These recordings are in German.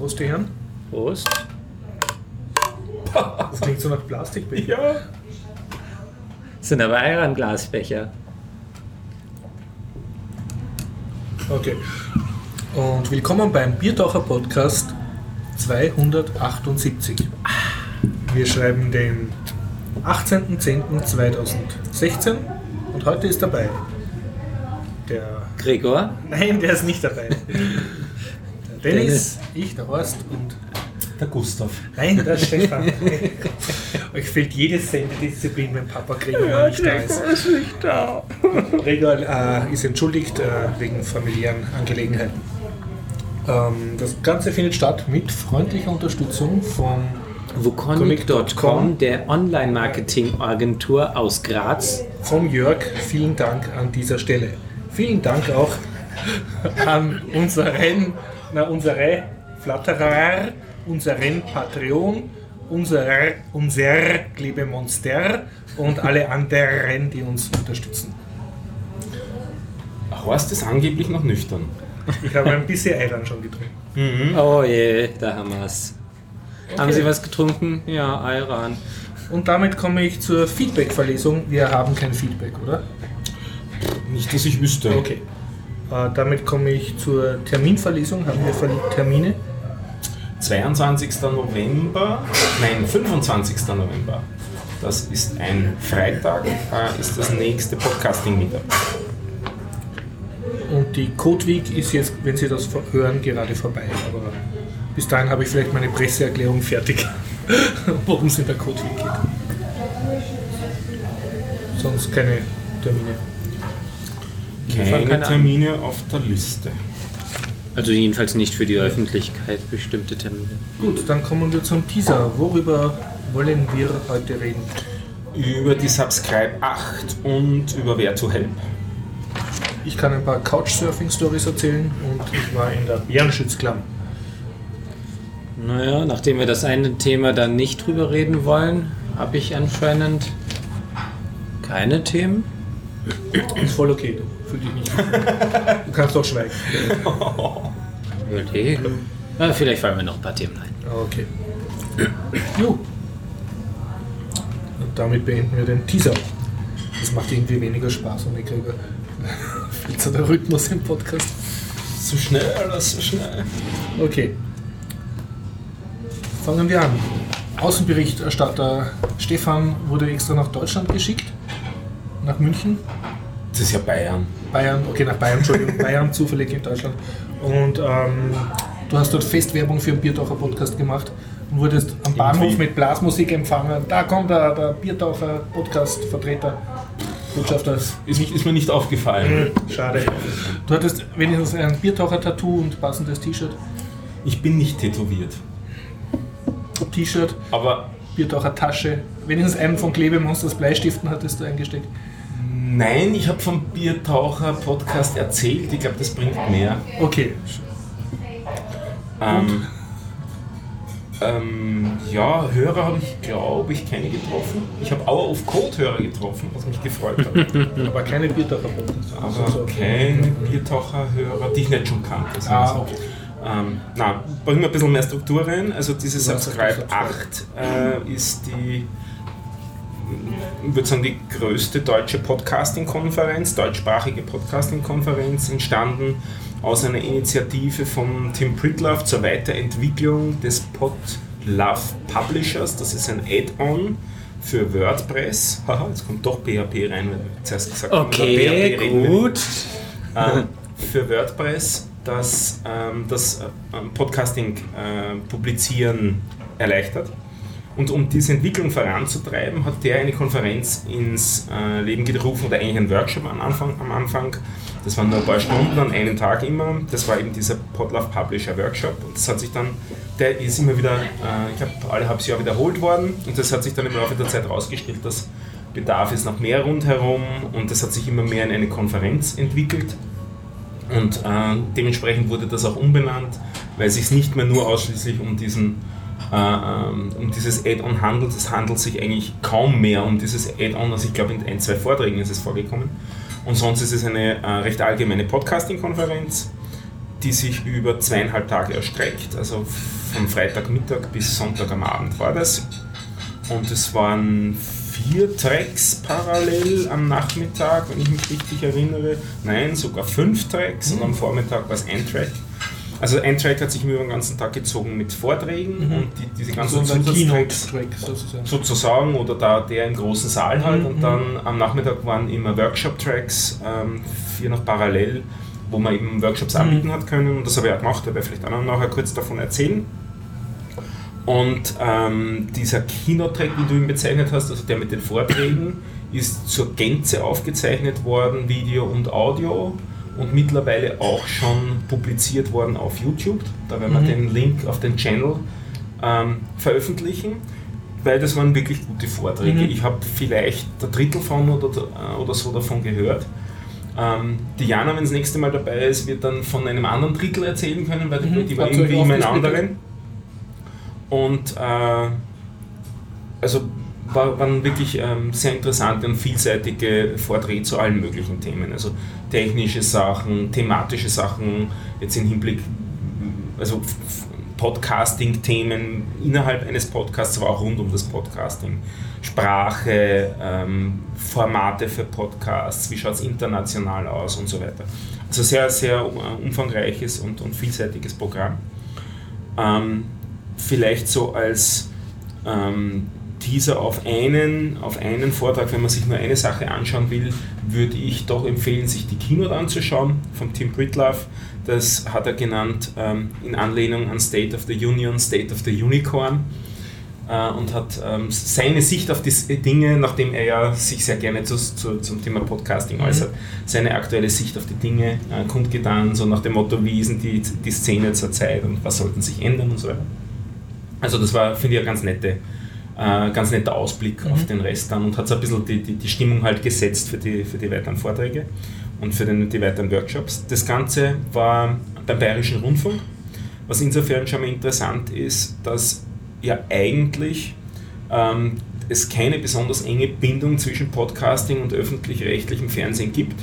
Prost, die Herren. Prost. Das klingt so nach Plastikbecher. Ja. Sind aber Ayran-Glasbecher. Okay. Und willkommen beim Biertaucher Podcast 278. Wir schreiben den 18.10.2016 und heute ist dabei der. Gregor? Nein, der ist nicht dabei. Der Dennis, ich, der Horst und Der Gustav. Nein, der Stefan. Euch fehlt jede Sendedisziplin, wenn Papa Gregor mal nicht da ist. ist nicht da. Gregor äh, ist entschuldigt äh, wegen familiären Angelegenheiten. Ähm, das Ganze findet statt mit freundlicher Unterstützung von Wukonic.com, der Online-Marketing-Agentur aus Graz. vom Jörg. Vielen Dank an dieser Stelle. Vielen Dank auch an unseren, na, unsere Flatterer, unseren Patreon, unserer, unser liebe Monster und alle anderen, die uns unterstützen. Horst ist angeblich noch nüchtern. Ich habe ein bisschen Eiran schon getrunken. Oh je, da haben wir's. Haben Sie was getrunken? Ja, Ayran. Und damit komme ich zur Feedback-Verlesung. Wir haben kein Feedback, oder? Nicht, dass ich wüsste. Okay. Äh, damit komme ich zur Terminverlesung. Haben wir Termine? 22. November, nein, 25. November. Das ist ein Freitag, äh, ist das nächste Podcasting-Meetup. Und die Code Week ist jetzt, wenn Sie das hören, gerade vorbei. Aber bis dahin habe ich vielleicht meine Presseerklärung fertig, worum es in der Code Week geht. Sonst keine Termine. Keine, keine Termine auf der Liste. Also jedenfalls nicht für die Öffentlichkeit bestimmte Termine. Gut, dann kommen wir zum Teaser. Worüber wollen wir heute reden? Über die Subscribe 8 und über Wer to Help. Ich kann ein paar Couchsurfing-Stories erzählen und ich war in der Bärenschutzklamm. Naja, nachdem wir das eine Thema dann nicht drüber reden wollen, habe ich anscheinend keine Themen. Ist voll okay, du fühl dich nicht. Du kannst doch schweigen. Überlegen. Ja, vielleicht fallen mir noch ein paar Themen ein. Okay. Jo. Und damit beenden wir den Teaser. Das macht irgendwie weniger Spaß und ich kriege viel zu der Rhythmus im Podcast. So schnell, alles so schnell. Okay. Fangen wir an. Außenberichterstatter Stefan wurde extra nach Deutschland geschickt. Nach München. Das ist ja Bayern. Bayern, okay, nach Bayern, Entschuldigung, Bayern zufällig in Deutschland. Und ähm, du hast dort Festwerbung für einen Biertaucher-Podcast gemacht und wurdest am Bahnhof mit Blasmusik empfangen. Da kommt der, der Biertaucher-Podcast-Vertreter, Botschafter. Ist, nicht, ist mir nicht aufgefallen. Schade. Du hattest wenigstens ein Biertaucher-Tattoo und passendes T-Shirt. Ich bin nicht tätowiert. T-Shirt, Aber Biertaucher-Tasche. Wenigstens einen von Klebemonsters Bleistiften hattest du eingesteckt. Nein, ich habe vom Biertaucher-Podcast erzählt. Ich glaube, das bringt mehr. Okay, Ähm, ähm, ja, Hörer habe ich, glaube ich, keine getroffen. Ich habe Hour of Code Hörer getroffen, was mich gefreut hat. aber keine Biertaucher-Podcast. Aber Also, keine Biertaucher-Hörer, die ich nicht schon kannte. Ah, so. okay. Ähm, na, bringen wir ein bisschen mehr Struktur rein. Also diese Subscribe gesagt, 8 äh, ist die, ich würde sagen, die größte deutsche Podcasting-Konferenz, deutschsprachige Podcasting-Konferenz, entstanden aus einer Initiative von Tim Pritlove zur Weiterentwicklung des Podlove Publishers. Das ist ein Add-on für WordPress. Haha, jetzt kommt doch PHP rein, weil wir zuerst gesagt über Okay, PHP gut. ähm, für WordPress, das ähm, das ähm, Podcasting äh, publizieren erleichtert. Und um diese Entwicklung voranzutreiben, hat der eine Konferenz ins äh, Leben gerufen oder eigentlich einen Workshop am Anfang, am Anfang. Das waren nur ein paar Stunden an einem Tag immer. Das war eben dieser Podlove Publisher Workshop. Und das hat sich dann, der ist immer wieder, äh, ich glaube, alle halbes Jahr wiederholt worden. Und das hat sich dann im Laufe der Zeit herausgestellt, dass Bedarf ist nach mehr rundherum. Und das hat sich immer mehr in eine Konferenz entwickelt. Und äh, dementsprechend wurde das auch umbenannt, weil es sich nicht mehr nur ausschließlich um diesen um dieses Add-on handelt. Es handelt sich eigentlich kaum mehr um dieses Add-on, also ich glaube in ein, zwei Vorträgen ist es vorgekommen. Und sonst ist es eine äh, recht allgemeine Podcasting-Konferenz. die sich über zweieinhalb Tage erstreckt, also von Freitagmittag bis Sonntag am Abend war das. Und es waren vier Tracks parallel am Nachmittag, wenn ich mich richtig erinnere. Nein, sogar fünf Tracks mhm. und am Vormittag war es ein Track. Also ein Track hat sich über den ganzen Tag gezogen mit Vorträgen mhm. und die, diese ganzen so Zusatztracks sozusagen. sozusagen. oder da der im großen Saal halt. Mhm. Und dann am Nachmittag waren immer Workshop-Tracks, ähm, vier noch parallel, wo man eben Workshops mhm. anbieten hat können. Und das habe ich auch gemacht, da werde ich vielleicht auch noch nachher kurz davon erzählen. Und ähm, dieser Kinotrack, wie du ihn bezeichnet hast, also der mit den Vorträgen, ist zur Gänze aufgezeichnet worden, Video und Audio und mittlerweile auch schon publiziert worden auf YouTube. Da werden wir mhm. den Link auf den Channel ähm, veröffentlichen, weil das waren wirklich gute Vorträge. Mhm. Ich habe vielleicht ein Drittel von oder, oder so davon gehört. Ähm, Diana, wenn das nächste Mal dabei ist, wird dann von einem anderen Drittel erzählen können, weil mhm. die war irgendwie immer in anderen. Und äh, also waren wirklich ähm, sehr interessante und vielseitige Vorträge zu allen möglichen Themen. Also technische Sachen, thematische Sachen, jetzt im Hinblick, also Podcasting-Themen innerhalb eines Podcasts, aber auch rund um das Podcasting. Sprache, ähm, Formate für Podcasts, wie schaut es international aus und so weiter. Also sehr, sehr umfangreiches und, und vielseitiges Programm. Ähm, vielleicht so als ähm, Teaser auf einen, auf einen Vortrag, wenn man sich nur eine Sache anschauen will, würde ich doch empfehlen, sich die Keynote anzuschauen vom Tim Britlove. Das hat er genannt ähm, in Anlehnung an State of the Union, State of the Unicorn äh, und hat ähm, seine Sicht auf die Dinge, nachdem er ja sich sehr gerne zu, zu, zum Thema Podcasting mhm. äußert, seine aktuelle Sicht auf die Dinge äh, kundgetan, so nach dem Motto, wie ist denn die, die Szene zur Zeit und was sollten sich ändern und so weiter. Also das war, finde ich, ein ganz, nette, äh, ganz netter Ausblick mhm. auf den Rest dann und hat so ein bisschen die, die, die, Stimmung halt gesetzt für die, für die weiteren Vorträge und für den, die weiteren Workshops. Das Ganze war beim Bayerischen Rundfunk, was insofern schon mal interessant ist, dass ja eigentlich ähm, es keine besonders enge Bindung zwischen Podcasting und öffentlich-rechtlichem Fernsehen gibt.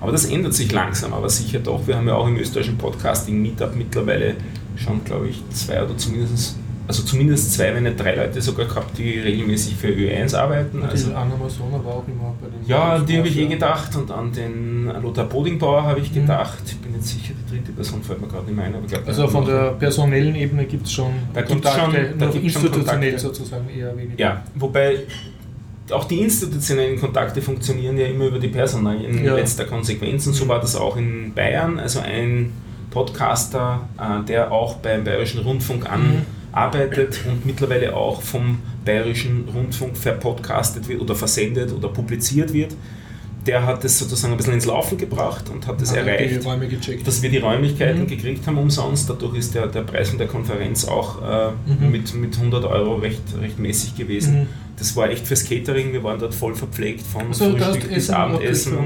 Aber das ändert sich langsam, aber sicher doch. Wir haben ja auch im österreichischen Podcasting Meetup mittlerweile schon, glaube ich, zwei oder zumindest also zumindest zwei, wenn nicht drei Leute sogar gehabt, die regelmäßig für Ö1 arbeiten. Und also, Anna Masona war auch immer bei den Ja, an die habe ich eh gedacht und an den Lothar Bodingbauer habe ich mhm. gedacht. Ich bin jetzt sicher, die dritte Person fällt mir gerade nicht mehr ein. Aber glaub, also von der personellen Ebene gibt es schon da Kontakte, schon, da nur institutionell sozusagen eher weniger. Ja, wobei auch die institutionellen Kontakte funktionieren ja immer über die personellen ja. letzter Konsequenz und so war das auch in Bayern. Also ein Podcaster, äh, der auch beim Bayerischen Rundfunk an mhm arbeitet und mittlerweile auch vom Bayerischen Rundfunk verpodcastet wird oder versendet oder publiziert wird, der hat es sozusagen ein bisschen ins Laufen gebracht und hat es erreicht, dass wir die Räumlichkeiten mhm. gekriegt haben umsonst. Dadurch ist der, der Preis von der Konferenz auch äh, mhm. mit, mit 100 Euro recht, recht mäßig gewesen. Mhm. Das war echt fürs Catering, wir waren dort voll verpflegt von also, Frühstück bis Abendessen,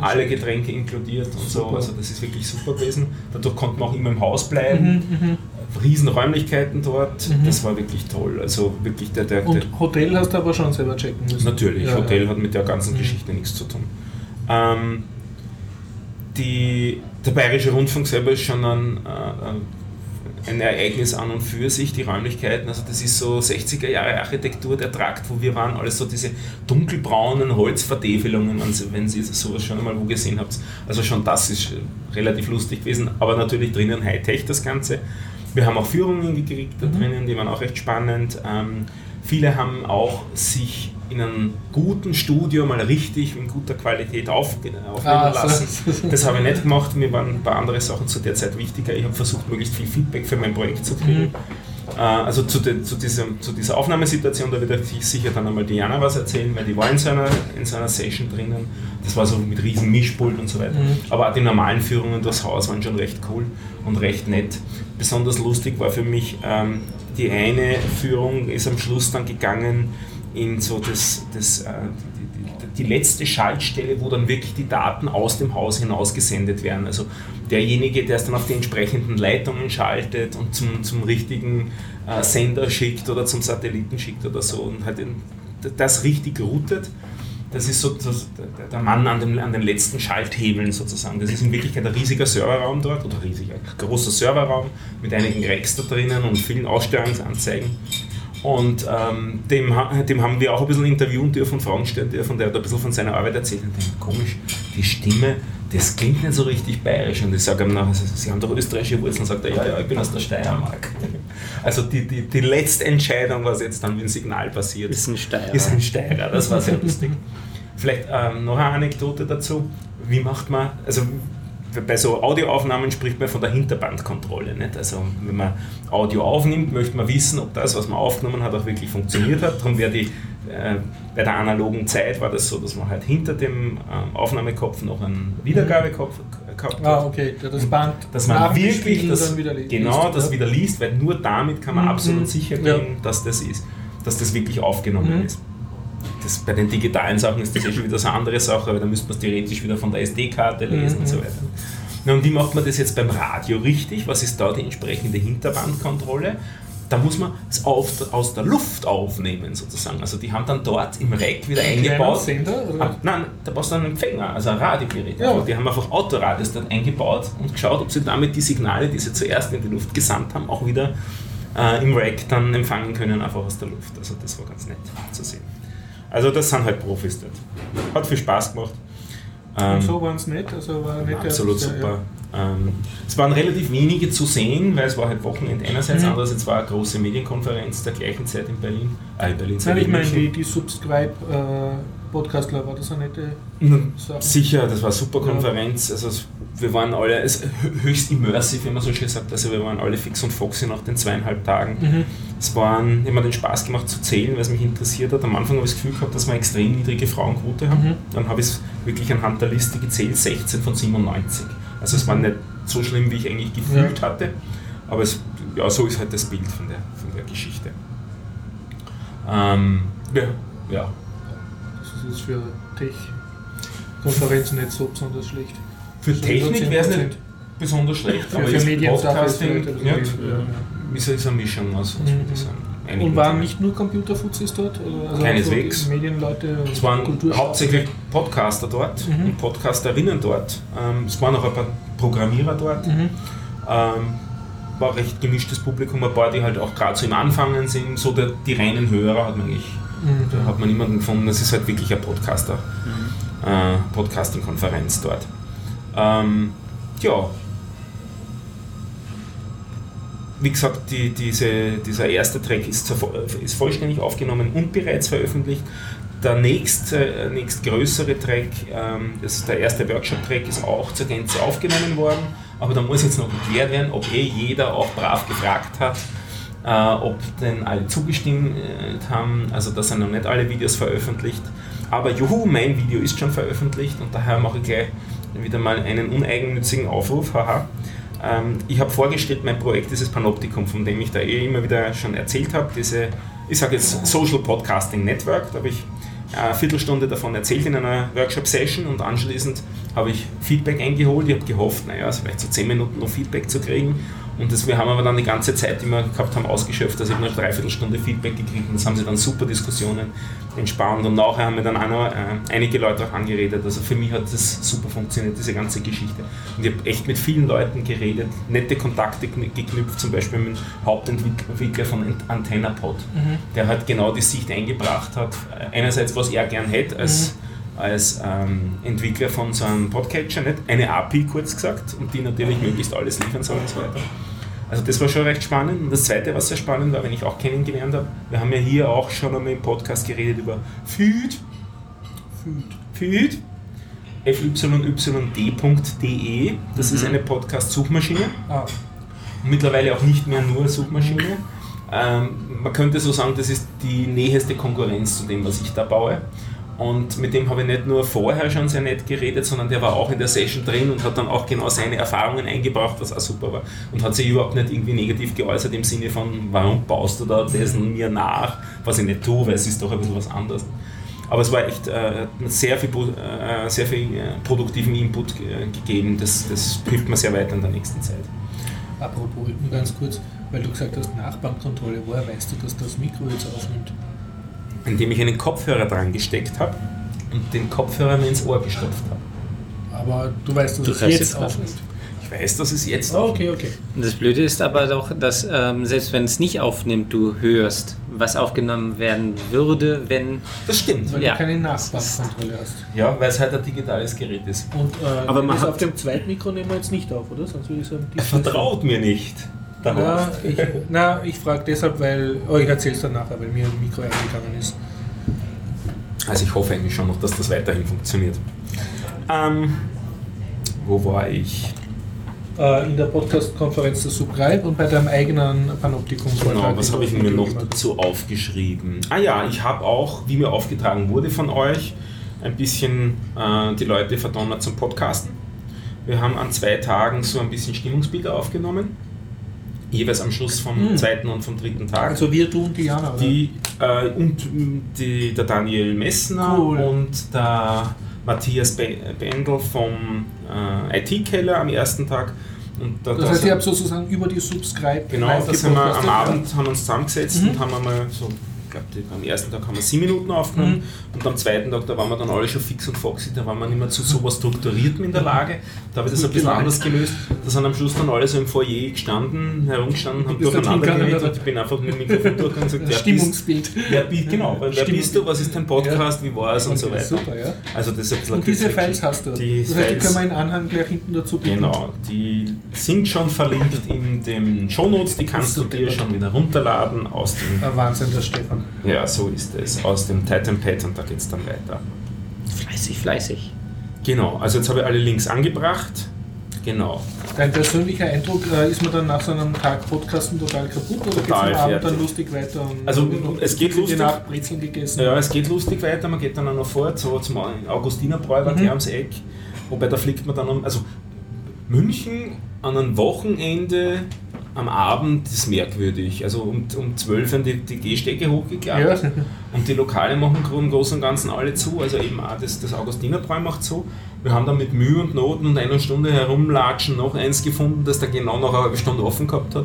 alle Getränke inkludiert und super. so. Also das ist wirklich super gewesen. Dadurch konnten wir auch immer im Haus bleiben. Riesenräumlichkeiten dort. Mhm. Das war wirklich toll. Also wirklich der, der, Und Hotel hast du aber schon selber checken müssen. Natürlich, ja, Hotel ja. hat mit der ganzen mhm. Geschichte nichts zu tun. Ähm, die, der Bayerische Rundfunk selber ist schon ein, äh, ein Ereignis an und für sich, die Räumlichkeiten. Also das ist so 60er Jahre Architektur, der Trakt, wo wir waren, alles so diese dunkelbraunen Holzvertäfelungen, wenn Sie sowas schon einmal wo gesehen habt. Also schon das ist relativ lustig gewesen, aber natürlich drinnen Hightech das Ganze. Wir haben auch Führungen gekriegt da mhm. drinnen, die waren auch recht spannend. Ähm, viele haben auch sich in einem guten Studio mal richtig in guter Qualität auf, aufnehmen ah, lassen. So. Das habe ich nicht gemacht, mir waren ein paar andere Sachen zu der Zeit wichtiger. Ich habe versucht, möglichst viel Feedback für mein Projekt zu kriegen. Mhm. Äh, also zu, de, zu, diesem, zu, dieser Aufnahmesituation, da wird sicher dann einmal Diana was erzählen, weil die war in seiner, in seiner Session drinnen. Das war so mit riesen Mischpult und so weiter. Mhm. Aber auch die normalen Führungen durchs Haus waren schon recht cool und recht nett. Besonders lustig war für mich, ähm, die eine Führung ist am Schluss dann gegangen in so das, das, äh, die, letzte Schaltstelle, wo dann wirklich die Daten aus dem Haus hinaus gesendet werden. Also derjenige, der es dann auf die entsprechenden Leitungen schaltet und zum, zum richtigen äh, Sender schickt oder zum Satelliten schickt oder so und halt das richtig routet. das ist so, so der, Mann an, dem, an den letzten Schalthebeln sozusagen. Das ist in Wirklichkeit ein riesiger serverraum dort, oder riesig, ein großer Serverraum mit einigen Racks da drinnen und vielen Ausstellungsanzeigen. Und ähm, dem, dem haben wir auch ein bisschen interviewen dürfen und Fragen stellen dürfen. Der hat ein bisschen von seiner Arbeit erzählt und denkt, komisch, die Stimme, das klingt nicht so richtig bayerisch. Und ich sage ihm nachher, Sie haben doch österreichische Wurzeln. Und sagt er, ja, ja, ich bin aus der Steiermark. Also die, die, die letzte Entscheidung, was jetzt dann mit dem Signal passiert, ist ein Steirer. Ist ein Steirer, das war sehr lustig. Vielleicht ähm, noch eine Anekdote dazu. Wie macht man, also bei so Audioaufnahmen spricht man von der Hinterbandkontrolle. Nicht? Also wenn man Audio aufnimmt, möchte man wissen, ob das, was man aufgenommen hat, auch wirklich funktioniert hat. Darum wäre die, äh, bei der analogen Zeit war das so, dass man halt hinter dem äh, Aufnahmekopf noch einen Wiedergabekopf gehabt hat. Ah, okay, das Band. Dass man wirklich das, wieder genau liest, das wieder liest, weil nur damit kann man mhm. absolut sicher gehen, ja. dass das ist, dass das wirklich aufgenommen mhm. ist. Das, bei den digitalen Sachen ist das eh schon wieder so eine andere Sache, aber da müsste man es theoretisch wieder von der SD-Karte lesen mhm. und so weiter. Na, und wie macht man das jetzt beim Radio richtig? Was ist da die entsprechende Hinterbandkontrolle? Da muss man es auf, aus der Luft aufnehmen, sozusagen. Also die haben dann dort im Rack wieder ein eingebaut. Sender, ah, nein, da brauchst du einen Empfänger, also ein Radiogerät. Ja. Die haben einfach Autoradios dort eingebaut und geschaut, ob sie damit die Signale, die sie zuerst in die Luft gesandt haben, auch wieder äh, im Rack dann empfangen können, einfach aus der Luft. Also das war ganz nett zu sehen. Also das sind halt Profis dort. Hat viel Spaß gemacht. Ähm, und so waren es nicht, also war nicht absolut super. Ja. Ähm, es waren relativ wenige zu sehen, weil es war halt Wochenende einerseits, mhm. andererseits war eine große Medienkonferenz der gleichen Zeit in Berlin. Ah, in Berlin Nein, ich meine die, die Subscribe äh, Podcast, war das eine nette Sache? Sicher, das war eine super Konferenz. Ja. Also wir waren alle es, höchst immersive, wie man so schön sagt. Also wir waren alle fix und foxy nach den zweieinhalb Tagen. Mhm. Es waren, ich habe mir den Spaß gemacht zu zählen, weil es mich interessiert hat. Am Anfang habe ich das Gefühl gehabt, dass wir eine extrem niedrige Frauenquote haben. Mhm. Dann habe ich es wirklich anhand der Liste gezählt, 16 von 97. Also es war nicht so schlimm, wie ich eigentlich gefühlt ja. hatte. Aber es, ja, so ist halt das Bild von der, von der Geschichte. Ähm, ja, ja. Das ist für Tech-Konferenzen nicht so besonders schlecht. Für Technik wäre es nicht besonders schlecht, aber für Medien Podcasting ja, ist es eine Mischung aus. Mhm. Und waren nicht nur Computerfuzis dort? Also Keineswegs. Also Medienleute? Es waren hauptsächlich Podcaster dort mhm. und Podcasterinnen dort. Ähm, es waren auch ein paar Programmierer dort. Mhm. Ähm, war recht gemischtes Publikum, ein paar, die halt auch gerade so im Anfangen sind. So der, die reinen Hörer hat man eigentlich, mhm. da hat man niemanden gefunden. Das ist halt wirklich eine Podcaster, mhm. äh, Podcasting-Konferenz dort. Ähm, ja. Wie gesagt, die, diese, dieser erste Track ist, ist vollständig aufgenommen und bereits veröffentlicht. Der nächst, äh, nächstgrößere Track, ähm, das der erste Workshop-Track, ist auch zur Gänze aufgenommen worden. Aber da muss jetzt noch geklärt werden, ob eh jeder auch brav gefragt hat, äh, ob denn alle zugestimmt haben. Also da sind noch nicht alle Videos veröffentlicht. Aber juhu, mein Video ist schon veröffentlicht und daher mache ich gleich wieder mal einen uneigennützigen Aufruf. Haha. Ähm, ich habe vorgestellt, mein Projekt dieses Panoptikum, von dem ich da eh immer wieder schon erzählt habe, diese, ich sage jetzt Social Podcasting Network, da habe ich eine Viertelstunde davon erzählt in einer Workshop-Session und anschließend habe ich Feedback eingeholt. Ich habe gehofft, naja, also vielleicht so 10 Minuten noch Feedback zu kriegen und das, wir haben aber dann die ganze Zeit, die wir gehabt haben, ausgeschöpft. Also ich habe noch dreiviertel Stunde Feedback gekriegt und das haben sie dann super Diskussionen entspannt. Und nachher haben wir dann auch noch äh, einige Leute auch angeredet. Also für mich hat das super funktioniert, diese ganze Geschichte. Und ich habe echt mit vielen Leuten geredet, nette Kontakte geknüpft, zum Beispiel mit dem Hauptentwickler von AntennaPod, mhm. der halt genau die Sicht eingebracht hat. Einerseits, was er gern hätte als mhm als ähm, Entwickler von so einem Podcatcher, nicht? eine API kurz gesagt, und die natürlich möglichst alles liefern soll und so weiter. Also das war schon recht spannend. Und das Zweite, was sehr spannend war, wenn ich auch kennengelernt habe, wir haben ja hier auch schon einmal im Podcast geredet über Feed. Feed. fyyd.de. Das mhm. ist eine Podcast-Suchmaschine. Ah. Mittlerweile auch nicht mehr nur Suchmaschine. Ähm, man könnte so sagen, das ist die näheste Konkurrenz zu dem, was ich da baue. Und mit dem habe ich nicht nur vorher schon sehr nett geredet, sondern der war auch in der Session drin und hat dann auch genau seine Erfahrungen eingebracht, was auch super war. Und hat sich überhaupt nicht irgendwie negativ geäußert im Sinne von, warum baust du da dessen mir nach, was ich nicht tue, weil es ist doch ein bisschen was anderes. Aber es war echt äh, sehr viel, äh, sehr viel äh, produktiven Input gegeben. Das, das hilft mir sehr weiter in der nächsten Zeit. Apropos, nur ganz kurz, weil du gesagt hast, Nachbarkontrolle, woher weißt du, dass das Mikro jetzt aufnimmt? Indem ich einen Kopfhörer dran gesteckt habe und den Kopfhörer mir ins Ohr gestopft habe. Aber du weißt, dass Du es hörst jetzt jetzt aufnimmt. Ich weiß, dass es jetzt Oh, okay, okay. Das Blöde ist aber doch, dass ähm, selbst wenn es nicht aufnimmt, du hörst, was aufgenommen werden würde, wenn. Das stimmt. Weil Ja. du keine Nachbarkontrolle hast. Ja, weil es halt ein digitales Gerät ist. Und äh, Aber wenn man das hat- auf dem zweiten Mikro nehmen wir jetzt nicht auf, oder? Sonst würde ich sagen, die Er vertraut mir nicht. Der Na, ich, na, ich frage deshalb, weil. Oh, ich erzähle es dann nachher, weil mir ein Mikro eingegangen ist. Also ich hoffe eigentlich schon noch, dass das weiterhin funktioniert. Ähm, wo war ich? Äh, in der Podcast-Konferenz der Subscribe und bei deinem eigenen Panoptikum. Genau, was habe ich mir noch dazu aufgeschrieben? Ah ja, ich habe auch, wie mir aufgetragen wurde von euch, ein bisschen äh, die Leute verdonnert zum Podcasten. Wir haben an zwei Tagen so ein bisschen Stimmungsbilder aufgenommen. Jeweils am Schluss vom Mhm. zweiten und vom dritten Tag. Also wir, du und Diana, oder? Die, äh, und mh, die, der Daniel Messner Cool. und der Matthias Be- Bendel vom äh, IT-Keller am ersten Tag. Und da, Das da heißt, ihr habt sozusagen über die Subscribe Genau, live da sind wir am Abend, haben uns zusammengesetzt Mhm. und haben einmal so, ich glaube, am ersten Tag haben wir sieben Minuten aufgenommen Mhm. und am zweiten Tag, da waren wir dann alle schon fix und foxy, da waren wir nicht mehr zu sowas Strukturierten in der Lage. Da habe ich das ein bisschen anders gelöst. Da sind am Schluss dann alle so im Foyer gestanden, herumgestanden, haben Bist du durcheinander geredet und ich bin einfach mit dem Mikrofon durchgegangen und gesagt, wer bist, Stimmungsbild. wer, bi- genau, wer Stimmung. bist du, was ist dein Podcast, wie war es und so weiter. Super, ja. Also das ist ein bisschen Und diese Files hast du. Die das heißt, die können wir in Anhang gleich hinten dazu bieten. Genau, die sind schon verlinkt in den Shownotes, die kannst du dir schon wieder runterladen aus dem, Wahnsinn, der Stefan. Ja so ist es, aus dem Titan Pad und da geht es dann weiter. Fleißig, fleißig. Genau, also jetzt habe ich alle Links angebracht. Genau, Dein persönlicher Eindruck, äh, ist man dann nach so einem Tag Podcasten total kaputt oder geht es am Abend dann lustig weiter? Und Also, und- es geht lustig. Die Nacht Brezeln gegessen. ja, es geht lustig weiter, man geht dann auch noch fort, so zum Augustinerbräu war Mhm. gleich ums Eck, wobei da fliegt man dann um, also München an einem Wochenende am Abend ist merkwürdig. Also um, um 12 sind die, die Gehstege hochgeklappt. Ja. Und die Lokale machen im Großen und Ganzen alle zu, also eben auch das, das Augustinerbräu macht zu. Wir haben dann mit Mühe und Noten und einer Stunde herumlatschen noch eins gefunden, das da genau noch eine halbe Stunde offen gehabt hat.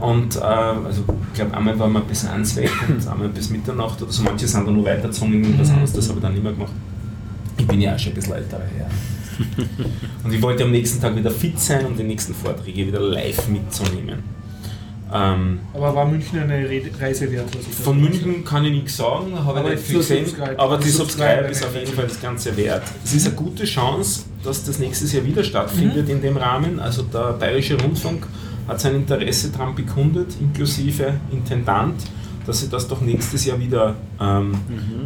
Und äh, also ich glaube, einmal waren wir bis eins weg und einmal bis Mitternacht oder so. Manche sind dann nur weitergezogen in was anderes, das habe ich dann nicht mehr gemacht. Ich bin ja auch schon ein bisschen älter. Ja. und ich wollte am nächsten Tag wieder fit sein, um die nächsten Vorträge wieder live mitzunehmen. Ähm, Aber war München eine Re Reise wert? Was ich da von gesagt München kann ich nichts sagen, habe Aber ich nicht viel gesehen. Subscribe. Aber die Subscribe Subscribe ist auf jeden Fall das Ganze wert. Es ist eine gute Chance, dass das nächstes Jahr wieder stattfindet in dem Rahmen. Also der Bayerische Rundfunk hat sein Interesse daran bekundet, inklusive Intendant, dass sie das doch nächstes Jahr wieder ähm,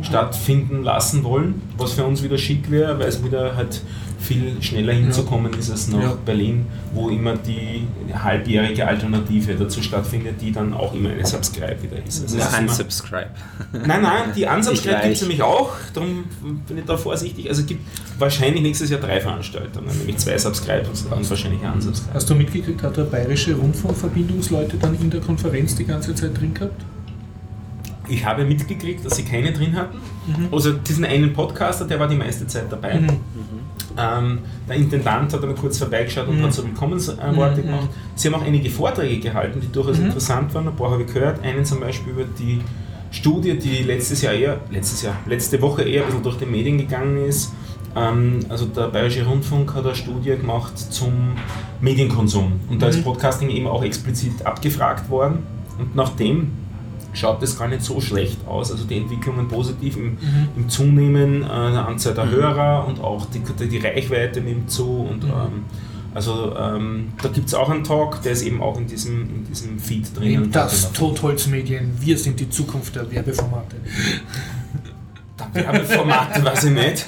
stattfinden lassen wollen, was für uns wieder schick wäre, weil es wieder halt viel schneller hinzukommen ist als nach Ja. Berlin, wo immer die halbjährige Alternative dazu stattfindet, die dann auch immer eine Subscribe wieder ist. Also ist Unsubscribe. Nein, nein, die Unsubscribe gibt es nämlich auch, darum bin ich da vorsichtig. Also es gibt wahrscheinlich nächstes Jahr drei Veranstaltungen, nämlich zwei Subscribe und und wahrscheinlich ein Unsubscribe. Hast du mitgekriegt, hat der Bayerische Rundfunk Verbindungsleute dann in der Konferenz die ganze Zeit drin gehabt? Ich habe mitgekriegt, dass sie keine drin hatten. Also diesen einen Podcaster, der war die meiste Zeit dabei. Mhm. Ähm, der Intendant hat einmal kurz vorbeigeschaut und Mhm. hat so Willkommensworte Mhm. gemacht. Sie haben auch einige Vorträge gehalten, die durchaus Mhm. interessant waren. Ein paar habe ich gehört. Einen zum Beispiel über die Studie, die letztes Jahr eher, letztes Jahr, letzte Woche eher ein bisschen durch die Medien gegangen ist. Ähm, also der Bayerische Rundfunk hat eine Studie gemacht zum Medienkonsum. Und da ist Mhm. Podcasting eben auch explizit abgefragt worden. Und nachdem schaut es gar nicht so schlecht aus. Also die Entwicklungen positiv im, im Zunehmen äh, der Anzahl der Hörer und auch die, die, Reichweite nimmt zu. Und, Mhm. ähm, also ähm, da gibt es auch einen Talk, der ist eben auch in diesem, in diesem Feed drinnen. Das Totholzmedien, wir sind die Zukunft der Werbeformate. Werbeformate weiß ich nicht,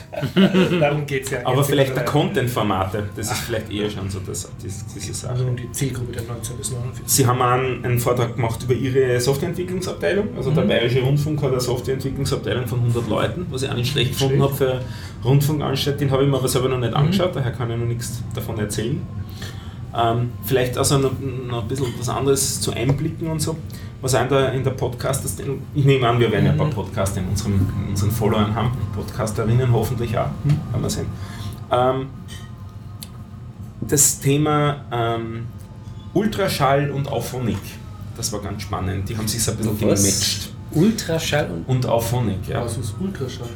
Darum geht es ja. aber vielleicht der Content-Formate, das ist vielleicht eher schon so das, das, diese Sache. Also um die Zielgruppe der 19 bis 49. Sie haben einen, einen Vortrag gemacht über Ihre Softwareentwicklungsabteilung. Also der Mhm. Bayerische Rundfunk hat eine Softwareentwicklungsabteilung von 100 Leuten, was ich auch nicht schlecht gefunden habe für Rundfunkanstalt. Den habe ich mir aber selber noch nicht Mhm. angeschaut, daher kann ich noch nichts davon erzählen. Ähm, vielleicht also noch, noch ein bisschen was anderes zu Einblicken und so. Was in der, in der Podcast, ich nehme an, wir werden ja ein paar Mhm. Podcaster in, unserem, in unseren Followern haben, Podcasterinnen hoffentlich auch, Mhm. werden wir sehen. Ähm, das Thema ähm, Ultraschall und Auphonic, das war ganz spannend. Die haben sich so ein bisschen Was? gematcht. Ultraschall und und Auphonic. Ja. Was ist Ultraschall?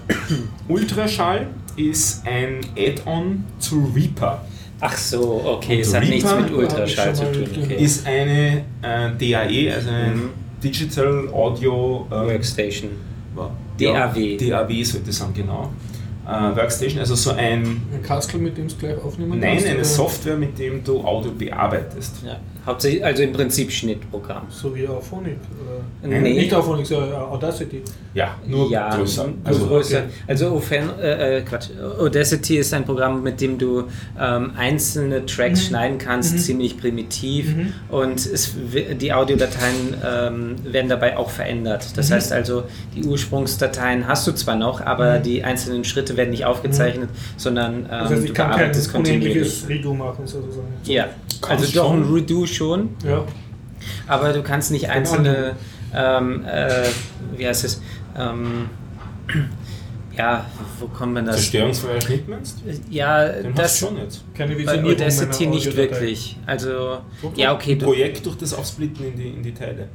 Ultraschall ist ein Add-on zu Reaper. Ach so, okay, es hat nichts Reaper mit Ultraschall zu tun. Okay. Ist eine äh, DAE, also ein Mhm. Digital Audio äh, Workstation. DAW. DAW sollte ich sagen, genau. Äh, Workstation, also so ein, Ein Kastel, mit dem es gleich aufnehmen nein, kannst, eine oder? Software, mit dem du Audio bearbeitest. Ja. Hauptsächlich, also im Prinzip Schnittprogramm. So wie Auphonic. Oder? Nee. Nicht Auphonic, sondern Audacity. Ja, nur ja, größer. Also, größer. okay. Also Ophen, äh, äh, Quatsch. Audacity ist ein Programm, mit dem du ähm, einzelne Tracks Mhm. schneiden kannst, Mhm. ziemlich primitiv. Mhm. Und es, die Audiodateien ähm, werden dabei auch verändert. Das Mhm. heißt also, die Ursprungsdateien hast du zwar noch, aber Mhm. die einzelnen Schritte werden nicht aufgezeichnet, sondern ähm, Das heißt, du bearbeitest kontinuierlich. unendliches Redo machen, sozusagen. Ja, also doch ein Redo schon, Ja. aber du kannst nicht einzelne, ähm, äh, wie heißt es, ähm, ja, wo kommt man das? Zerstörungsfreier Schnitt meinst? Ja, Den hast das schon jetzt. Keine bei Visionierung Audacity meiner nicht wirklich. Also, mal, ja, okay, Projekt durch das Aufsplitten in die, in die Teile.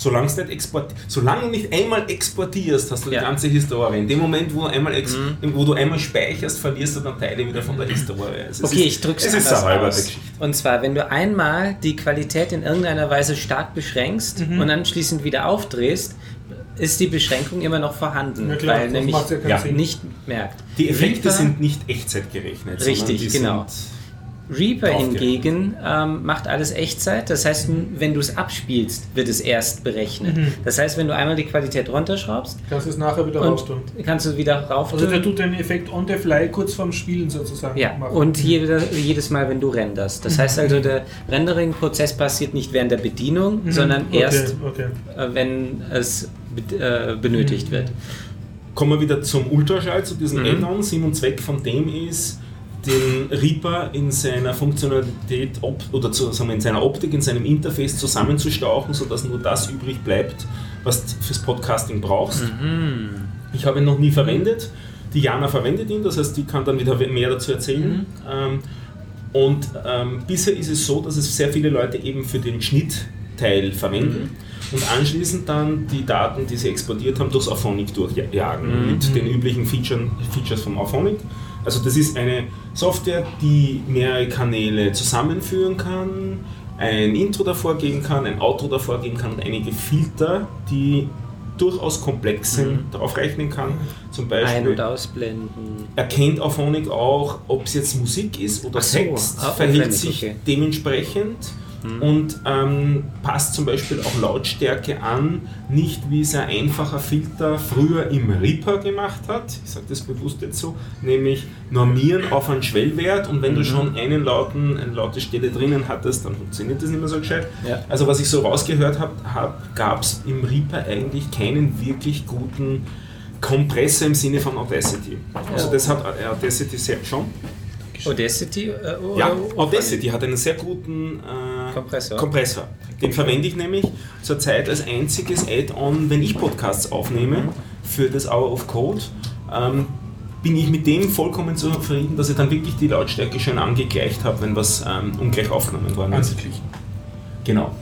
Solange, es nicht export, solange du nicht einmal exportierst, hast du Ja. die ganze Historie. In dem Moment, wo du, einmal Mhm. wo du einmal speicherst, verlierst du dann Teile wieder von der Historie. Also es Okay, ist, ich drück's Es ist eine aus. Geschichte. Und zwar, wenn du einmal die Qualität in irgendeiner Weise stark beschränkst Mhm. und anschließend wieder aufdrehst, ist die Beschränkung immer noch vorhanden, Ja klar, weil nämlich ja ja, nicht merkt. Die Effekte Reaper- sind nicht echtzeitgerechnet. Richtig, die genau. Sind, Reaper hingegen ähm, macht alles Echtzeit. Das heißt, wenn du es abspielst, wird es erst berechnet. Mhm. Das heißt, wenn du einmal die Qualität runterschraubst, Kannst du es nachher wieder raus tun. kannst du wieder rauf Also der tun. tut den Effekt on the fly kurz vorm Spielen sozusagen Ja, machen. und jede, jedes Mal, wenn du renderst. Das heißt also, der Rendering-Prozess passiert nicht während der Bedienung, Mhm. sondern okay, erst, Okay. äh, wenn es äh, benötigt Mhm. wird. Kommen wir wieder zum Ultraschall, zu diesem Mhm. Add-on. Sinn und Zweck von dem ist, den Reaper in seiner Funktionalität oder zu, sagen wir, in seiner Optik, in seinem Interface zusammenzustauchen, sodass nur das übrig bleibt, was du fürs Podcasting brauchst. Mhm. Ich habe ihn noch nie verwendet. Die Jana verwendet ihn, das heißt, die kann dann wieder mehr dazu erzählen. Mhm. Ähm, und ähm, bisher ist es so, dass es sehr viele Leute eben für den Schnittteil verwenden und anschließend dann die Daten, die sie exportiert haben, durchs Auphonic durchjagen Mhm. mit den üblichen Feature, Features vom Auphonic. Also das ist eine Software, die mehrere Kanäle zusammenführen kann, ein Intro davor geben kann, ein Outro davor geben kann und einige Filter, die durchaus komplex sind, Mhm. darauf rechnen kann. Zum Ein- Beispiel und ausblenden. erkennt Auphonic auch, ob es jetzt Musik ist oder Ach so, Text, ah, verhält sich okay. dementsprechend Mhm. und ähm, passt zum Beispiel auch Lautstärke an, nicht wie es ein einfacher Filter früher im Reaper gemacht hat, ich sage das bewusst jetzt so, nämlich normieren auf einen Schwellwert und wenn du Mhm. schon einen lauten, eine laute Stelle drinnen hattest, dann funktioniert das nicht mehr so gescheit. Ja. Also was ich so rausgehört habe, hab, gab es im Reaper eigentlich keinen wirklich guten Kompressor im Sinne von Audacity. Also das hat Audacity sehr schon. Audacity? Äh, Ja, Audacity hat einen sehr guten äh, Kompressor. Kompressor. Den verwende ich nämlich zurzeit als einziges Add-on, wenn ich Podcasts aufnehme für das Hour of Code. Ähm, bin ich mit dem vollkommen zufrieden, dass ich dann wirklich die Lautstärke schön angegleicht habe, wenn was ähm, ungleich aufgenommen worden ist. Angeglichen. Genau.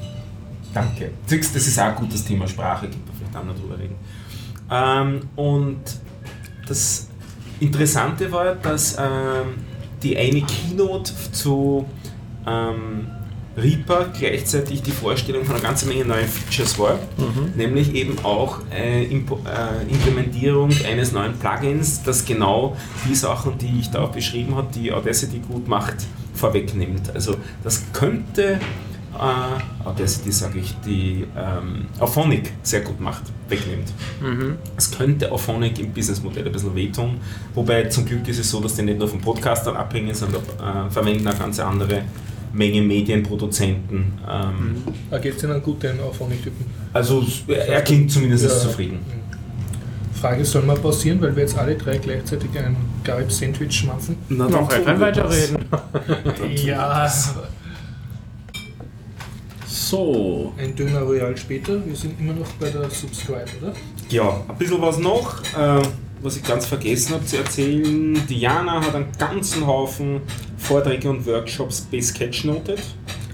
Danke. Siehst, Das ist auch ein gutes Thema Sprache, gibt man vielleicht auch noch drüber reden. Ähm, und das Interessante war, dass ähm, die eine Keynote zu ähm, Reaper gleichzeitig die Vorstellung von einer ganzen Menge neuen Features war, nämlich eben auch äh, Impo äh, Implementierung eines neuen Plugins, das genau die Sachen, die ich da auch beschrieben habe, die Audacity gut macht, vorwegnimmt. Also das könnte äh, Audacity, sage ich, die ähm, Auphonic sehr gut macht, wegnimmt. Mhm. Es könnte Auphonic im Businessmodell ein bisschen wehtun, wobei zum Glück ist es so, dass die nicht nur vom Podcastern abhängen, sondern äh, verwenden eine ganz andere Menge Medienproduzenten. Ähm, Da geht es Ihnen gut, den Auphonic-Typen. Also er klingt zumindest Ja. zufrieden. Frage, soll mal pausieren, weil wir jetzt alle drei gleichzeitig ein Garib-Sandwich schmatzen? Na, Noch kann wir weiterreden. Ja, So. ein Döner Royal später. Wir sind immer noch bei der Subscribe, oder? Ja, ein bisschen was noch, äh, was ich ganz vergessen habe zu erzählen. Diana hat einen ganzen Haufen Vorträge und Workshops besketchnotet.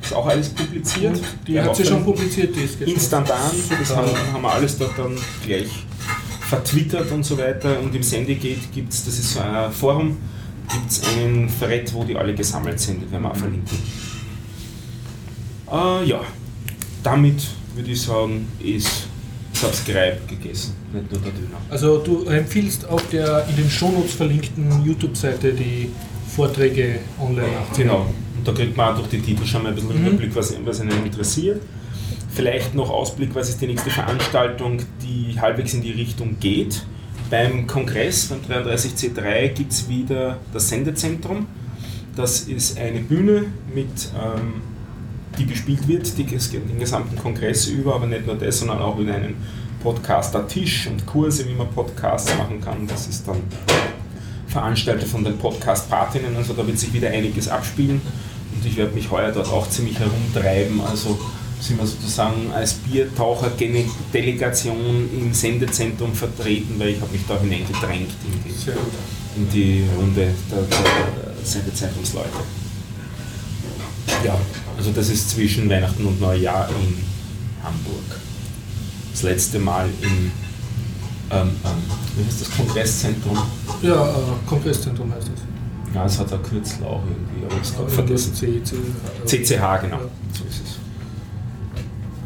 ist auch alles publiziert. Die hat sie schon publiziert, die ist. Instantan, das haben, haben wir alles dort dann gleich vertwittert und so weiter. Und im Sendegate gibt es, das ist so ein Forum, gibt es einen Thread, wo die alle gesammelt sind, das werden wir auch verlinken. Äh, ja, damit würde ich sagen, ist Subscribe gegessen, nicht nur der Döner. Also du empfiehlst auf der in den Shownotes verlinkten YouTube-Seite die Vorträge online. Genau. Und da kriegt man auch durch die Titel schon mal ein bisschen Mhm. Überblick, was, was einen interessiert. Vielleicht noch Ausblick, was ist die nächste Veranstaltung, die halbwegs in die Richtung geht. Beim Kongress, beim 33C3, gibt es wieder das Sendezentrum. Das ist eine Bühne, mit, ähm, die bespielt wird, die, den gesamten Kongress über, aber nicht nur das, sondern auch wieder einen Podcaster-Tisch und Kurse, wie man Podcasts machen kann. Das ist dann veranstaltet von den Podcast-Partinnen, also da wird sich wieder einiges abspielen. Und ich werde mich heuer dort auch ziemlich herumtreiben, also sind wir sozusagen als Biertaucher-Delegation im Sendezentrum vertreten, weil ich habe mich da hineingedrängt in die, in die Runde der, der Sendezentrumsleute. Ja, also das ist zwischen Weihnachten und Neujahr in Hamburg. Das letzte Mal im ähm, ähm, wie heißt das Kongresszentrum? Ja, äh, Kongresszentrum heißt das. Ja, es hat ein Kürzel auch irgendwie, aber ich habe vergessen. CCH, genau. Ja. So ist es.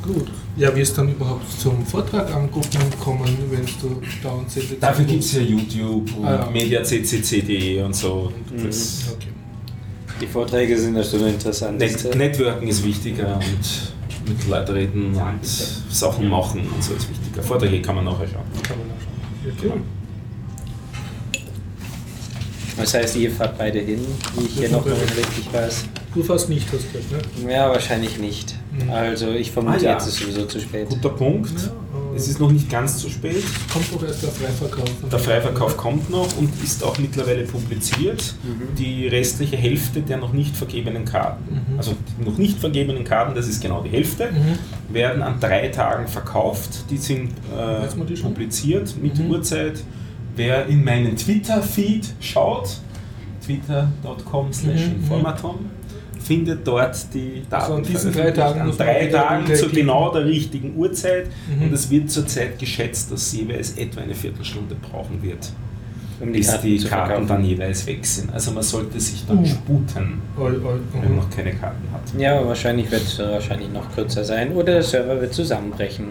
Gut. Ja, wie es dann überhaupt zum Vortrag angucken kommen, wenn du dauernd Sendezentrum... Dafür gibt es ja YouTube und Ah, ja. mediaccc.de und so. Das Okay. Die Vorträge sind ja schon interessant. Net Networken ist wichtiger und mit Leuten reden und Sachen machen und so ist wichtiger. Vorträge kann man nachher schauen. Kann man nachschauen. Das heißt, ihr fahrt beide hin, wie ich hier noch beide. richtig weiß. Du fast nicht, hast du gesagt, ne? Ja, wahrscheinlich nicht. Mhm. Also ich vermute, Ah, ja. jetzt ist sowieso zu spät. Guter Punkt. Ja, Es ist noch nicht ganz zu spät. kommt doch erst der Freiverkauf. Der Freiverkauf kommt noch und ist auch mittlerweile publiziert. Mhm. Die restliche Hälfte der noch nicht vergebenen Karten, Mhm. also die noch nicht vergebenen Karten, das ist genau die Hälfte, Mhm. werden an drei Tagen verkauft. Die sind äh, die publiziert mit Mhm. Uhrzeit. Wer in meinen Twitter-Feed schaut, twitter.com slash Mhm, informatom, findet dort die Daten. Also an diesen drei. Tagen An drei Tagen zu klicken. genau der richtigen Uhrzeit. Mhm. Und es wird zurzeit geschätzt, dass sie jeweils etwa eine Viertelstunde brauchen wird, Um bis die zu Karten verkaufen. dann jeweils weg sind. Also man sollte sich dann Uh. sputen, Oi, oi, wenn man noch keine Karten hat. Ja, aber wahrscheinlich wird es wahrscheinlich noch kürzer sein oder der Server wird zusammenbrechen.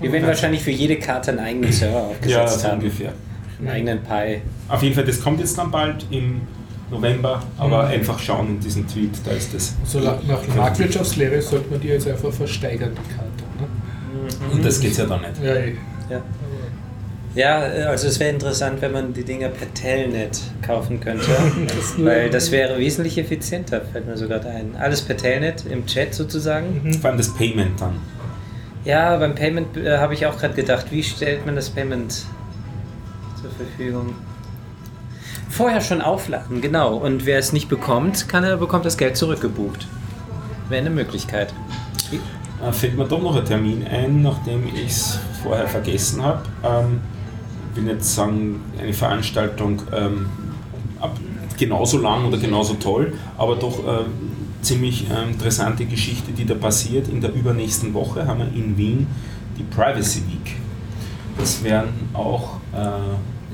Wir werden wahrscheinlich für jede Karte einen eigenen Server aufgesetzt so haben. ungefähr. Einen eigenen Pi. Auf jeden Fall, das kommt jetzt dann bald im November, aber Mhm. einfach schauen in diesem Tweet, da ist das. So nach, nach Marktwirtschaftslehre sollte man die jetzt einfach versteigern, die Karte. Ne? Und das geht ja dann nicht. Ja, eh. Ja. Ja, also es wäre interessant, wenn man die Dinger per Telnet kaufen könnte. Weil das wäre wesentlich effizienter, fällt mir sogar ein. Alles per Telnet, im Chat sozusagen. Mhm. Vor allem das Payment dann. Ja, beim Payment äh, habe ich auch gerade gedacht, wie stellt man das Payment zur Verfügung? Vorher schon aufladen, genau. Und wer es nicht bekommt, kann er bekommt das Geld zurückgebucht. Wäre eine Möglichkeit. Äh, fällt mir doch noch ein Termin ein, nachdem ich es vorher vergessen habe. Ähm, will nicht sagen, eine Veranstaltung ähm, ab, genauso lang oder genauso toll, aber doch ähm, ziemlich ähm, interessante Geschichte, die da passiert. In der übernächsten Woche haben wir in Wien die Privacy Week. Das werden auch, äh,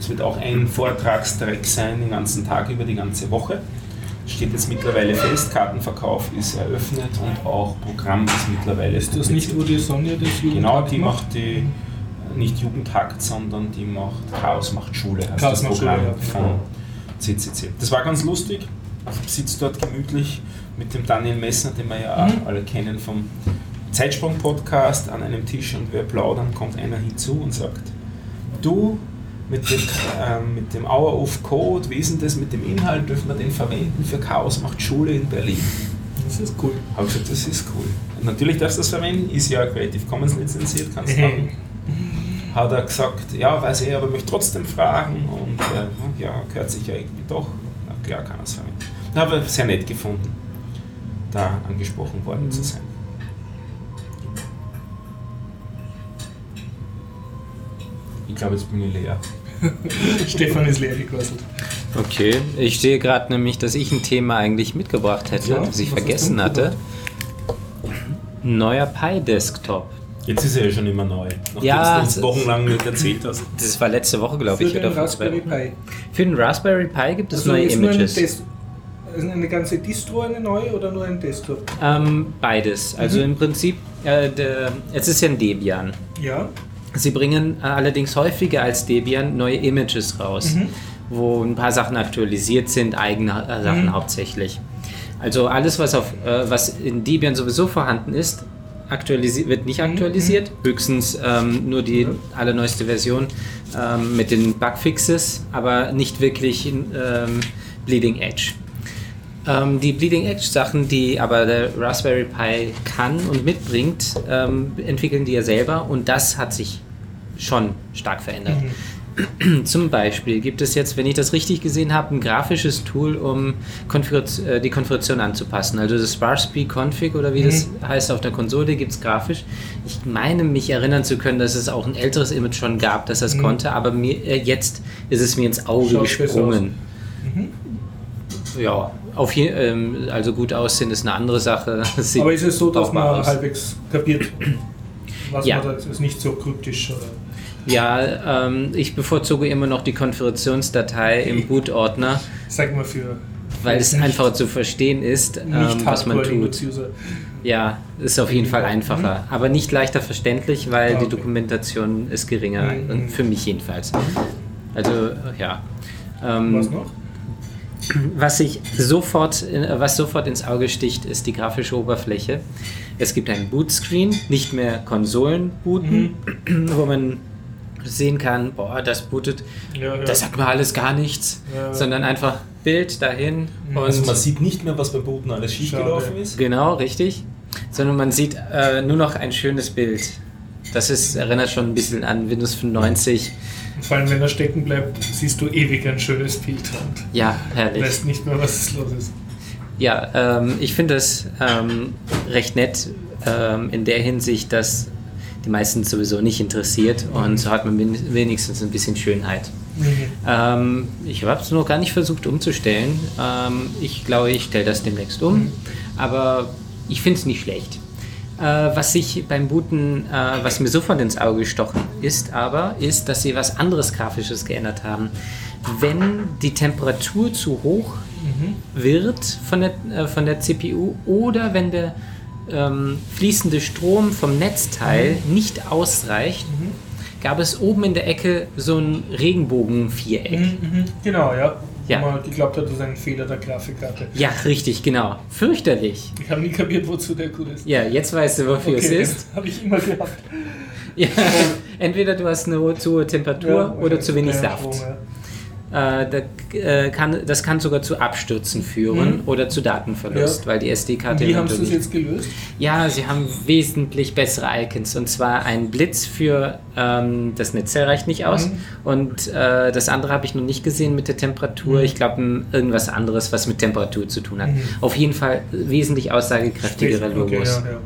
es wird auch ein Vortragstrack sein, den ganzen Tag über, die ganze Woche. Steht jetzt mittlerweile fest, Kartenverkauf ist eröffnet und auch Programm ist mittlerweile Ist das nicht, wo die Sonja das Jugendtag Genau, die macht die äh, nicht Jugendhakt, sondern die macht Chaos macht Schule, heißt Chaos das macht Programm Schule, ja. von CCC. Das war ganz lustig. Ich sitze dort gemütlich mit dem Daniel Messner, den wir ja Mhm. alle kennen vom Zeitsprung-Podcast, an einem Tisch und wir plaudern, kommt einer hinzu und sagt, du, mit dem, ähm, mit dem Hour of Code, wie ist denn das mit dem Inhalt, dürfen wir den verwenden für Chaos macht Schule in Berlin? Das ist cool. Habe ich gesagt, das ist cool. Und natürlich darfst du das verwenden, ist ja Creative Commons lizenziert, kannst du machen. Hat er gesagt, ja, weiß ich, aber möchte trotzdem fragen und äh, ja, gehört sich ja irgendwie doch. Na klar kann er es verwenden. Habe ich sehr nett gefunden, da angesprochen worden zu sein. Ich glaube, jetzt bin ich leer. Stefan ist leer gequasselt. Okay, ich sehe gerade nämlich, dass ich ein Thema eigentlich mitgebracht hätte, Ja, das ich was hast vergessen hatte. Neuer Pi-Desktop. Jetzt ist er ja schon immer neu. Nachdem Ja, du es- uns wochenlang nicht erzählt hast. Das war letzte Woche, glaube Für ich, den oder vor Raspberry Pi. Für den Raspberry Pi gibt es Also neue ist nur eine, Images. Ist eine ganze Distro eine neue oder nur ein Desktop? Ähm, beides. Also Mhm. im Prinzip, äh, der, es ist ja ein Debian. Ja. Sie bringen äh, allerdings häufiger als Debian neue Images raus, Mhm. wo ein paar Sachen aktualisiert sind, eigene äh, Sachen Mhm. hauptsächlich. Also alles, was, auf, äh, was in Debian sowieso vorhanden ist, wird nicht Mhm. aktualisiert, höchstens ähm, nur die Mhm. allerneueste Version ähm, mit den Bugfixes, aber nicht wirklich ähm, Bleeding Edge. Ähm, die Bleeding Edge Sachen, die aber der Raspberry Pi kann und mitbringt, ähm, entwickeln die ja selber und das hat sich schon stark verändert. Zum Beispiel gibt es jetzt, wenn ich das richtig gesehen habe, ein grafisches Tool, um Konfigur- äh, die Konfiguration anzupassen. Also das SparseP Config oder wie das heißt auf der Konsole gibt es grafisch. Ich meine mich erinnern zu können, dass es auch ein älteres Image schon gab, das das konnte, aber mir, äh, jetzt ist es mir ins Auge Schaut gesprungen. Ja, auf je, ähm, also gut aussehen ist eine andere Sache. Aber ist es so, dass man aus. halbwegs kapiert, was Ja. man da ist nicht so kryptisch? Oder? Ja, ähm, ich bevorzuge immer noch die Konfigurationsdatei im Boot-Ordner, Sag mal für weil es einfacher zu verstehen ist, ähm, nicht was man tut. Ja, ist auf jeden Fall einfacher, aber nicht leichter verständlich, weil Ah, die okay. Dokumentation ist geringer, Mhm. für mich jedenfalls. Also, ja. Ähm, Was noch? Was sich sofort, was sofort ins Auge sticht, ist die grafische Oberfläche. Es gibt ein Bootscreen, nicht mehr Konsolen booten, wo man sehen kann, boah, das bootet, Ja, ja. das sagt mir alles gar nichts, Ja. sondern einfach Bild dahin und Also man sieht nicht mehr, was beim Booten alles schiefgelaufen ist. genau richtig, sondern man sieht äh, nur noch ein schönes Bild. Das ist, erinnert schon ein bisschen an Windows 95. Und vor allem, wenn er stecken bleibt, siehst du ewig ein schönes Bild und Ja, herrlich. weißt nicht mehr, was los ist. Ja, ähm, ich finde es ähm, recht nett ähm, in der Hinsicht, dass die meisten sowieso nicht interessiert und so hat man wen- wenigstens ein bisschen Schönheit. Ähm, ich habe es noch gar nicht versucht umzustellen. Ähm, ich glaube, ich stelle das demnächst um, aber ich finde es nicht schlecht. Äh, was sich beim Booten, äh, was mir sofort ins Auge gestochen ist, aber ist, dass sie was anderes Grafisches geändert haben. Wenn die Temperatur zu hoch wird von der, äh, von der CPU oder wenn der ähm, fließende Strom vom Netzteil nicht ausreicht, gab es oben in der Ecke so ein Regenbogenviereck. Mhm, genau, ja. Ja. Wo man geglaubt hat, das ist ein Fehler der Grafikkarte. Ja, richtig, genau. Fürchterlich. Ich habe nie kapiert, wozu der gut ist. Ja, jetzt weißt du, wofür es ist. Habe ich immer gehabt. Ja, entweder du hast eine zu hohe Temperatur Ja, oder zu wenig Saft. Strom, ja. Äh, äh, kann, das kann sogar zu Abstürzen führen Mhm. oder zu Datenverlust, Ja. weil die SD-Karte Wie haben sie nicht- jetzt gelöst? Ja, sie haben wesentlich bessere Icons und zwar ein Blitz für ähm, das Netzteil reicht nicht aus Mhm. und äh, das andere habe ich noch nicht gesehen mit der Temperatur. Mhm. Ich glaube irgendwas anderes, was mit Temperatur zu tun hat. Mhm. Auf jeden Fall wesentlich aussagekräftigere Okay, Logos. ja, ja.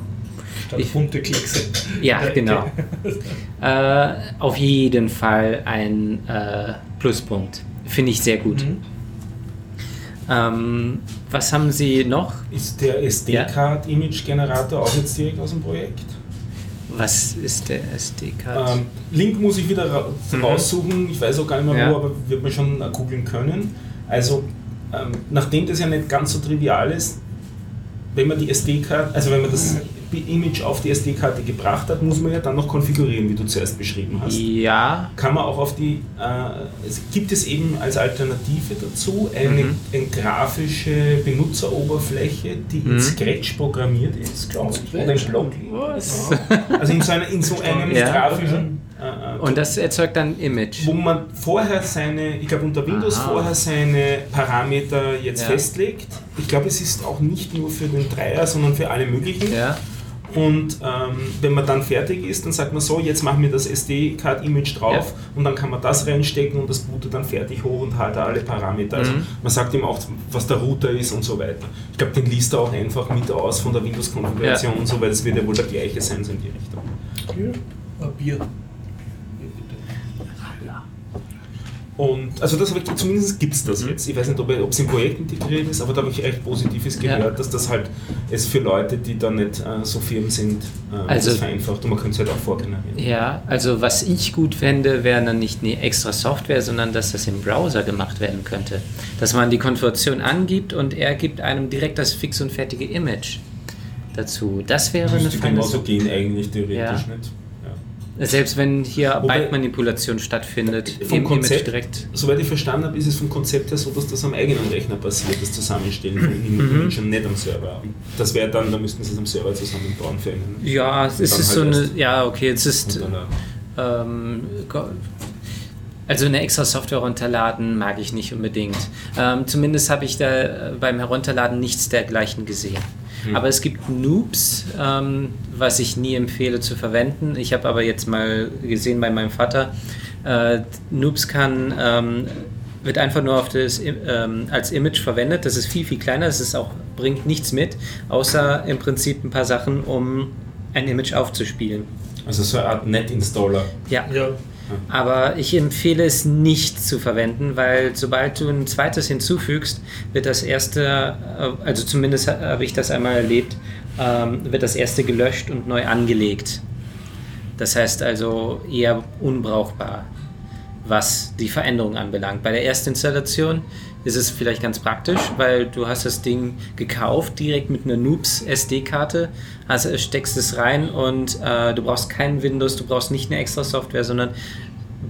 Statt Ich- bunte Kleckse. Ja, genau. Äh, auf jeden Fall ein äh, Pluspunkt. Finde ich sehr gut. Mhm. Ähm, was haben Sie noch? Ist der SD-Card-Image-Generator auch jetzt direkt aus dem Projekt? Was ist der SD-Card? Ähm, Link muss ich wieder ra Mhm. raussuchen, ich weiß auch gar nicht mehr Ja. wo, aber wird man schon googeln können. Also, ähm, nachdem das ja nicht ganz so trivial ist, wenn man die SD-Karte, also wenn man das Image auf die SD-Karte gebracht hat, muss man ja dann noch konfigurieren, wie du zuerst beschrieben hast. ja, Kann man auch auf die, äh, es gibt es eben als Alternative dazu eine, Mhm. eine grafische Benutzeroberfläche, die in Mhm. Scratch programmiert ist, glaube ich, oder im Block. Was? Also in so, einer, in so einem Ja. grafischen, äh, äh, Und das erzeugt dann ein Image. wo man vorher seine, ich glaube unter Windows Aha. vorher seine Parameter jetzt Ja. festlegt. Ich glaube, es ist auch nicht nur für den Dreier, sondern für alle möglichen. Ja. Und ähm, wenn man dann fertig ist, dann sagt man so, jetzt machen wir das SD-Card-Image drauf und dann kann man das reinstecken und das bootet dann fertig hoch und hat alle Parameter. Also Mhm. man sagt ihm auch, was der Router ist und so weiter. Ich glaube, den liest er auch einfach mit aus von der Windows-Konfiguration Ja. und so, weil das wird ja wohl der gleiche sein, so in die Richtung. Hier, ein Bier. Bier, bitte. Und also das habe ich zumindest gibt es das Mhm. jetzt. Ich weiß nicht, ob es im Projekt integriert ist, aber da habe ich echt Positives Ja. gehört, dass das halt es für Leute, die da nicht äh, so firm sind, äh, Also- vereinfacht und man könnte es halt auch vorgenerieren. Ja, also was ich gut fände, wäre dann nicht eine extra Software, sondern dass das im Browser gemacht werden könnte. Dass man die Konfiguration angibt und er gibt einem direkt das fix und fertige Image dazu. Das wäre eine Müsste feine genauso gehen eigentlich theoretisch Ja. nicht. Selbst wenn hier Wobei- Byte-Manipulation stattfindet, Vom im Konzept- direkt. Soweit ich verstanden habe, ist es vom Konzept her so, dass das am eigenen Rechner passiert, das Zusammenstellen von Mhm. Image und nicht am Server. Das wäre dann, da müssten sie es am Server zusammenbauen für einen. Ja, es ist Dann so halt eine, ja, okay, es ist, ähm, also eine extra Software runterladen mag ich nicht unbedingt. Ähm, zumindest habe ich da äh, beim Herunterladen nichts dergleichen gesehen. Hm. Aber es gibt Noobs, ähm, was ich nie empfehle zu verwenden. Ich habe aber jetzt mal gesehen bei meinem Vater, äh, Noobs kann, ähm, wird einfach nur auf das, ähm, als Image verwendet. Das ist viel, viel kleiner. Das ist auch, bringt nichts mit, außer im Prinzip ein paar Sachen, um ein Image aufzuspielen. also so eine Art Net-Installer. Ja, Ja, aber ich empfehle es nicht zu verwenden, weil sobald du ein zweites hinzufügst, wird das erste, äh, also zumindest ha- habe ich das einmal erlebt, ähm, wird das erste gelöscht und neu angelegt. Das heißt also eher unbrauchbar, was die Veränderung anbelangt. Bei der Erstinstallation ist es vielleicht ganz praktisch, weil du hast das Ding gekauft, direkt mit einer Noobs SD-Karte, also steckst es rein und äh, du brauchst kein Windows, du brauchst nicht eine extra Software, sondern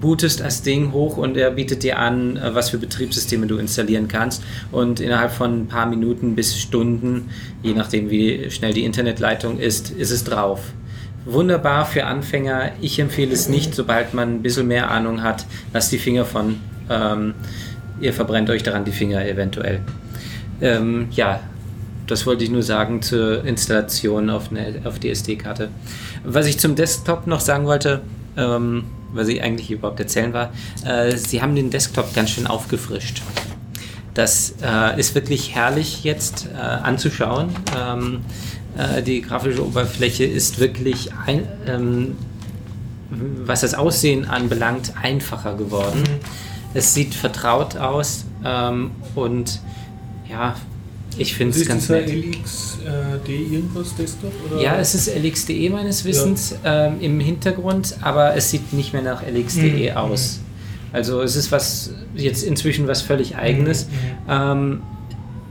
bootest das Ding hoch und er bietet dir an, äh, was für Betriebssysteme du installieren kannst. Und innerhalb von ein paar Minuten bis Stunden, je nachdem wie schnell die Internetleitung ist, ist es drauf. Wunderbar für Anfänger. Ich empfehle es nicht, sobald man ein bisschen mehr Ahnung hat. Lasst die Finger von. Ähm, ihr verbrennt euch daran die Finger eventuell. Ähm, ja, das wollte ich nur sagen zur Installation auf, eine, auf die SD-Karte. Was ich zum Desktop noch sagen wollte, ähm, was ich eigentlich überhaupt erzählen war, äh, sie haben den Desktop ganz schön aufgefrischt. Das äh, ist wirklich herrlich jetzt äh, anzuschauen. Ähm, äh, die grafische Oberfläche ist wirklich, ein, ähm, was das Aussehen anbelangt, einfacher geworden. Es sieht vertraut aus ähm, und ja, ich finde es ganz nett. LXD irgendwas Desktop? Oder? Ja, es ist LXDE meines Wissens ähm, im Hintergrund, aber es sieht nicht mehr nach LXDE Mhm. aus. Also es ist was jetzt inzwischen was völlig eigenes. Mhm. Ähm,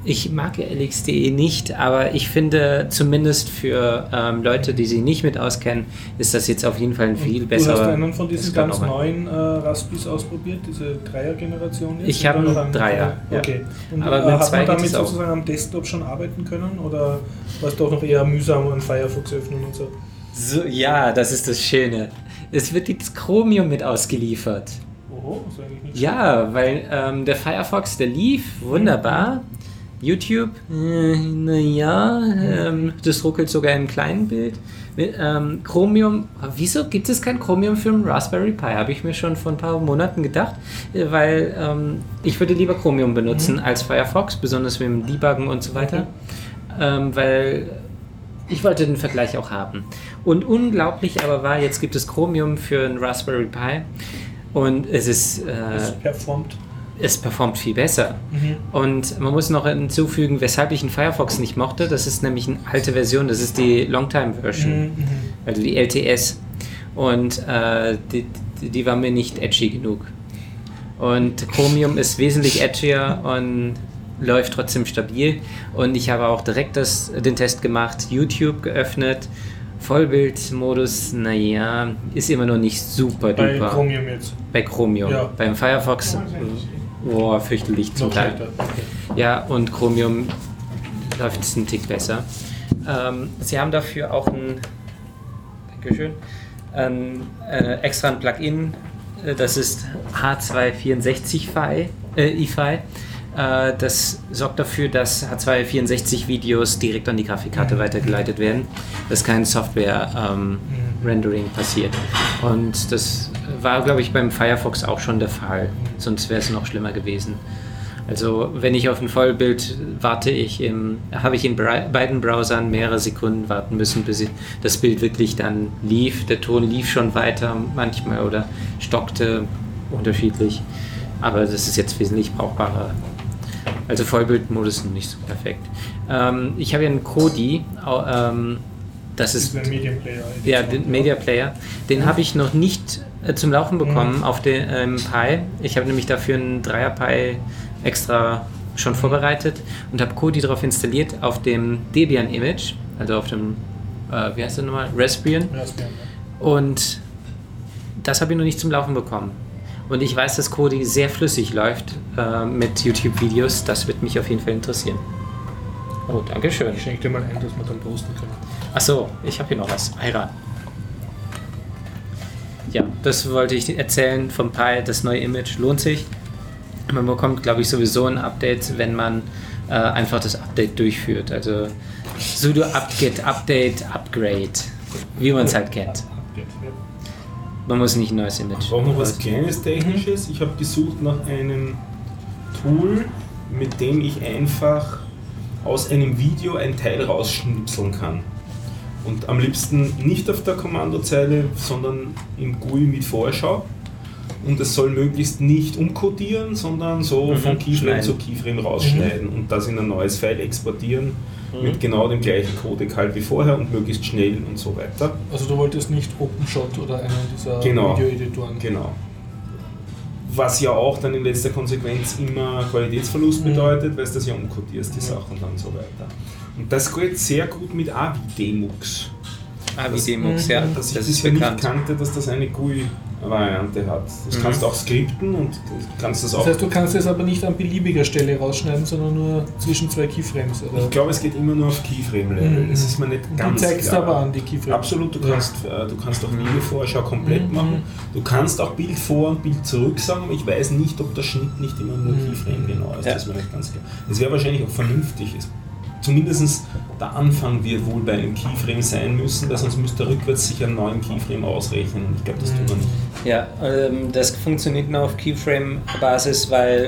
ich mag LXDE nicht, aber ich finde zumindest für ähm, Leute, die sich nicht mit auskennen, ist das jetzt auf jeden Fall ein viel Du besserer. hast einen von diesen ganz neuen äh, Raspis ausprobiert, diese Dreier-Generation? Ich habe einen noch einen Dreier, ja. Okay. Und Aber äh, mit hat zwei man damit sozusagen am Desktop schon arbeiten können oder war es doch noch eher mühsam an Firefox öffnen und so? So, ja, das ist das Schöne. Es wird jetzt Chromium mit ausgeliefert. Oho, ist eigentlich nicht Ja, weil ähm, der Firefox, der lief wunderbar. YouTube, äh, naja, ähm, das ruckelt sogar im kleinen Bild. Mit, ähm, Chromium, wieso gibt es kein Chromium für einen Raspberry Pi? Habe ich mir schon vor ein paar Monaten gedacht, äh, weil ähm, ich würde lieber Chromium benutzen als Firefox, besonders mit dem Debuggen und so weiter, ähm, weil ich wollte den Vergleich auch haben. Und unglaublich aber war, jetzt gibt es Chromium für einen Raspberry Pi und es ist... Äh, Es performt. Es performt viel besser. Mhm. Und man muss noch hinzufügen, weshalb ich einen Firefox nicht mochte. Das ist nämlich eine alte Version, das ist die Longtime-Version, Mhm. also die LTS. Und äh, die, die war mir nicht edgy genug. Und Chromium ist wesentlich edgier und läuft trotzdem stabil. Und ich habe auch direkt das, den Test gemacht, YouTube geöffnet. Vollbildmodus, naja, ist immer noch nicht super Bei duper. Chromium jetzt. Bei Chromium. Ja. Beim Firefox, boah, fürchterlich zum Teil. Ja, und Chromium läuft es einen Tick besser. Ähm, sie haben dafür auch ein, Dankeschön, ein, äh, extra ein Plugin, äh, das ist H264 äh, EFI. Äh, das sorgt dafür, dass H264-Videos direkt an die Grafikkarte weitergeleitet werden, dass kein Software-Rendering passiert. Und das war, glaube ich, beim Firefox auch schon der Fall, sonst wäre es noch schlimmer gewesen. Also wenn ich auf ein Vollbild warte, ich habe ich in beiden Browsern mehrere Sekunden warten müssen, bis das Bild wirklich dann lief. Der Ton lief schon weiter manchmal oder stockte unterschiedlich. Aber das ist jetzt wesentlich brauchbarer. Also Vollbildmodus nicht so perfekt. Ähm, ich habe ja einen Kodi, ähm, das ist ein Medienplayer. ja, den Media Player. Den habe ich noch nicht äh, zum Laufen bekommen auf dem ähm, Pi. Ich habe nämlich dafür einen Dreier Pi extra schon vorbereitet und habe Kodi drauf installiert auf dem Debian Image, also auf dem, äh, wie heißt der nochmal? Raspbian. Raspbian, ja. Und das habe ich noch nicht zum Laufen bekommen. Und ich weiß, dass Kodi sehr flüssig läuft äh, mit YouTube-Videos. Das wird mich auf jeden Fall interessieren. Oh, danke schön. Ich schenke dir mal ein, dass wir dann posten können. Achso, ich habe hier noch was. Ayran. Ja, das wollte ich erzählen vom Pi. Das neue Image lohnt sich. Man bekommt, glaube ich, sowieso ein Update, wenn man äh, einfach das Update durchführt. Also sudo apt-get update upgrade, wie man es halt kennt. Man muss nicht ein neues Image. Brauchen wir was kleines Technisches? Ich habe gesucht nach einem Tool, mit dem ich einfach aus einem Video ein Teil rausschnipseln kann. Und am liebsten nicht auf der Kommandozeile, sondern im GUI mit Vorschau. Und es soll möglichst nicht umcodieren, sondern so Mhm, von Keyframe zu Keyframe rausschneiden und das in ein neues File exportieren mit genau dem gleichen Codec halt wie vorher und möglichst schnell und so weiter. Also du wolltest nicht OpenShot oder einen dieser Genau. Videoeditoren. Genau. Was ja auch dann in letzter Konsequenz immer Qualitätsverlust Mhm. bedeutet, weil du das ja umkodierst, die Sachen dann so weiter. Und das geht sehr gut mit AVI-Demux. Ah, wie Das- Demux, ja, Dass ich das das ist ja nicht bekannt. kannte, dass das eine GUI-Variante hat. Das Mhm. kannst du auch skripten und du kannst das auch. Das heißt, du kannst es aber nicht an beliebiger Stelle rausschneiden, sondern nur zwischen zwei Keyframes. Oder? ich glaube, es geht immer nur auf Keyframe-Level. Mhm. Das ist mir nicht Und ganz du zeigst klar. aber an die Keyframes. Absolut, du Ja. kannst, äh, du kannst auch Videovorschau komplett Mhm. machen. Du kannst auch Bild vor und Bild zurück sagen, aber ich weiß nicht, ob der Schnitt nicht immer nur Mhm. Keyframe genau ist. Ja. Das ist mir nicht ganz klar. Es wäre wahrscheinlich auch vernünftig. Es- Zumindest der Anfang wird wohl bei einem Keyframe sein müssen, weil sonst müsste er rückwärts sich einen neuen Keyframe ausrechnen. Ich glaube, das tut er nicht. Ja, ähm, das funktioniert nur auf Keyframe-Basis, weil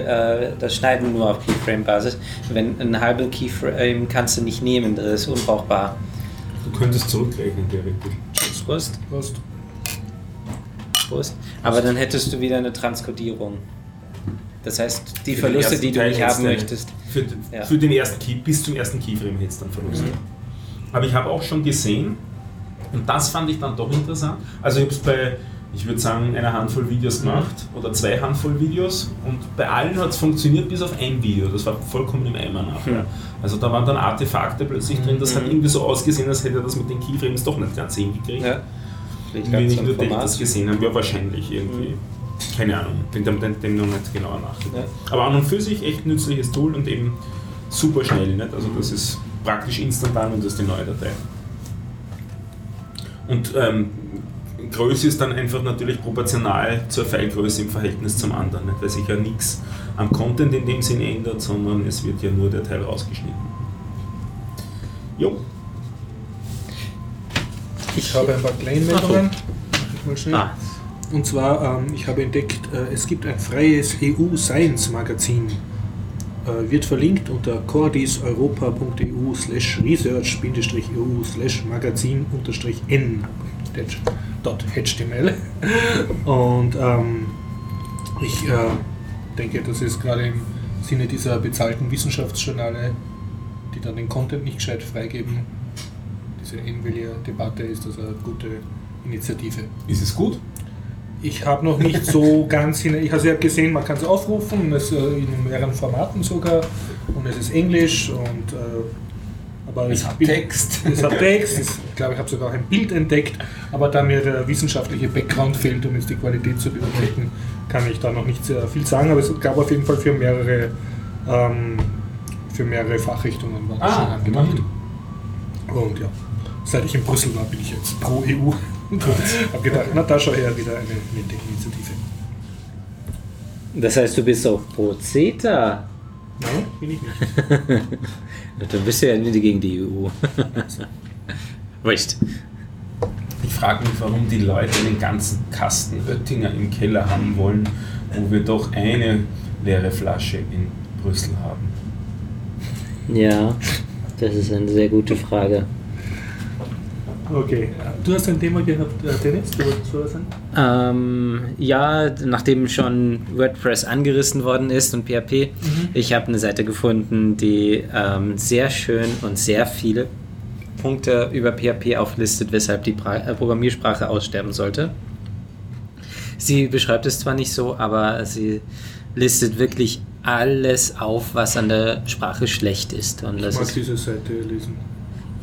äh, das Schneiden nur auf Keyframe-Basis. Wenn ein halber Keyframe kannst du nicht nehmen, das ist unbrauchbar. Du könntest zurückrechnen, theoretisch. Prost, Prost. Prost. Aber dann hättest du wieder eine Transkodierung. Das heißt, die Für Verluste, die du Teil nicht haben möchtest. Für, den- Ja. für den ersten Key, bis zum ersten Keyframe hättest du dann Verluste. Aber ich habe auch schon gesehen, und das fand ich dann doch interessant. Also ich habe es bei, ich würde sagen, einer Handvoll Videos gemacht oder zwei Handvoll Videos und bei allen hat es funktioniert, bis auf ein Video. Das war vollkommen im Eimer nachher. Hm. Also da waren dann Artefakte plötzlich drin, das hat Mhm. irgendwie so ausgesehen, als hätte er das mit den Keyframes doch nicht ganz hingekriegt. Ja. Nicht am nur Format. das gesehen haben, ja wahrscheinlich irgendwie. Keine Ahnung, bin dem, dem, dem noch nicht genauer nachgedacht. Ja. Aber an und für sich echt nützliches Tool und eben super schnell. Nicht? Also das ist praktisch instantan und das ist die neue Datei. Und ähm, Größe ist dann einfach natürlich proportional zur Filegröße im Verhältnis zum anderen, nicht? weil sich ja nichts am Content in dem Sinne ändert, sondern es wird ja nur der Teil rausgeschnitten. Jo, Ich habe ein paar Kleinmeldungen. Mach ich mal schnell. Ah, Und zwar, ähm, ich habe entdeckt, äh, es gibt ein freies EU-Science-Magazin. Äh, wird verlinkt unter cordiseuropa.eu slash research-eu slash magazin unterstrich n .html. Und ähm, ich äh, denke, das ist gerade im Sinne dieser bezahlten Wissenschaftsjournale, die dann den Content nicht gescheit freigeben. Diese Envelia-Debatte ist das eine gute Initiative. ist es gut? Ich habe noch nicht so ganz hin. Ich, also ich habe gesehen, man kann es aufrufen, es, äh, in mehreren Formaten sogar. Und es ist Englisch und äh, aber Es hat Text. Es hat Text. Es, ich glaube, ich habe sogar auch ein Bild entdeckt. Aber da mir der wissenschaftliche Background fehlt, um jetzt die Qualität zu beurteilen, kann ich da noch nicht sehr viel sagen. Aber es gab auf jeden Fall für mehrere ähm, für mehrere Fachrichtungen war das schon angedacht. immerhin. Und ja, seit ich in Brüssel war, bin ich jetzt pro EU. Habe gedacht, na da schau her, wieder eine nette Initiative. das heißt, du bist auch pro CETA. Nein, bin ich nicht. Dann bist du ja nicht gegen die EU. Wurscht. Ich frage mich, warum die Leute den ganzen Kasten Oettinger im Keller haben wollen, wo wir doch eine leere Flasche in Brüssel haben. Ja, das ist eine sehr gute Frage. Okay. Du hast ein Thema gehabt, äh, Dennis, du wolltest was sagen? Ähm, ja, nachdem schon WordPress angerissen worden ist und PHP, ich habe eine Seite gefunden, die ähm, sehr schön und sehr viele Punkte über PHP auflistet, weshalb die pra äh, Programmiersprache aussterben sollte. Sie beschreibt es zwar nicht so, aber sie listet wirklich alles auf, was an der Sprache schlecht ist. Und Ich das mag ist, diese Seite lesen.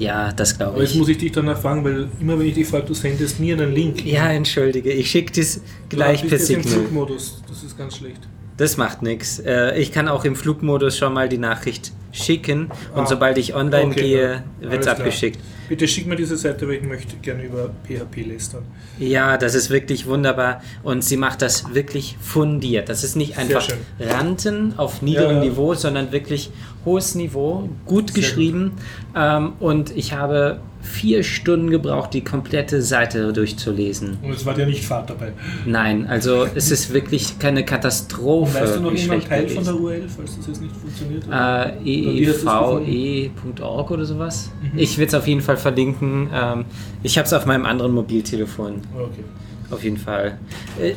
Ja, das glaube Aber jetzt ich. muss ich dich danach fragen, weil immer wenn ich dich frage, du sendest mir einen Link. Ja, entschuldige, ich schicke das gleich Du per im Signal. Flugmodus, das ist ganz schlecht. Das macht nichts. Ich kann auch im Flugmodus schon mal die Nachricht schicken und Ah, sobald ich online okay, gehe, wird es klar. abgeschickt. Bitte schick mir diese Seite, weil ich möchte gerne über PHP lästern. Ja, das ist wirklich wunderbar und sie macht das wirklich fundiert. Das ist nicht einfach. Ranten auf niederem Ja. Niveau, sondern wirklich hohes Niveau, gut Sehr geschrieben. Ähm, und ich habe vier Stunden gebraucht, die komplette Seite durchzulesen. Und es war dir nicht Fahrt dabei. Nein, also es ist wirklich keine Katastrophe. Weißt du noch jemand Teil von der URL, falls das jetzt nicht funktioniert? Äh, Oder hast du's gefunden? eve.org oder sowas. Mhm. Ich werde es auf jeden Fall verlinken. Ähm, ich habe es auf meinem anderen Mobiltelefon. Okay. Auf jeden Fall. Äh,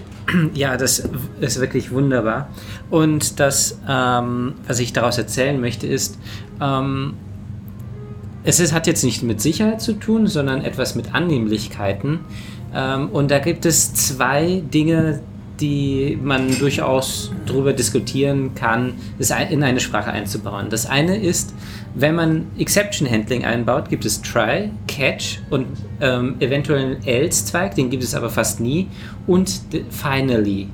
ja, das ist wirklich wunderbar. Und das, ähm, was ich daraus erzählen möchte, ist, ähm, es ist, hat jetzt nicht mit Sicherheit zu tun, sondern etwas mit Annehmlichkeiten. Ähm, und da gibt es zwei Dinge, die man durchaus darüber diskutieren kann, ein- in eine Sprache einzubauen. Das eine ist, wenn man Exception Handling einbaut, gibt es Try, Catch und ähm, eventuell einen Else-Zweig, den gibt es aber fast nie, und Finally.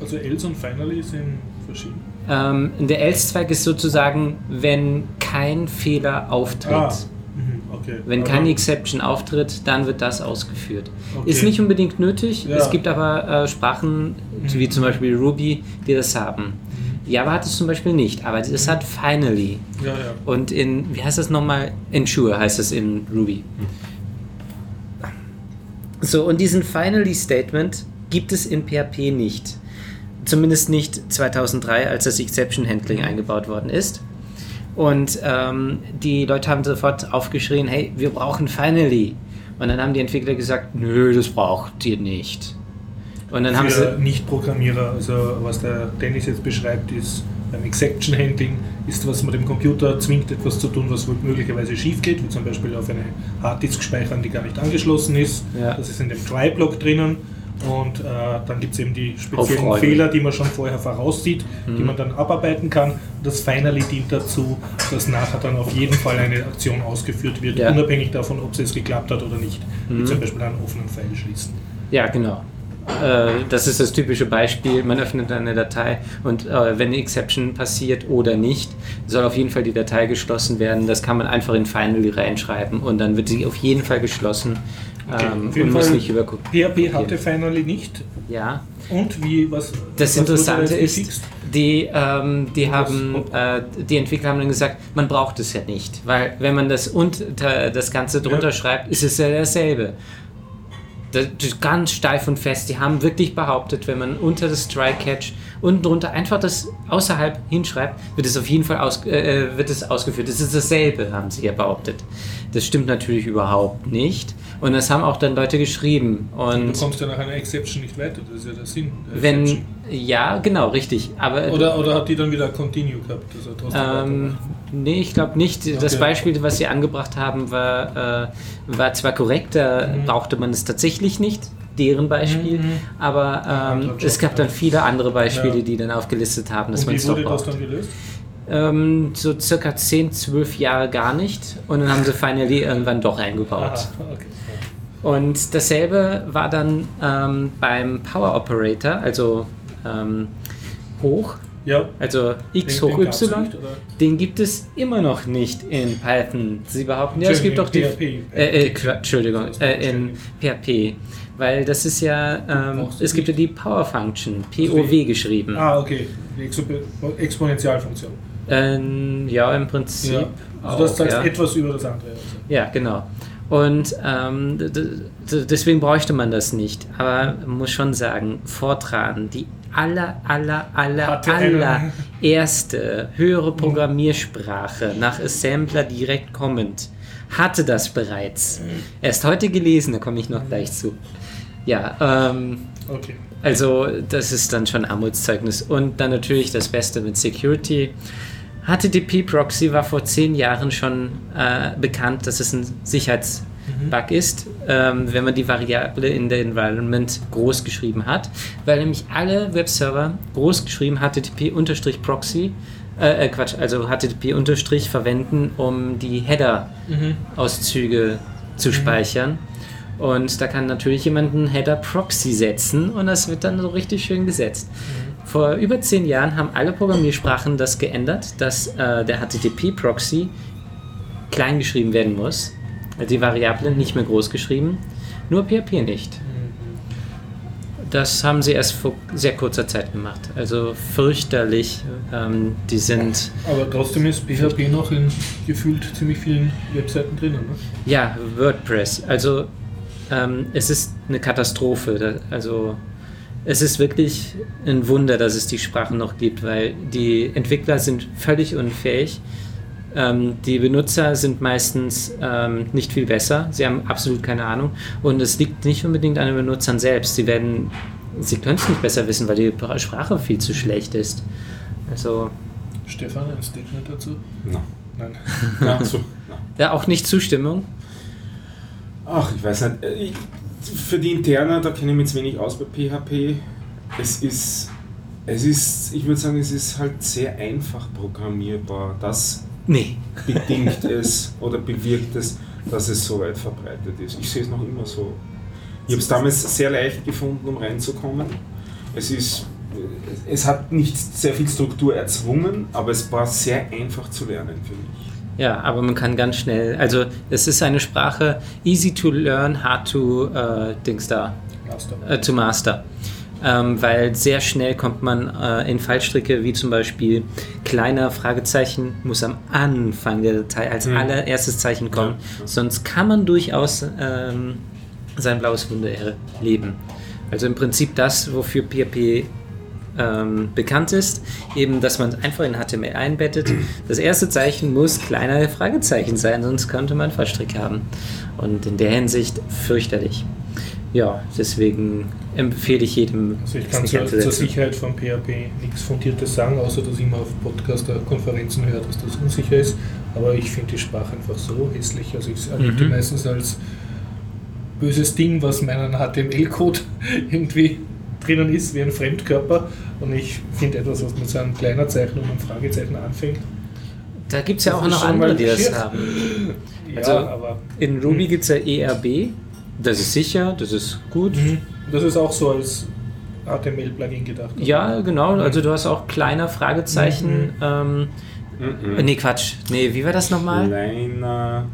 Also else und finally sind verschieden. Ähm, der Else-Zweig ist sozusagen, wenn kein Fehler auftritt. Ah, mhm, okay. Wenn Aber- keine Exception auftritt, dann wird das ausgeführt. Okay. Ist nicht unbedingt nötig. Ja. Es gibt aber äh, Sprachen, wie zum Beispiel Ruby, die das haben. Mhm. Java hat es zum Beispiel nicht, aber es hat Finally. Ja, ja. Und in, wie heißt das nochmal? Ensure heißt es in Ruby. So, und diesen Finally Statement gibt es in PHP nicht. Zumindest nicht 2003, als das Exception Handling eingebaut worden ist. Und ähm, die Leute haben sofort aufgeschrien, hey, wir brauchen Finally. Und dann haben die Entwickler gesagt, nö, das braucht ihr nicht. Und dann haben Für sie... Nicht-Programmierer, also was der Dennis jetzt beschreibt, ist beim Exception Handling, ist was man dem Computer zwingt, etwas zu tun, was wohl möglicherweise schief geht, wie zum Beispiel auf eine Harddisk speichern, die gar nicht angeschlossen ist. Ja. Das ist in dem Try-Block drinnen. Und äh, dann gibt es eben die speziellen. Fehler, die man schon vorher voraussieht, die Mhm. man dann abarbeiten kann. Das Finally dient dazu, dass nachher dann auf jeden Fall eine Aktion ausgeführt wird, Ja. unabhängig davon, ob es jetzt geklappt hat oder nicht. Wie Mhm. zum Beispiel einen offenen Pfeil schließen. Ja, genau. Äh, Das ist das typische Beispiel. Man öffnet eine Datei und äh, wenn eine Exception passiert oder nicht, soll auf jeden Fall die Datei geschlossen werden. Das kann man einfach in Finally reinschreiben und dann wird sie auf jeden Fall geschlossen ähm, auf jeden und muss nicht übergucken. PHP hatte Finally nicht. Ja. Und wie, was. Das was Interessante jetzt ist, die, ähm, die, haben, äh, die Entwickler haben dann gesagt, man braucht es ja nicht, weil wenn man das unter das Ganze drunter Ja. schreibt, ist es ja dasselbe. Das das ist ganz steif und fest. Die haben wirklich behauptet, wenn man unter das Try-Catch unten drunter einfach das außerhalb hinschreibt, wird es auf jeden Fall aus, äh, wird es ausgeführt. Es ist dasselbe, haben sie ja behauptet. Das stimmt natürlich überhaupt nicht. Und das haben auch dann Leute geschrieben. Und Du kommst ja nach einer Exception nicht weiter, das ist ja der Sinn. wenn, Exception. ja, genau, richtig. Aber Oder, oder hat die dann wieder Continue gehabt? trotzdem ähm, nee, ich glaube nicht. Das Okay. Beispiel, was sie angebracht haben, war, äh, war zwar korrekt, da Mhm. brauchte man es tatsächlich nicht, deren Beispiel, Mhm. aber ähm, Job, es gab dann ja. viele andere Beispiele, Ja. die dann aufgelistet haben, dass man wie es doch wurde das braucht. dann gelöst? Ähm, so circa 10, 12 Jahre gar nicht und dann haben sie finally irgendwann doch eingebaut. Aha, okay. Und dasselbe war dann ähm, beim Power Operator, also ähm, hoch, Ja, also x Den- hoch den y. nicht? Den gibt es immer noch nicht in Python. Sie behaupten, ja, es gibt doch die. PHP. Äh, äh, Entschuldigung, äh, in PHP. Weil das ist ja, ähm, es gibt ja die Power Function, Also POW die- geschrieben. Ah, okay. Die Expo- Exponentialfunktion. Ähm, ja, im Prinzip. Ja. Also das auch, sagt ja. etwas über das andere. Also. Ja, genau. Und ähm, deswegen bräuchte man das nicht. Aber man muss schon sagen, Fortran, die aller, aller, aller, aller erste höhere Programmiersprache nach Assembler direkt kommend, hatte das bereits. Erst heute gelesen, da komme ich noch gleich zu. Ja, ähm, Okay. also das ist dann schon Armutszeugnis. Und dann natürlich das Beste mit Security. HTTP Proxy war vor zehn Jahren schon äh, bekannt, dass es ein Sicherheitsbug ist, ähm, wenn man die Variable in der Environment groß geschrieben hat, weil nämlich alle Webserver groß geschrieben HTTP-Proxy, äh, äh, Quatsch, also HTTP- verwenden, um die Header-Auszüge zu speichern. Und da kann natürlich jemand einen Header Proxy setzen und das wird dann so richtig schön gesetzt. Vor über zehn Jahren haben alle Programmiersprachen das geändert, dass äh, der HTTP-Proxy klein geschrieben werden muss. Die Variable nicht mehr groß geschrieben, nur PHP nicht. Das haben sie erst vor sehr kurzer Zeit gemacht. Also fürchterlich. Ähm, die sind Aber trotzdem ist PHP noch in gefühlt ziemlich vielen Webseiten drinnen. Ne? Ja, WordPress. Also ähm, es ist eine Katastrophe. Also es ist wirklich ein Wunder, dass es die Sprachen noch gibt, weil die Entwickler sind völlig unfähig. Ähm, die Benutzer sind meistens ähm, nicht viel besser. Sie haben absolut keine Ahnung. Und es liegt nicht unbedingt an den Benutzern selbst. Sie werden, sie können es nicht besser wissen, weil die Sprache viel zu schlecht ist. Also Stefan, ein Statement dazu? Na. Nein. So. Na. ja, auch nicht Zustimmung. Ach, ich weiß nicht. Ich, für die Interne, da kenne ich mich jetzt wenig aus bei PHP. Es ist, es ist, ich würde sagen, es ist halt sehr einfach programmierbar. Das Nee. bedingt es oder bewirkt es, dass es so weit verbreitet ist. Ich sehe es noch immer so. Ich habe es damals sehr leicht gefunden, um reinzukommen. Es ist, es hat nicht sehr viel Struktur erzwungen, aber es war sehr einfach zu lernen für mich. Ja, aber man kann ganz schnell, also es ist eine Sprache easy to learn, hard to äh, Dings da, Master. äh, to master. Ähm, weil sehr schnell kommt man äh, in Fallstricke, wie zum Beispiel kleiner Fragezeichen muss am Anfang der Datei als Mhm. allererstes Zeichen kommen. Ja. Sonst kann man durchaus ähm, sein blaues Wunder erleben. Also im Prinzip das, wofür PHP ähm, bekannt ist, eben, dass man einfach in HTML einbettet. Das erste Zeichen muss kleiner Fragezeichen sein, sonst könnte man Fallstrick haben. Und in der Hinsicht fürchterlich. Ja, deswegen empfehle ich jedem, Also ich es kann zur, zur. Sicherheit von PHP nichts Fundiertes sagen, außer dass ich immer auf Podcaster-Konferenzen höre, dass das unsicher ist. Aber ich finde die Sprache einfach so hässlich. Also ich erlebe die Mhm. meistens als böses Ding, was meinen HTML-Code irgendwie drinnen ist, wie ein Fremdkörper. Und ich finde etwas, was mit so einem kleiner Zeichen und einem Fragezeichen anfängt. Da gibt es ja Das auch noch andere, die das haben. Ja, Also- aber In Ruby gibt es ja ERB. Das ist sicher, das ist gut. Mhm. das ist auch so als HTML-Plugin gedacht. Ja, genau. Also du hast auch kleiner Fragezeichen. Mhm. Ähm, Mhm. nee, Quatsch. Nee, wie war das nochmal? Kleiner.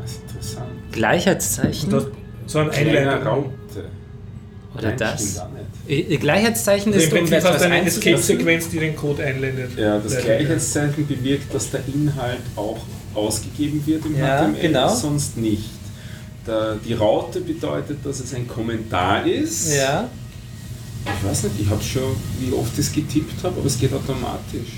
Was interessant. Gleichheitszeichen? Das, so ein Kleiner Einleitung. Oder Nein, das? nicht. Äh, Gleichheitszeichen ist um etwas eine. Escape-Sequenz, die den Code einblendet. Ja, das Ja, Gleichheitszeichen bewirkt, dass der Inhalt auch ausgegeben wird im Ja, HTML, genau. sonst nicht. Der, die Raute bedeutet, dass es ein Kommentar ist. Ja. Ich weiß nicht, ich habe schon, wie oft ich es getippt habe, aber es geht automatisch.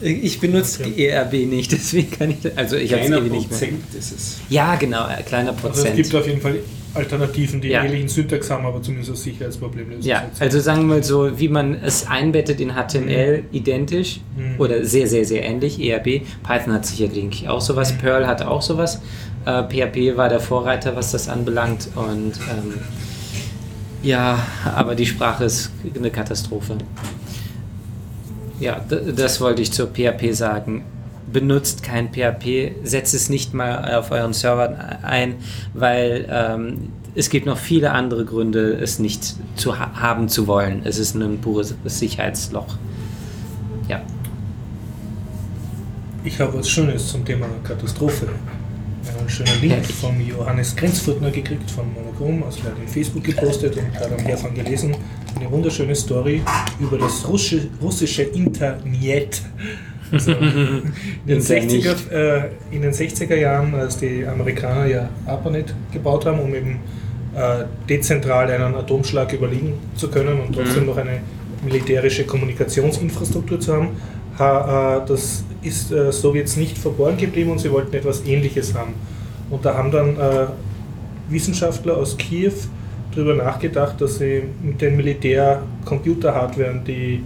Ich benutze Okay. die ERB nicht, deswegen kann ich. Also ich habe es nicht mehr. Prozent ist es. Ja, genau, ein kleiner Also es Prozent. gibt auf jeden Fall Alternativen, die Ja. ähnlichen Syntax haben, aber zumindest das Sicherheitsproblem lösen. Ja, also sagen wir mal so, wie man es einbettet in HTML, identisch Mhm. oder sehr, sehr, sehr ähnlich. ERB. Python hat sicherlich auch sowas, Mhm. Perl hat auch sowas. Äh, PHP war der Vorreiter, was das anbelangt. Und ähm, ja, aber die Sprache ist eine Katastrophe. Ja, das wollte ich zur PHP sagen. Benutzt kein PHP, setzt es nicht mal auf euren Servern ein, weil ähm, es gibt noch viele andere Gründe, es nicht zu ha haben zu wollen. Es ist ein pures Sicherheitsloch. Ja. Ich habe was Schönes zum Thema Katastrophe. Einen schönen Link von Johannes Grenzfurtner gekriegt, von Monochrom, aus der in Facebook gepostet und da dann mehrfach gelesen. Eine wunderschöne Story über das russische, russische Internet. Also in, den Internet. 60er, äh, in den 60er Jahren, als die Amerikaner ja ARPANET gebaut haben, um eben äh, dezentral einen Atomschlag überliegen zu können und trotzdem noch eine militärische Kommunikationsinfrastruktur zu haben, ha, äh, das ist äh, Sowjets nicht verborgen geblieben und sie wollten etwas Ähnliches haben. Und da haben dann äh, Wissenschaftler aus Kiew darüber nachgedacht, dass sie mit den Militär-Computer-Hardware, die,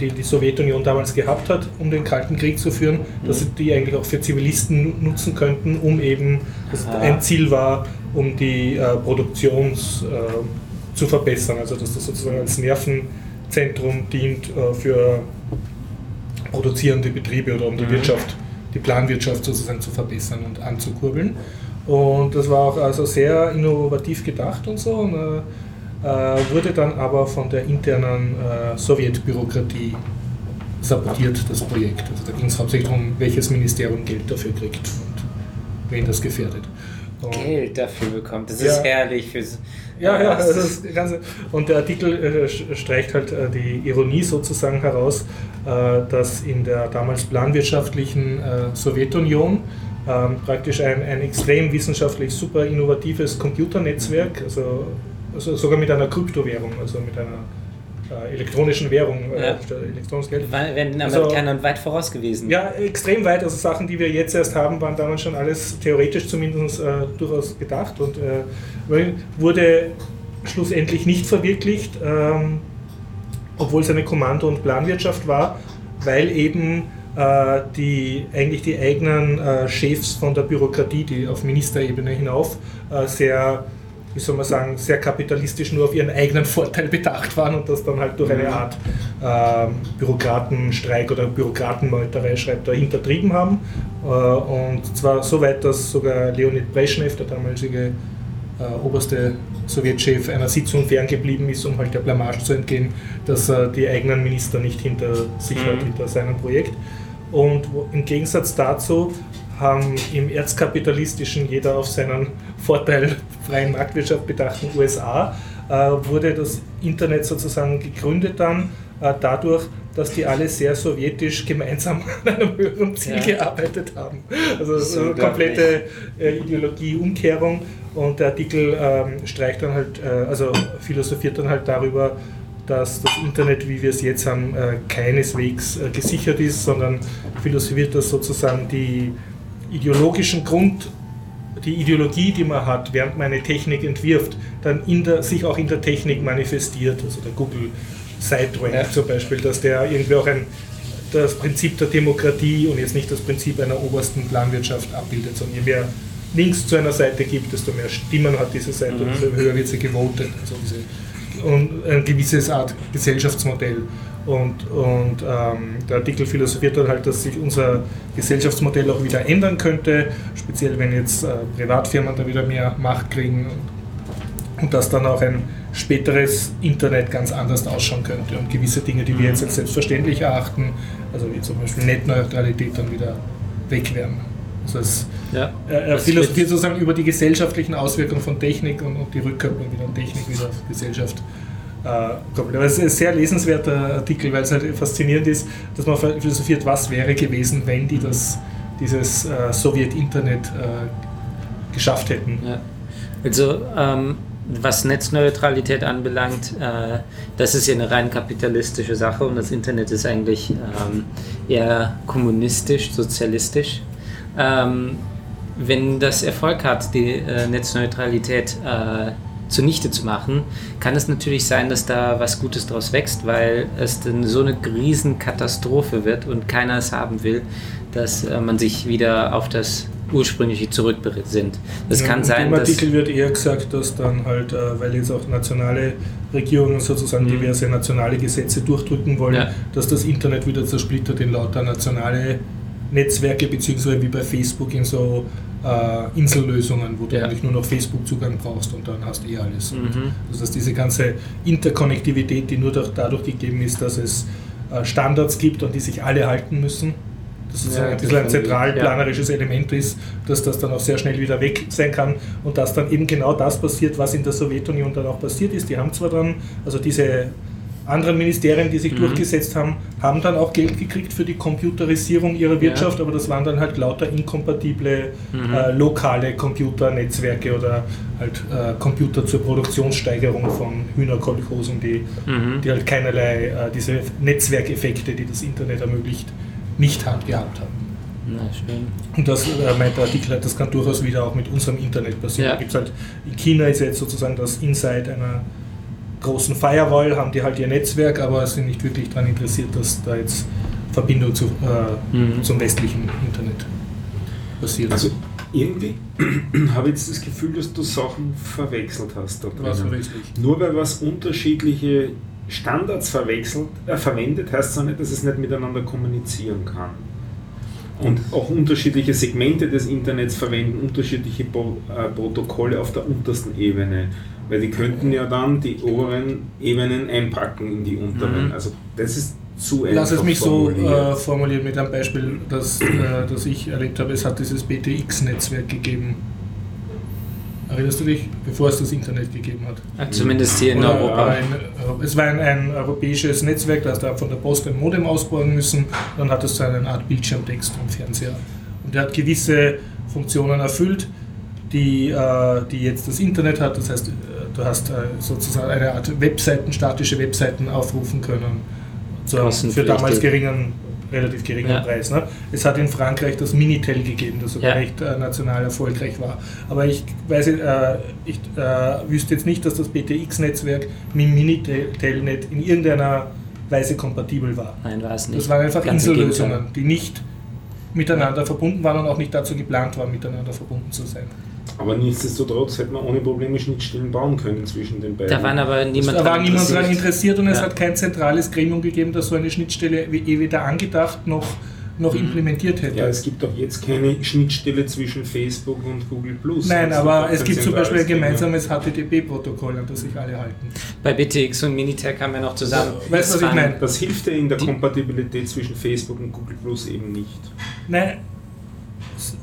die die Sowjetunion damals gehabt hat, um den Kalten Krieg zu führen, mhm. dass sie die eigentlich auch für Zivilisten nutzen könnten, um eben, das ah. ein Ziel war, um die äh, Produktion äh, zu verbessern. Also dass das sozusagen als Nervenzentrum dient äh, für produzierende Betriebe oder um die mhm. Wirtschaft, die Planwirtschaft sozusagen zu verbessern und anzukurbeln. Und das war auch also sehr innovativ gedacht und so. Und, äh, wurde dann aber von der internen äh, Sowjetbürokratie sabotiert, das Projekt. Also da ging es hauptsächlich darum, welches Ministerium Geld dafür kriegt und wen das gefährdet. Und Geld dafür bekommt, das ja, ist herrlich. Fürs, ja, ja, das Ganze. Und der Artikel äh, streicht halt äh, die Ironie sozusagen heraus, äh, dass in der damals planwirtschaftlichen äh, Sowjetunion ähm, praktisch ein, ein extrem wissenschaftlich super innovatives Computernetzwerk, also, also sogar mit einer Kryptowährung, also mit einer äh, elektronischen Währung, äh, ja. elektronisches Geld. Wären Amerikanern also, weit voraus gewesen. Ja, extrem weit. Also Sachen, die wir jetzt erst haben, waren damals schon alles theoretisch zumindest äh, durchaus gedacht und äh, wurde schlussendlich nicht verwirklicht, ähm, obwohl es eine Kommando- und Planwirtschaft war, weil eben äh, die eigentlich die eigenen äh, Chefs von der Bürokratie, die auf Ministerebene hinauf äh, sehr, wie soll man sagen, sehr kapitalistisch nur auf ihren eigenen Vorteil bedacht waren und das dann halt durch eine mhm. Art äh, Bürokratenstreik oder Bürokratenmeuterei schreibt er hintertrieben haben. Äh, und zwar so weit, dass sogar Leonid Brezhnev, der damalige äh, oberste Sowjetchef einer Sitzung ferngeblieben ist, um halt der Blamage zu entgehen, dass er die eigenen Minister nicht hinter sich mhm. hat, hinter seinem Projekt. Und im Gegensatz dazu haben im erzkapitalistischen, jeder auf seinen Vorteil freien Marktwirtschaft bedachten USA, äh, wurde das Internet sozusagen gegründet dann äh, dadurch, dass die alle sehr sowjetisch gemeinsam an einem höheren Ziel ja. gearbeitet haben. Also so komplette äh, Ideologieumkehrung und der Artikel ähm, streicht dann halt, äh, also philosophiert dann halt darüber, dass das Internet, wie wir es jetzt haben, äh, keineswegs gesichert ist, sondern philosophiert, dass sozusagen die ideologischen Grund, die Ideologie, die man hat, während man eine Technik entwirft, dann der, sich auch in der Technik manifestiert. Also der Google SiteRank ja. zum Beispiel, dass der irgendwie auch ein, das Prinzip der Demokratie und jetzt nicht das Prinzip einer obersten Planwirtschaft abbildet, sondern je mehr Links zu einer Seite gibt, desto mehr Stimmen hat diese Seite, mhm. desto höher wird sie gewotet. Also diese und ein gewisses Art Gesellschaftsmodell. Und, und ähm, der Artikel philosophiert dann halt, dass sich unser Gesellschaftsmodell auch wieder ändern könnte, speziell wenn jetzt äh, Privatfirmen da wieder mehr Macht kriegen und, dass dann auch ein späteres Internet ganz anders ausschauen könnte und gewisse Dinge, die wir jetzt als selbstverständlich erachten, also wie zum Beispiel Netzneutralität, dann wieder weg wären. Also es, ja, er philosophiert sozusagen über die gesellschaftlichen Auswirkungen von Technik und, und die Rückkopplung wieder an Technik wieder auf Gesellschaft. Äh, Aber es ist ein sehr lesenswerter Artikel, weil es halt faszinierend ist, dass man philosophiert, was wäre gewesen, wenn die das, dieses äh, Sowjet-Internet äh, geschafft hätten. Ja. Also ähm, was Netzneutralität anbelangt, äh, das ist ja eine rein kapitalistische Sache und das Internet ist eigentlich ähm, eher kommunistisch, sozialistisch. Ähm, wenn das Erfolg hat, die äh, Netzneutralität äh, zunichte zu machen, kann es natürlich sein, dass da was Gutes draus wächst, weil es dann so eine Riesenkatastrophe wird und keiner es haben will, dass äh, man sich wieder auf das ursprüngliche zurückbesinnt. Das ja, kann sein, Im Artikel wird eher gesagt, dass dann halt, äh, weil jetzt auch nationale Regierungen sozusagen mhm. diverse nationale Gesetze durchdrücken wollen, ja. dass das Internet wieder zersplittert in lauter nationale Netzwerke, beziehungsweise wie bei Facebook in so äh, Insellösungen, wo du ja. eigentlich nur noch Facebook-Zugang brauchst und dann hast du eh alles. Mhm. Das heißt, diese ganze Interkonnektivität, die nur dadurch gegeben ist, dass es äh, Standards gibt, an die sich alle halten müssen, dass es ja, ein bisschen ein zentralplanerisches ja. Element ist, dass das dann auch sehr schnell wieder weg sein kann und dass dann eben genau das passiert, was in der Sowjetunion dann auch passiert ist. Die haben zwar dann, also diese anderen Ministerien, die sich Mhm. durchgesetzt haben, haben dann auch Geld gekriegt für die Computerisierung ihrer Wirtschaft, aber das waren dann halt lauter inkompatible Mhm. äh, lokale Computernetzwerke oder halt äh, Computer zur Produktionssteigerung von Hühnerkolchosen, die, Mhm. die halt keinerlei äh, diese Netzwerkeffekte, die das Internet ermöglicht, nicht haben, gehabt haben. Na schön. Und das äh, meint der Artikel das kann durchaus wieder auch mit unserem Internet passieren. Ja. Gibt's halt, in China ist jetzt sozusagen das Inside einer großen Firewall, haben die halt ihr Netzwerk, aber sind nicht wirklich daran interessiert, dass da jetzt Verbindung zu, äh, Mhm. zum westlichen Internet passiert. Also irgendwie habe ich jetzt das Gefühl, dass du Sachen verwechselt hast. Was? Nur weil was unterschiedliche Standards verwechselt, äh, verwendet, heißt es auch nicht, dass es nicht miteinander kommunizieren kann. Und auch unterschiedliche Segmente des Internets verwenden unterschiedliche Pro äh, Protokolle auf der untersten Ebene. Weil die könnten ja dann die oberen Ebenen einpacken in die unteren. Mhm. Also das ist zu einfach Lass es mich so formuliert. äh, formulieren mit einem Beispiel, das, äh, das ich erlebt habe. Es hat dieses BTX-Netzwerk gegeben. Erinnerst du dich? Bevor es das Internet gegeben hat. Ah, Zumindest hier in Oder Europa. Ein, äh, es war ein, ein europäisches Netzwerk, da hast du von der Post ein Modem ausbauen müssen, dann hattest du eine Art Bildschirmtext am Fernseher. Und der hat gewisse Funktionen erfüllt, die, äh, die jetzt das Internet hat. Das heißt, du hast äh, sozusagen eine Art Webseiten, statische Webseiten aufrufen können. Zu für damals geringen, relativ geringen Ja. Preis. Ne? Es hat in Frankreich das Minitel gegeben, das sogar Ja. recht äh, national erfolgreich war. Aber ich weiß, äh, ich äh, wüsste jetzt nicht, dass das BTX-Netzwerk mit dem Minitel-Net in irgendeiner Weise kompatibel war. Nein, war es nicht. Das waren einfach Ganz Insellösungen, die nicht miteinander verbunden waren und auch nicht dazu geplant waren, miteinander verbunden zu sein. Aber nichtsdestotrotz hätte man ohne Probleme Schnittstellen bauen können zwischen den beiden. Da waren aber niemand da war niemand daran interessiert. interessiert und es Ja. hat kein zentrales Gremium gegeben, das so eine Schnittstelle wie- eh weder angedacht noch, noch implementiert hätte. Ja, es gibt doch jetzt keine Schnittstelle zwischen Facebook und Google Plus. Nein, ist aber es gibt zum Beispiel ein gemeinsames HTTP-Protokoll, an das sich alle halten. Bei BTX und Minitel kamen wir noch zusammen. Weißt du, was Das ich meine? Das hilft ja in der Kompatibilität zwischen Facebook und Google Plus eben nicht. Nein,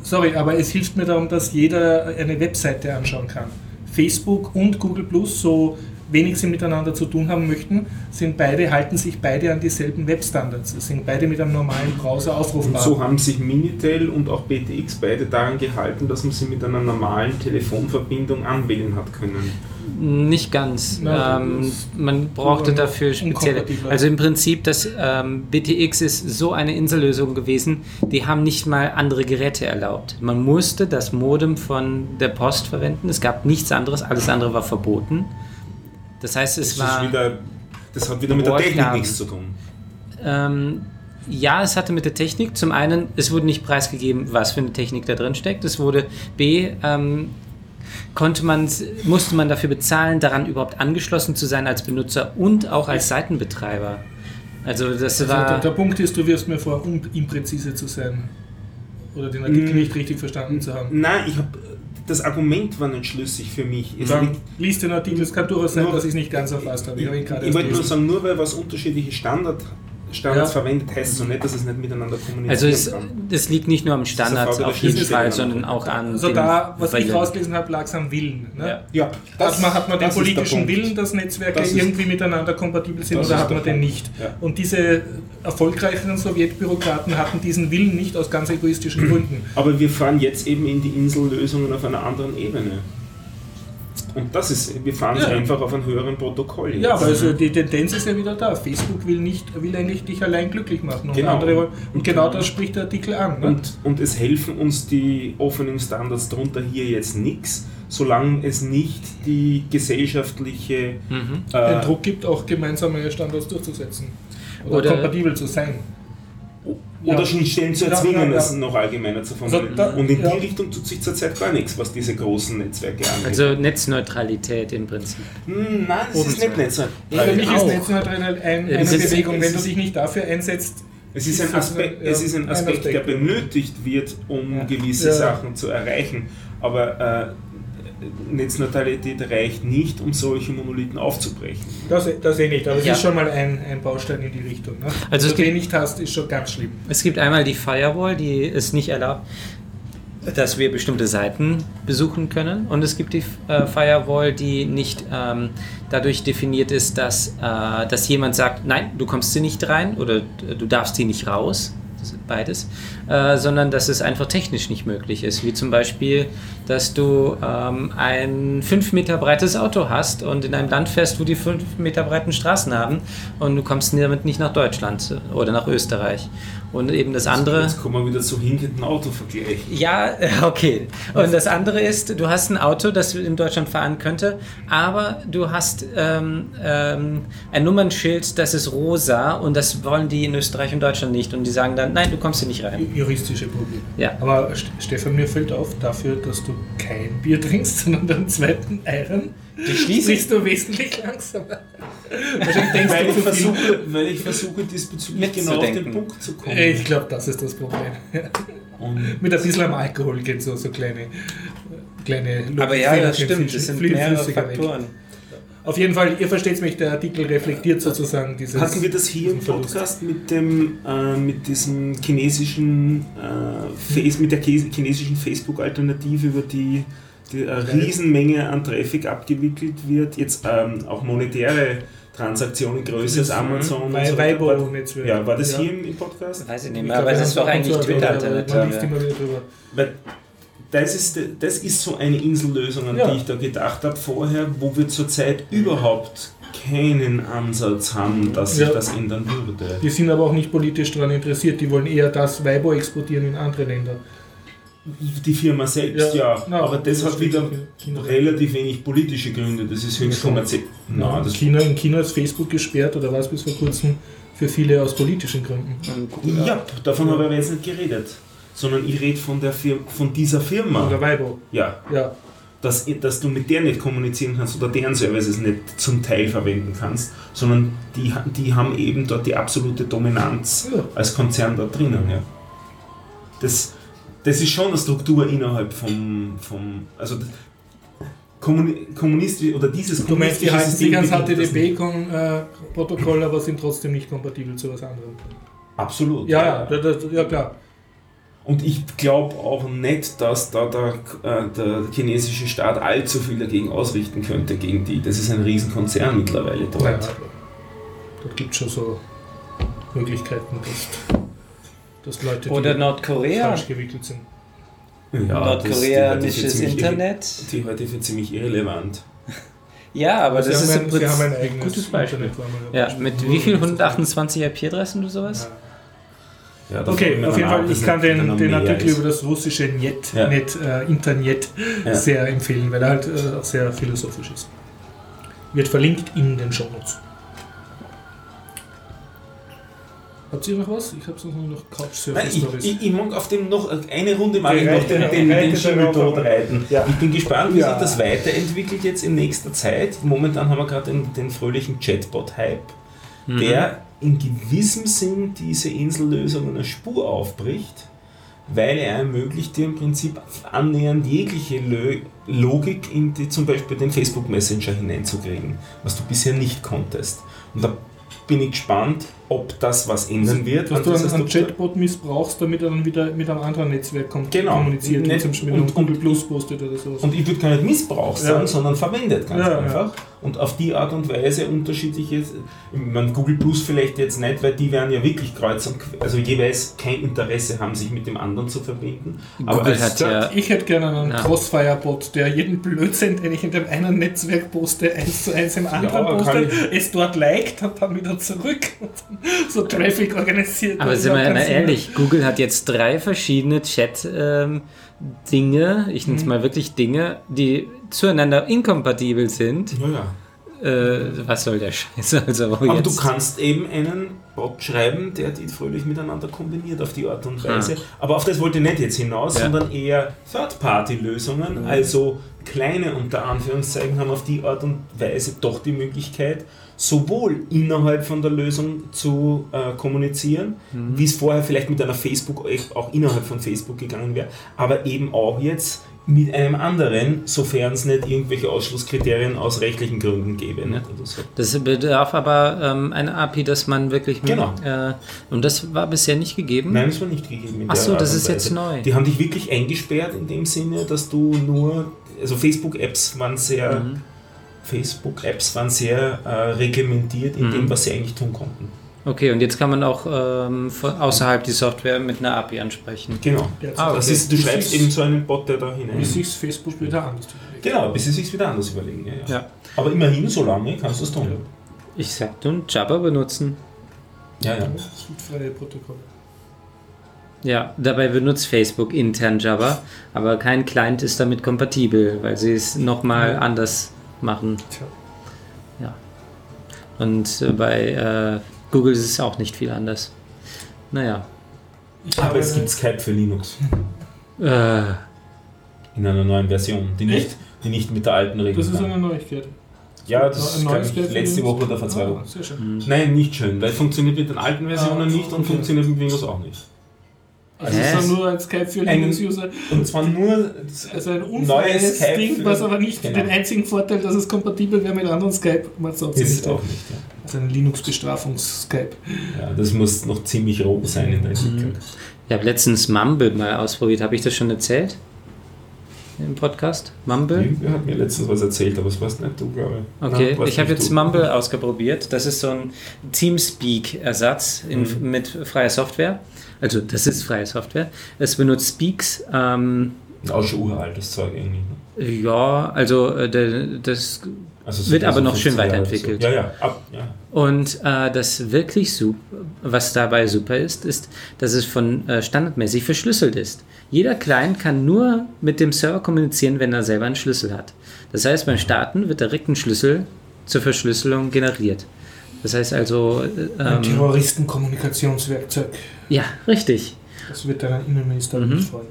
sorry, aber es hilft mir darum, dass jeder eine Webseite anschauen kann. Facebook und Google Plus, so wenig sie miteinander zu tun haben möchten, sind beide, halten sich beide an dieselben Webstandards. Sind beide mit einem normalen Browser Und aufrufbar. so haben sich Minitel und auch BTX beide daran gehalten, dass man sie mit einer normalen Telefonverbindung anwählen hat können. Nicht ganz. Na, ähm, man brauchte dafür spezielle. Also im Prinzip, das ähm, BTX ist so eine Insellösung gewesen, die haben nicht mal andere Geräte erlaubt. Man musste das Modem von der Post verwenden. Es gab nichts anderes, alles andere war verboten. Das heißt, es Das, war. wieder, das hat wieder mit der Technik nichts zu tun. Ähm, ja, es hatte mit der Technik. Zum einen, es wurde nicht preisgegeben, was für eine Technik da drin steckt. Es wurde B, ähm, konnte man, musste man dafür bezahlen, daran überhaupt angeschlossen zu sein als Benutzer und auch als Seitenbetreiber. Also das Also der, war. der Punkt ist, du wirst mir vor, um impräzise zu sein. Oder den Artikel Mm. nicht richtig verstanden zu haben. Nein, ich habe das Argument war nicht schlüssig für mich. Es Dann liegt- liest den Artikel, es kann durchaus sein, dass ich es nicht ganz erfasst habe. Ich, Ich erst wollte nur sagen, nur weil was unterschiedliche Standard, Standards Ja. verwendet, heißt es so nicht, dass es nicht miteinander kommunizieren Also es, kann. das liegt nicht nur am Standard auf jeden Schnittstellen. Fall, sondern auch an. Also da, was ich rausgelesen habe, lag es am Willen. Ne? Ja. Ja, hat man, hat man den das politischen. Willen, dass Netzwerke Das ist- irgendwie miteinander kompatibel sind das oder hat man den nicht? Ja. Und diese erfolgreicheren Sowjetbürokraten hatten diesen Willen nicht aus ganz egoistischen Gründen. Aber wir fahren jetzt eben in die Insellösungen auf einer anderen Ebene. Und das ist, wir fahren Ja. einfach auf einem höheren Protokoll. Ja, jetzt. aber also die Tendenz ist ja wieder da. Facebook will nicht, will eigentlich dich allein glücklich machen. Und, Genau. andere, wollen- und genau das spricht der Artikel an. Ne? Und, und es helfen uns die offenen Standards darunter hier jetzt nichts, solange es nicht die gesellschaftliche Mhm. äh, den Druck gibt, auch gemeinsame Standards durchzusetzen. Oder, Oder- kompatibel zu sein. Oder Ja. Schnittstellen zu Ja, erzwingen, ja, ja. es noch allgemeiner zu formulieren. Also da- und in ja. die Richtung tut sich zurzeit gar nichts, was diese großen Netzwerke angeht. Also Netzneutralität im Prinzip. Hm, nein, das ist nicht Netz. Für mich ist. Netzneutralität ein, Ja, eine ist- Bewegung. Wenn du dich nicht dafür einsetzt, Es ist ein Aspekt, Ja, es ist ein Aspekt, der benötigt wird, um Ja. gewisse Ja. Sachen zu erreichen. Aber äh, Netzneutralität reicht nicht, um solche Monolithen aufzubrechen. das, das eh nicht. Aber es Ja. ist schon mal ein, ein Baustein in die Richtung. Ne? Also Wenn es du den gibt- nicht hast, ist schon ganz schlimm. Es gibt einmal die Firewall, die es nicht erlaubt. dass wir bestimmte Seiten besuchen können und es gibt die äh, Firewall, die nicht ähm, dadurch definiert ist, dass, äh, dass jemand sagt, nein, du kommst sie nicht rein oder du darfst sie nicht raus, beides, äh, sondern dass es einfach technisch nicht möglich ist. Wie zum Beispiel, dass du ähm, ein 5 Meter breites Auto hast und in einem Land fährst, wo die 5 Meter breiten Straßen haben und du kommst damit nicht nach Deutschland oder nach Österreich. Und eben das andere. Jetzt kommen wir wieder zu hinkenden Autovergleich. Ja, okay. Und das andere ist, du hast ein Auto, das in Deutschland fahren könnte, aber du hast ähm, ähm, ein Nummernschild, das ist rosa und das wollen die in Österreich und Deutschland nicht. Und die sagen dann, nein, du kommst hier nicht rein. Juristische Probleme. Ja. Aber Stefan, mir fällt auf, dafür, dass du kein Bier trinkst, sondern den zweiten Eiren, schließen. sprichst du wesentlich langsamer. Wahrscheinlich denkst Weil du ich, versuche, weil ich versuche, diesbezüglich genau auf den. Punkt zu kommen. Ich glaube, das ist das Problem. Und Mit ein bisschen Alkohol geht so, so kleine, kleine Aber ja, das stimmt. Das sind mehrere flüssiger weg. Auf jeden Fall, ihr versteht mich, der Artikel reflektiert sozusagen dieses. Hatten wir das hier im. Podcast mit dem äh, mit diesem chinesischen äh, Face, mit der chinesischen Facebook-Alternative, über die, die eine Riesenmenge an Traffic abgewickelt wird, jetzt ähm, auch monetäre Transaktionen größer als Amazon. und Bei so weiter. War- Weibo-Netzwerk. Ja, war das hier im, im Podcast? Weiß ich nicht Ich mehr, aber das ist doch es eigentlich Twitter-Alternative. immer wieder drüber. Weil das ist, das ist so eine Insellösung, an Ja. die ich da gedacht habe vorher, wo wir zurzeit überhaupt keinen Ansatz haben, dass sich Ja. das ändern würde. Die sind aber auch nicht politisch daran interessiert, die wollen eher das Weibo exportieren in andere Länder. Die Firma selbst, Ja. ja, Na, aber das das hat wieder China. relativ wenig politische Gründe, das ist höchst Ja. kommerziell. Das China, in China ist Facebook gesperrt oder war es bis vor kurzem für viele aus politischen Gründen. Ja, davon habe ich aber jetzt nicht geredet, sondern ich rede von, der Fir von dieser Firma. Oder Weibo. Ja, Ja, dass, dass du mit der nicht kommunizieren kannst oder deren Services nicht zum Teil verwenden kannst, sondern die, die haben eben dort die absolute Dominanz Ja. als Konzern da drinnen. Ja. Das, das ist schon eine Struktur innerhalb vom, vom also Kommuni kommunistisch oder dieses du meinst, die halten sich ans das nicht. HTTP-Protokoll, aber sind trotzdem nicht kompatibel zu was anderem. Absolut. Ja, ja, da- ja klar. Und ich glaube auch nicht, dass da der, äh, der chinesische Staat allzu viel dagegen ausrichten könnte, gegen die. Das ist ein Riesenkonzern mittlerweile dort. Naja, dort gibt es schon so Möglichkeiten, dass, dass Leute, die oder Nordkorea. falsch gewickelt sind. Ja, Nordkoreanisches Internet. Die ich für ziemlich irrelevant. Ja, aber Sie das ist ein, im sie haben ein Prinzip eigenes gutes Beispiel. Internet, ein Ja, mit wie viel 128 IP-Adressen oder sowas? Ja. Ja, Okay, auf jeden Fall, ich kann den, den Artikel ist. über das russische Net, Ja. Net äh, Internet Ja. sehr empfehlen, weil er halt äh, auch sehr philosophisch ist. Wird verlinkt in den Shownotes. Habt ihr noch was? Ich habe sonst nur noch Couch Nein, Surface ich, ich, ich mag auf dem noch eine Runde mag ich noch den, den, den Schimmel darauf. tot reiten. Ja. Ich bin gespannt, wie Ja. sich das weiterentwickelt jetzt in nächster Zeit. Momentan haben wir gerade den, den fröhlichen Chatbot-Hype, Mhm. der in gewissem Sinn diese Insellösung eine Spur aufbricht, weil er ermöglicht dir im Prinzip annähernd jegliche Lö Logik in die, zum Beispiel den Facebook Messenger hineinzukriegen, was du bisher nicht konntest. Und da bin ich gespannt, ob das was ändern wird. Dass du einen, einen. Chatbot missbrauchst, damit er dann wieder mit einem anderen Netzwerk kom Genau. kommuniziert, wie zum Beispiel und- mit Google Plus postet oder sowas. Und ich würde gar nicht Missbrauch sagen, Ja. sondern verwendet ganz Ja, einfach. Und auf die Art und Weise unterschiedliche, ich meine, Google Plus vielleicht jetzt nicht, weil die werden ja wirklich kreuz und quer, also jeweils kein Interesse haben, sich mit dem anderen zu verbinden. Google als hat Third- ja Ich hätte gerne einen Ja. Crossfire-Bot, der jeden Blödsinn, den ich in dem einen Netzwerk poste, eins zu eins im anderen kann postet, ich- es dort liked und dann wieder zurück. So Traffic organisiert. Aber sind wir mal ehrlich, Google hat jetzt drei verschiedene Chat-Dinge, ich Mhm. nenne es mal wirklich Dinge, die zueinander inkompatibel sind. Ja, ja. Äh, was soll der Scheiß? Also Aber jetzt, du kannst eben einen Bot schreiben, der die fröhlich miteinander kombiniert auf die Art und Weise. Aber auf das wollte ich nicht jetzt hinaus, Ja. sondern eher Third-Party-Lösungen, also kleine unter Anführungszeichen haben auf die Art und Weise doch die Möglichkeit, sowohl innerhalb von der Lösung zu äh, kommunizieren, wie es vorher vielleicht mit einer Facebook auch innerhalb von Facebook gegangen wäre, aber eben auch jetzt mit einem anderen, sofern es nicht irgendwelche Ausschlusskriterien aus rechtlichen Gründen gäbe. Nicht? Oder so. Das bedarf aber ähm, einer API, dass man wirklich hm, Genau. Äh, und das war bisher nicht gegeben? Nein, das war nicht gegeben. in Ach der so, Art das ist jetzt neu. Die haben dich wirklich eingesperrt in dem Sinne, dass du nur, also Facebook-Apps waren sehr, Mhm. Facebook-Apps waren sehr äh, reglementiert in Mhm. dem, was sie eigentlich tun konnten. Okay, und jetzt kann man auch ähm, von außerhalb die Software mit einer API ansprechen. Genau. Ah, Das okay. ist, du Bis schreibst eben so einen Bot, der da hinein. Bis sich Facebook wieder anders überlegt. Genau, bis sie sich wieder anders überlegen. Ja, ja. Ja. Aber immerhin, so lange kannst du es tun. Ich sag nun Java benutzen. Ja, ja. Das sind freie Protokolle. Ja, dabei benutzt Facebook intern Java, aber kein Client ist damit kompatibel, weil sie es nochmal Ja. anders machen. Tja. Und äh, bei äh, Google ist es auch nicht viel anders. Naja. Ich Aber es gibt Skype für Linux Äh, in einer neuen Version, die nicht, Echt? die nicht mit der alten regeln Das ist eine Neuigkeit. Ja, das kann neues ich letzte? Woche oder vor zwei Ah, Wochen. Sehr schön. Nein, nicht schön, weil funktioniert mit den alten Versionen Ah, nicht und okay. funktioniert mit Windows auch nicht. Also Hä? es ist dann nur ein Skype für Linux-User. Und zwar nur Also ein neues unfreies Skype Ding, was aber nicht Genau. den einzigen Vorteil, dass es kompatibel wäre mit anderen Skype, macht es auch ist es nicht. auch nicht. Ja. Also ein Linux-Bestrafungs-Skype. Ja, das muss noch ziemlich roh sein in der Entwicklung. ich habe letztens Mumble mal ausprobiert. Habe ich das schon erzählt? Im Podcast? Mumble? Irgendwer hat mir letztens was erzählt, aber es warst nicht du, glaube ich. Okay, Nein, ich habe jetzt du. Mumble ausprobiert. Das ist so ein Teamspeak-Ersatz Mhm. mit freier Software. Also das ist freie Software. Es benutzt Speaks. Ähm, Auch schon uraltes Zeug irgendwie. ne? ja, also äh, das Also Wird aber so noch schön 15 Jahre weiterentwickelt. So. Ja, ja, ab, ja. Und äh, das wirklich super, was dabei super ist, ist, dass es von äh, standardmäßig verschlüsselt ist. Jeder Client kann nur mit dem Server kommunizieren, wenn er selber einen Schlüssel hat. Das heißt, beim Starten wird direkt ein Schlüssel zur Verschlüsselung generiert. Das heißt also, äh, Ein ähm, Terroristenkommunikationswerkzeug. ja, richtig. Das wird dein Innenminister Mhm. nicht freuen.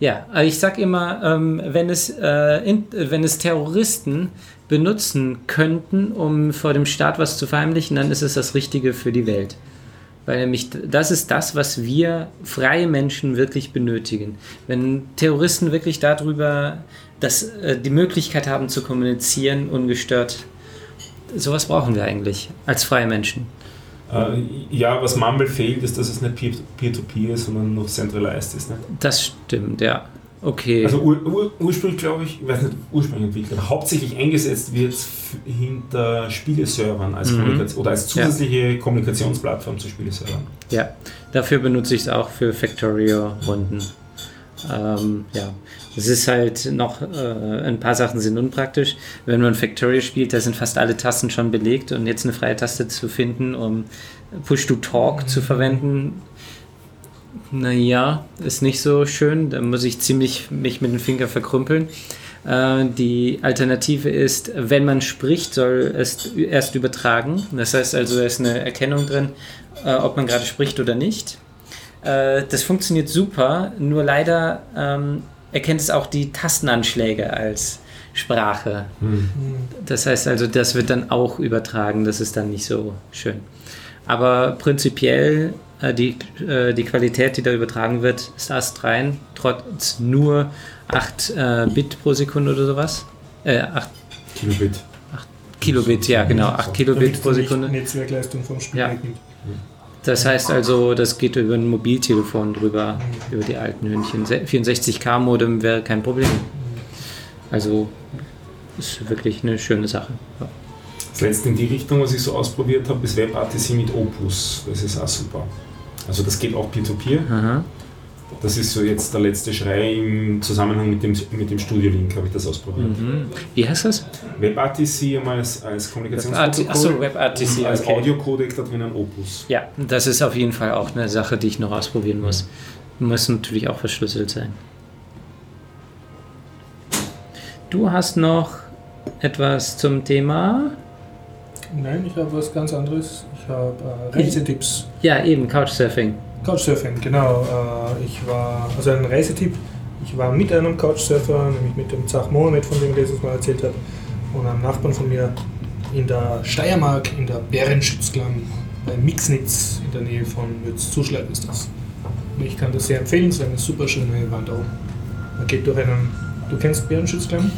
Ja, ich sag immer, ähm, wenn, es, äh, in, wenn es Terroristen benutzen könnten, um vor dem Staat was zu verheimlichen, dann ist es das Richtige für die Welt. Weil nämlich das ist das, was wir freie Menschen wirklich benötigen. Wenn Terroristen wirklich darüber das, äh, die Möglichkeit haben zu kommunizieren, ungestört, sowas brauchen wir eigentlich als freie Menschen. Äh, ja, was Mumble fehlt, ist, dass es nicht Peer- Peer-to-Peer ist, sondern noch centralized ist. Ne? Das stimmt, ja. Okay. Also ur, ur, ursprünglich, glaube ich, ich weiß nicht, ursprünglich entwickelt, aber hauptsächlich eingesetzt wird es hinter Spieleservern als Mhm. Oder als zusätzliche Kommunikationsplattform zu Spieleservern. Ja, dafür benutze ich es auch für Factorio-Runden. Ähm, ja, es ist halt noch, äh, ein paar Sachen sind unpraktisch. Wenn man Factorio spielt, da sind fast alle Tasten schon belegt und jetzt eine freie Taste zu finden, um Push-to-Talk zu verwenden, naja, ist nicht so schön. Da muss ich ziemlich mich mit dem Finger verkrümpeln. Äh, Die Alternative ist, wenn man spricht, soll es erst übertragen. Das heißt also, da ist eine Erkennung drin, äh, ob man gerade spricht oder nicht. Äh, Das funktioniert super, nur leider ähm, erkennt es auch die Tastenanschläge als Sprache. Das heißt also, das wird dann auch übertragen, das ist dann nicht so schön. Aber prinzipiell die, äh, die Qualität, die da übertragen wird, ist astrein, trotz nur 8 äh, Bit pro Sekunde oder sowas. Äh, 8 Kilobit. Kilobit, ja genau, 8 Damit Kilobit pro Sekunde. Netzwerkleistung vom Spiel Ja. Das heißt also, das geht über ein Mobiltelefon drüber, über die alten Hündchen. 64K Modem wäre kein Problem. Also ist wirklich eine schöne Sache. Ja. Das letzte in die Richtung, was ich so ausprobiert habe, ist WebRTC mit Opus. Das ist auch super. Also das geht auch Peer-to-Peer. Aha. Das ist so jetzt der letzte Schrei im Zusammenhang mit dem, mit dem Studio-Link, habe ich das ausprobiert. Mhm. Wie heißt das? WebRTC einmal als, als Kommunikationsprotokoll Achso, WebRTC. und als okay. Audiocodec da drinnen Opus. Ja, das ist auf jeden Fall auch eine Sache, die ich noch ausprobieren muss. Muss natürlich auch verschlüsselt sein. Du hast noch etwas zum Thema? Nein, ich habe was ganz anderes. Ich habe äh, Reisetipps. Ja, eben, Couchsurfing. Couchsurfing, genau. Äh, ich war, also ein Reisetipp. Ich war mit einem Couchsurfer, nämlich mit dem Zach Mohamed, von dem ich letztes Mal erzählt habe, und einem Nachbarn von mir in der Steiermark, in der Bärenschützklamm, bei Mixnitz, in der Nähe von Mütz-Zuschlag ist das. Und ich kann das sehr empfehlen, es ist eine super schöne Wanderung. Man geht durch einen, du kennst Bärenschützklamm?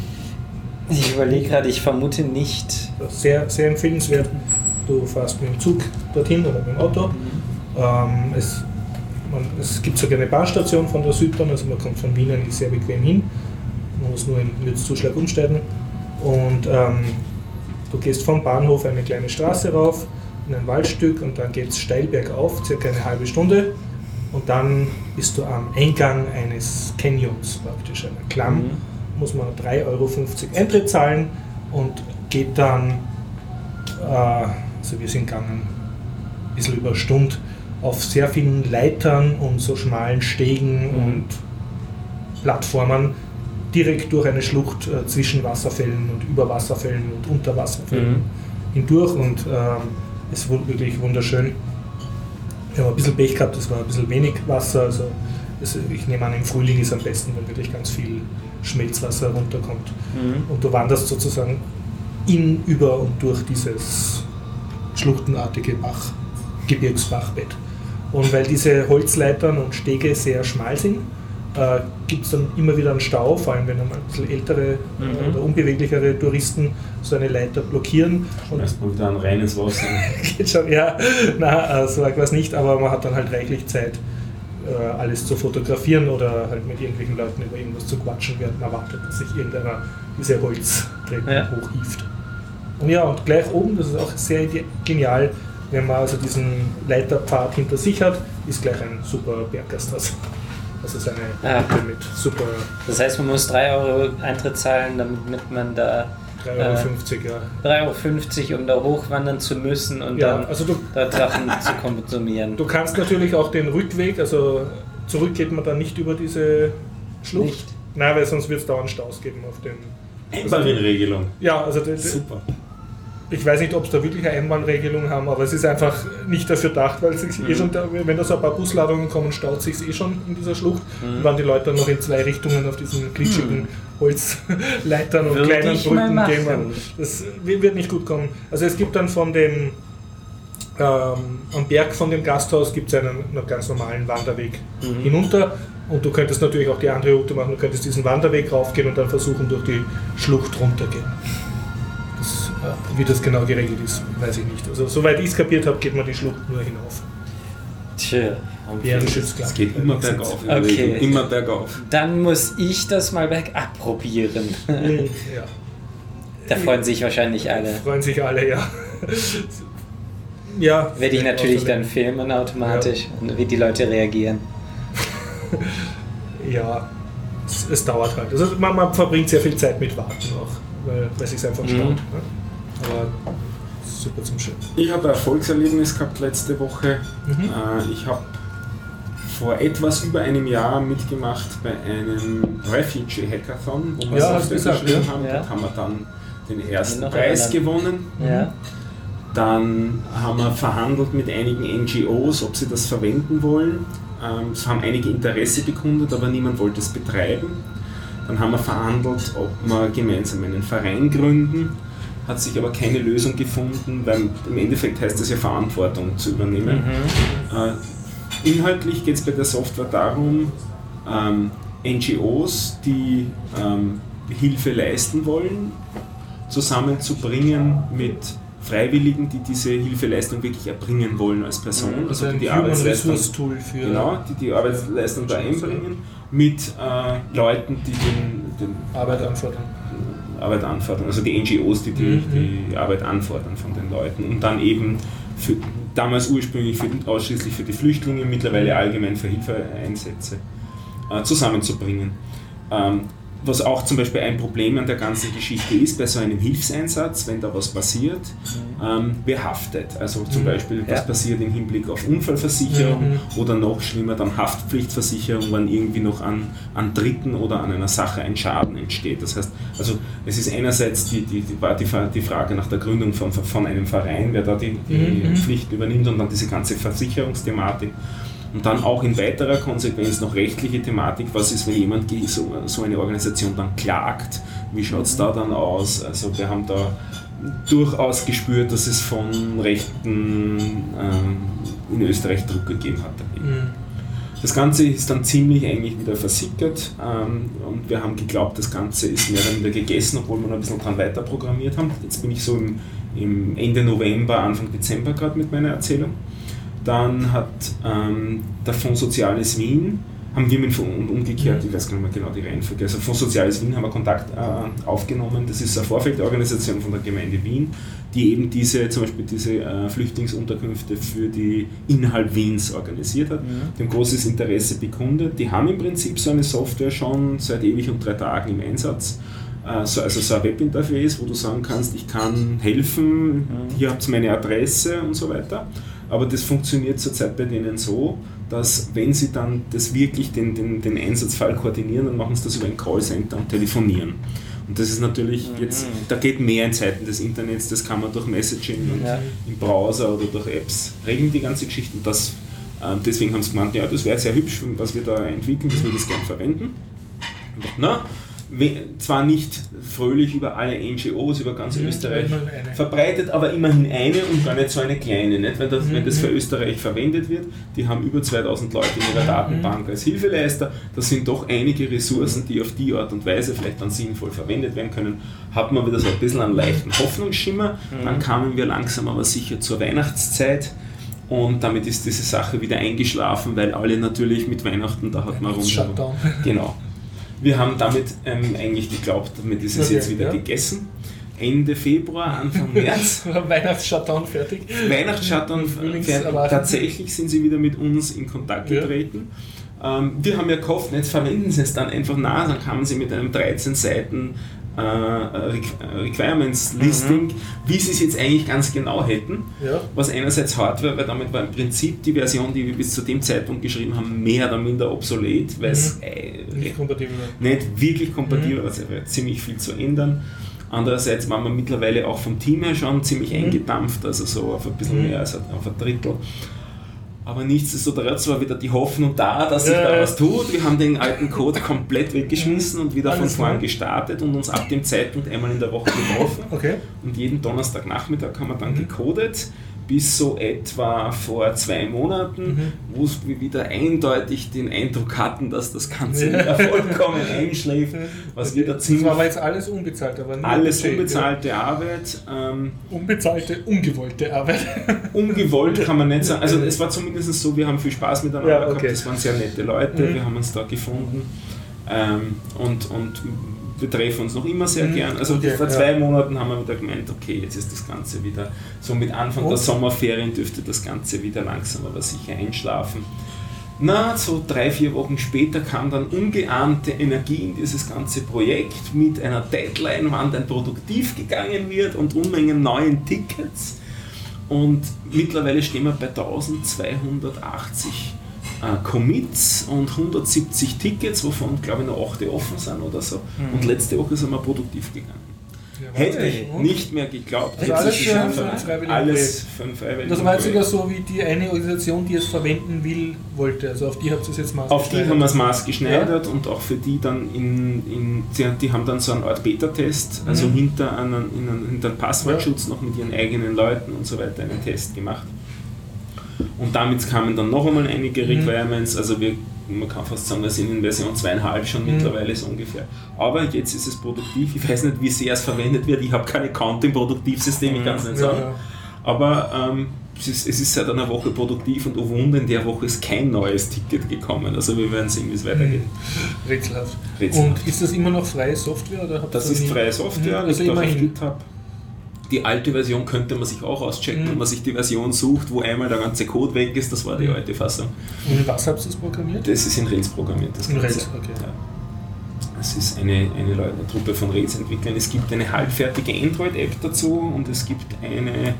Ich überlege gerade, ich vermute nicht. Sehr, sehr empfehlenswert. Du fährst mit dem Zug dorthin oder mit dem Auto. Ähm, es, man, es gibt sogar eine Bahnstation von der Südbahn, also man kommt von Wien eigentlich sehr bequem hin. Man muss nur in Lützzuschlag umsteigen. Und ähm, du gehst vom Bahnhof eine kleine Straße rauf, in ein Waldstück und dann geht es steil bergauf, circa eine halbe Stunde. Und dann bist du am Eingang eines Canyons, praktisch einer Klamm. Mhm. Muss man 3,50 Euro Eintritt zahlen und geht dann, äh, also wir sind gegangen, ein bisschen über eine Stunde, auf sehr vielen Leitern und so schmalen Stegen Mhm. und Plattformen direkt durch eine Schlucht äh, zwischen Wasserfällen und über Wasserfällen und unter Wasserfällen Mhm. hindurch und ähm, es wurde wirklich wunderschön. Wir haben ein bisschen Pech gehabt, es war ein bisschen wenig Wasser, also es, ich nehme an, im Frühling ist am besten, wenn wirklich ganz viel Schmelzwasser runterkommt. Mhm. Und du wanderst sozusagen in, über und durch dieses schluchtenartige Bach, Gebirgsbachbett. Und weil diese Holzleitern und Stege sehr schmal sind, äh, gibt es dann immer wieder einen Stau, vor allem wenn dann ein bisschen ältere Mhm. oder unbeweglichere Touristen so eine Leiter blockieren. Und Erstmal wieder ein reines Wasser. geht schon, ja, na, äh, so arg was nicht, aber man hat dann halt reichlich Zeit, äh, alles zu fotografieren oder halt mit irgendwelchen Leuten über irgendwas zu quatschen, während man wartet, dass sich irgendeiner diese Holztreppen Ja. hochhieft. Und ja, und gleich oben, das ist auch sehr genial, wenn man also diesen Leiterpfad hinter sich hat, ist gleich ein super Berggasthaus. Also seine Ah. Hütte mit super Das heißt, man muss 3 Euro Eintritt zahlen, damit man da 3,50 Euro, ja. 3,50 Euro, um da hochwandern zu müssen und Ja, dann also du, da Drachen zu konsumieren. Du kannst natürlich auch den Rückweg, also zurück geht man dann nicht über diese Schlucht. Nicht. Nein, weil sonst wird es dauernd Staus geben auf dem. Einbahnregelung. Ja, also d- d- Super. Ich weiß nicht, ob sie da wirklich eine Einbahnregelung haben, aber es ist einfach nicht dafür gedacht, weil es sich eh schon, da, wenn da so ein paar Busladungen kommen, staut sich eh schon in dieser Schlucht. Und dann die Leute dann noch in zwei Richtungen auf diesen glitschigen Holzleitern und Würde kleinen Brücken gehen. Das wird nicht gut kommen. Also es gibt dann von dem ähm, am Berg von dem Gasthaus gibt es einen, einen ganz normalen Wanderweg Mhm. hinunter und du könntest natürlich auch die andere Route machen, du könntest diesen Wanderweg raufgehen und dann versuchen durch die Schlucht runtergehen. Wie das genau geregelt ist, weiß ich nicht. Also soweit ich es kapiert habe, geht man die Schlucht nur hinauf. Tja. Bärenschutzklasse. Es geht immer bergauf. Okay. Regel. Immer bergauf. Dann muss ich das mal bergab probieren. Ja. Da freuen sich wahrscheinlich alle. Freuen sich alle, ja. ja. Werde ich natürlich dann filmen automatisch und wie die Leute reagieren. Ja, es, es dauert halt. Also man, man verbringt sehr viel Zeit mit Warten auch, weil, weil es sich einfach Mhm. staut. Ne? Aber super zum Schön. Ich habe ein Erfolgserlebnis gehabt letzte Woche. Mhm. Äh, Ich habe vor etwas über einem Jahr mitgemacht bei einem Refugee Hackathon, wo wir Ja, gesagt, geschrieben haben. Ja. Dort haben wir dann den ersten Preis gewonnen. Ja. Dann haben wir verhandelt mit einigen NGOs, ob sie das verwenden wollen. Ähm, Es haben einige Interesse bekundet, aber niemand wollte es betreiben. Dann haben wir verhandelt, ob wir gemeinsam einen Verein gründen. Hat sich aber keine Lösung gefunden, weil im Endeffekt heißt es ja Verantwortung zu übernehmen. Mhm. Äh, inhaltlich geht es bei der Software darum, ähm, NGOs, die ähm, Hilfe leisten wollen, zusammenzubringen mit Freiwilligen, die diese Hilfeleistung wirklich erbringen wollen als Person. Also ein die Human Arbeitsleistung, Resource Tool für. genau, die die Arbeitsleistung da einbringen, mit äh, Leuten, die den, den Arbeit anfordern. Arbeit anfordern, also die NGOs, die die, Mhm. die Arbeit anfordern von den Leuten und dann eben für, damals ursprünglich für, ausschließlich für die Flüchtlinge, mittlerweile allgemein für Hilfeeinsätze äh, zusammenzubringen. Ähm, was auch zum Beispiel ein Problem an der ganzen Geschichte ist, bei so einem Hilfseinsatz, wenn da was passiert, ähm, wer haftet? Also zum Mhm. Beispiel, was Ja. passiert im Hinblick auf Unfallversicherung Mhm. oder noch schlimmer dann Haftpflichtversicherung, wenn irgendwie noch an, an Dritten oder an einer Sache ein Schaden entsteht. Das heißt, also es ist einerseits die, die, die, die, die Frage nach der Gründung von, von einem Verein, wer da die, die Mhm. Pflichten übernimmt und dann diese ganze Versicherungsthematik. Und dann auch in weiterer Konsequenz noch rechtliche Thematik, was ist, wenn jemand so, so eine Organisation dann klagt, wie schaut es da dann aus? Also wir haben da durchaus gespürt, dass es von Rechten ähm, in Österreich Druck gegeben hat. Mhm. Das Ganze ist dann ziemlich eigentlich wieder versickert ähm, und wir haben geglaubt, das Ganze ist mehr oder minder gegessen, obwohl wir noch ein bisschen dran weiter programmiert haben. Jetzt bin ich so im, im Ende November, Anfang Dezember gerade mit meiner Erzählung. Dann hat ähm, der Fonds Soziales Wien haben wir mit und umgekehrt, ich weiß gar nicht mehr genau die Reihenfolge, also von Soziales Wien haben wir Kontakt äh, aufgenommen. Das ist eine Vorfeldorganisation von der Gemeinde Wien, die eben diese, zum Beispiel diese äh, Flüchtlingsunterkünfte für die innerhalb Wiens organisiert hat. Mhm. Die haben großes Interesse bekundet. Die haben im Prinzip so eine Software schon seit ewig und drei Tagen im Einsatz. Äh, so, also so ein Webinterface, wo du sagen kannst, ich kann helfen, mhm. hier habt ihr meine Adresse und so weiter. Aber das funktioniert zurzeit bei denen so, dass wenn sie dann das wirklich den, den, den Einsatzfall koordinieren, dann machen sie das über ein Callcenter und telefonieren. Und das ist natürlich mhm. jetzt, da geht mehr in Zeiten des Internets, das kann man durch Messaging und ja. im Browser oder durch Apps regeln, die ganze Geschichte. Und das, äh, deswegen haben sie gemeint, ja, das wäre sehr hübsch, was wir da entwickeln, dass wir das gerne verwenden. Na, zwar nicht fröhlich über alle NGOs, über ganz mhm, Österreich verbreitet, aber immerhin eine und gar nicht so eine kleine. Nicht? Wenn, das, mhm. wenn das für Österreich verwendet wird, die haben über 2000 Leute in ihrer mhm. Datenbank als Hilfeleister, das sind doch einige Ressourcen, die auf die Art und Weise vielleicht dann sinnvoll verwendet werden können, hat man wieder so ein bisschen einen leichten Hoffnungsschimmer. Mhm. Dann kamen wir langsam aber sicher zur Weihnachtszeit. Und damit ist diese Sache wieder eingeschlafen, weil alle natürlich mit Weihnachten, da hat man rundherum. Genau. Wir haben damit ähm, eigentlich geglaubt, damit ist es okay, jetzt wieder ja. gegessen. Ende Februar, Anfang März. Weihnachtsshutdown fertig. Weihnachtsshutdown fertig. Tatsächlich sind sie wieder mit uns in Kontakt getreten. Ja. Ähm, wir haben ja gehofft, jetzt verwenden sie es dann einfach nach, dann kamen sie mit einem 13 Seiten äh, Requirements Listing, mhm. wie sie es jetzt eigentlich ganz genau hätten. Ja. Was einerseits hart war, weil damit war im Prinzip die Version, die wir bis zu dem Zeitpunkt geschrieben haben, mehr oder minder obsolet, weil es mhm. äh, nicht, nicht, wirklich kompatibel war, mhm. also ziemlich viel zu ändern. Andererseits waren wir mittlerweile auch vom Team her schon ziemlich mhm. eingedampft, also so auf ein bisschen mhm. mehr als auf ein Drittel. Aber nichtsdestotrotz war wieder die Hoffnung da, dass sich ja. da was tut. Wir haben den alten Code komplett weggeschmissen und wieder von vorn gestartet und uns ab dem Zeitpunkt einmal in der Woche getroffen. Okay. Und jeden Donnerstagnachmittag haben wir dann mhm. gecodet bis so etwa vor zwei Monaten, mhm. wo wir wieder eindeutig den Eindruck hatten, dass das Ganze ja. wieder vollkommen einschläft. Was okay. wieder ziemlich das war aber jetzt alles unbezahlt, aber Alles Budget, unbezahlte ja. Arbeit. Ähm, unbezahlte, ungewollte Arbeit. Ungewollt kann man nicht sagen. Also es war zumindest so, wir haben viel Spaß miteinander ja, okay. gehabt, das waren sehr nette Leute, mhm. wir haben uns da gefunden. Ähm, und, und wir treffen uns noch immer sehr mhm. gern. Also okay, vor zwei ja. Monaten haben wir wieder gemeint, okay, jetzt ist das Ganze wieder, so mit Anfang Und? der Sommerferien dürfte das Ganze wieder langsam aber sicher einschlafen. Na, so drei, vier Wochen später kam dann ungeahnte Energie in dieses ganze Projekt mit einer Deadline, wann dann produktiv gegangen wird und Unmengen neuen Tickets. Und mittlerweile stehen wir bei 1280 äh, Commits und 170 Tickets, wovon glaube ich noch 8 offen sind oder so. Mhm. Und letzte Woche sind wir produktiv gegangen. Ja, Hätte ich nicht mehr geglaubt. Also alles für, ein Alles Das war jetzt sogar so, wie die eine Organisation, die es verwenden will, wollte. Also auf die habt ihr es jetzt maßgeschneidert. Auf die haben wir es maßgeschneidert ja. und auch für die dann in, in die haben dann so eine Art Beta-Test, also mhm. hinter, einen, in einen, hinter einen Passwortschutz ja. noch mit ihren eigenen Leuten und so weiter einen Test gemacht. Und damit kamen dann noch einmal einige mhm. Requirements. Also wir, man kann fast sagen, wir sind in Version 2.5 schon mhm. mittlerweile so ungefähr. Aber jetzt ist es produktiv. Ich weiß nicht, wie sehr es verwendet wird. Ich habe keine Account im Produktivsystem, ich kann es nicht sagen. Ja, ja. Aber ähm, es, ist, es ist seit einer Woche produktiv und oh Wunder, in der Woche ist kein neues Ticket gekommen. Also wir werden sehen, wie es weitergeht. Mhm. Rätselhaft. Rätselhaft. Und ist das immer noch freie Software? Oder das ist freie Software, mhm. also liegt auch auf GitHub die alte Version könnte man sich auch auschecken, mhm. wenn man sich die Version sucht, wo einmal der ganze Code weg ist, das war die mhm. alte Fassung. Und in was habt ihr das programmiert? Das ist in Rails programmiert. Das in Rails, okay. Ja. Es ist eine, eine, eine Truppe von Rails-Entwicklern. Es gibt eine halbfertige Android-App dazu und es gibt eine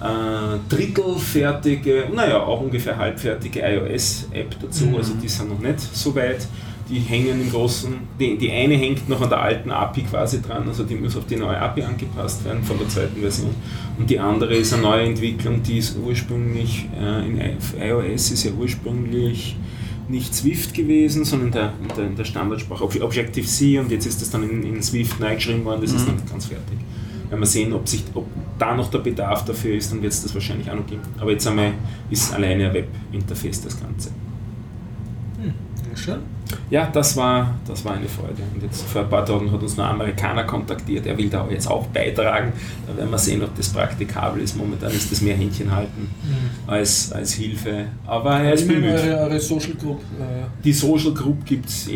äh, drittelfertige, naja, auch ungefähr halbfertige iOS-App dazu. Mhm. Also die sind noch nicht so weit die hängen im Großen, die, die eine hängt noch an der alten API quasi dran, also die muss auf die neue API angepasst werden von der zweiten Version. Und die andere ist eine neue Entwicklung, die ist ursprünglich, äh, in iOS ist ja ursprünglich nicht Swift gewesen, sondern der, der, der Standardsprache Objective-C und jetzt ist das dann in, in Swift neu geschrieben worden, das mhm. ist nicht ganz fertig. Wenn wir sehen, ob, sich, ob da noch der Bedarf dafür ist, dann wird es das wahrscheinlich auch noch geben. Aber jetzt einmal ist alleine ein Web-Interface das Ganze. Schon? Ja, das war, das war eine Freude. Und jetzt vor ein paar Tagen hat uns noch ein Amerikaner kontaktiert, er will da jetzt auch beitragen. Da werden wir sehen, ob das praktikabel ist. Momentan ist das mehr Händchen halten als, als Hilfe. Aber er ist bemüht. eure, eure Social Group. Äh, Die Social Group gibt es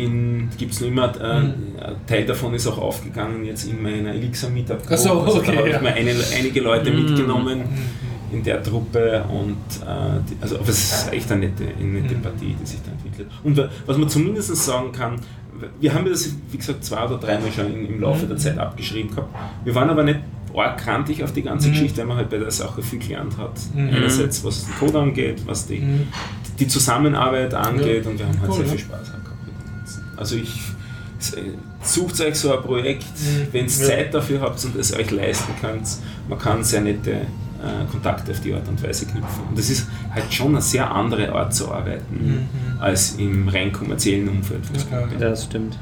gibt's noch immer. Äh, Mhm. Ein Teil davon ist auch aufgegangen jetzt in meiner Elixir Meetup. Also okay, da habe ja. ich mir eine, einige Leute Mhm. mitgenommen Mhm. In der Truppe und äh, die, also aber es ist echt eine nette, eine nette Mhm. Partie, die sich da entwickelt. Und wa- was man zumindest sagen kann, wir haben das, wie gesagt, zwei oder dreimal schon im, Laufe Mhm. der Zeit abgeschrieben gehabt. Wir waren aber nicht arg krantig auf die ganze Mhm. Geschichte, weil man halt bei der Sache viel gelernt hat. Mhm. Einerseits was den Code angeht, was die, Mhm. die Zusammenarbeit angeht Ja. und wir haben halt Cool, sehr viel Spaß gehabt mit dem Ganzen. Also ich s- sucht euch so ein Projekt, Mhm. wenn ihr Ja. Zeit dafür habt und es euch leisten könnt, man kann sehr nette äh, Kontakte auf die Art und Weise knüpfen. Und das ist halt schon eine sehr andere Art zu arbeiten Mhm. als im rein kommerziellen Umfeld. Ja, das stimmt.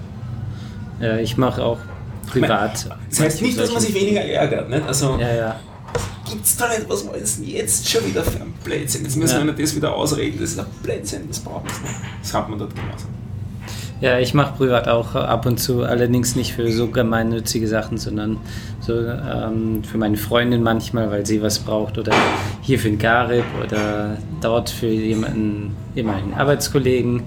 Ja, ich mache auch privat. Das heißt nicht, dass man sich weniger ärgert. Nicht? Also Ja, ja. gibt's da nicht, was sie denn jetzt schon wieder für ein Blödsinn? Jetzt müssen Ja. wir das wieder ausreden, das ist ein Blödsinn, das braucht es nicht. Das hat man dort genauso. Ja, ich mache privat auch ab und zu, allerdings nicht für so gemeinnützige Sachen, sondern so ähm, für meine Freundin manchmal, weil sie was braucht oder hier für den Garib oder dort für jemanden, jemanden Arbeitskollegen,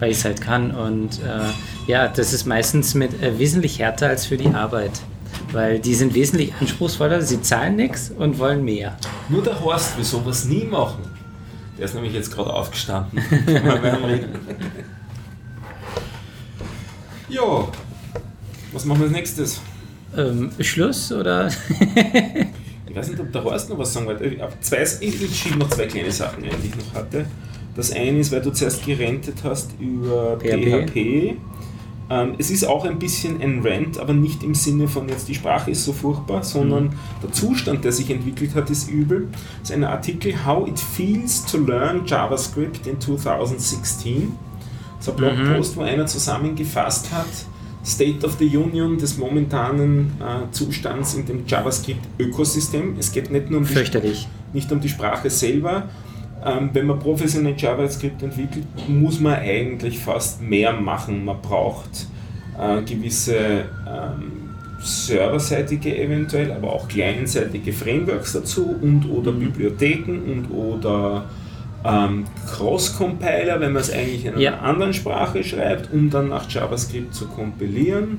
weil ich es halt kann. Und äh, ja, das ist meistens mit äh, wesentlich härter als für die Arbeit, weil die sind wesentlich anspruchsvoller, sie zahlen nichts und wollen mehr. Nur der Horst will sowas nie machen. Der ist nämlich jetzt gerade aufgestanden. Ja, was machen wir als nächstes? Ähm, Schluss oder? Ich weiß nicht, ob der Horst noch was sagen wollte. Ich, zwei, ich, schiebe noch zwei kleine Sachen ein, die ich noch hatte. Das eine ist, weil du zuerst gerentet hast über PHP. PHP. Ähm, es ist auch ein bisschen ein Rant, aber nicht im Sinne von jetzt die Sprache ist so furchtbar, sondern der Zustand, der sich entwickelt hat, ist übel. Das ist ein Artikel How it feels to learn JavaScript in 2016. Ist ein Blogpost, wo einer zusammengefasst hat, State of the Union des momentanen äh, Zustands in dem JavaScript-Ökosystem. Es geht nicht nur um die, nicht um die Sprache selber. Ähm, wenn man professionell JavaScript entwickelt, muss man eigentlich fast mehr machen. Man braucht äh, gewisse ähm, serverseitige eventuell, aber auch clientseitige Frameworks dazu und oder Bibliotheken und oder ähm, Cross-Compiler, wenn man es eigentlich in einer Ja. anderen Sprache schreibt, um dann nach JavaScript zu kompilieren.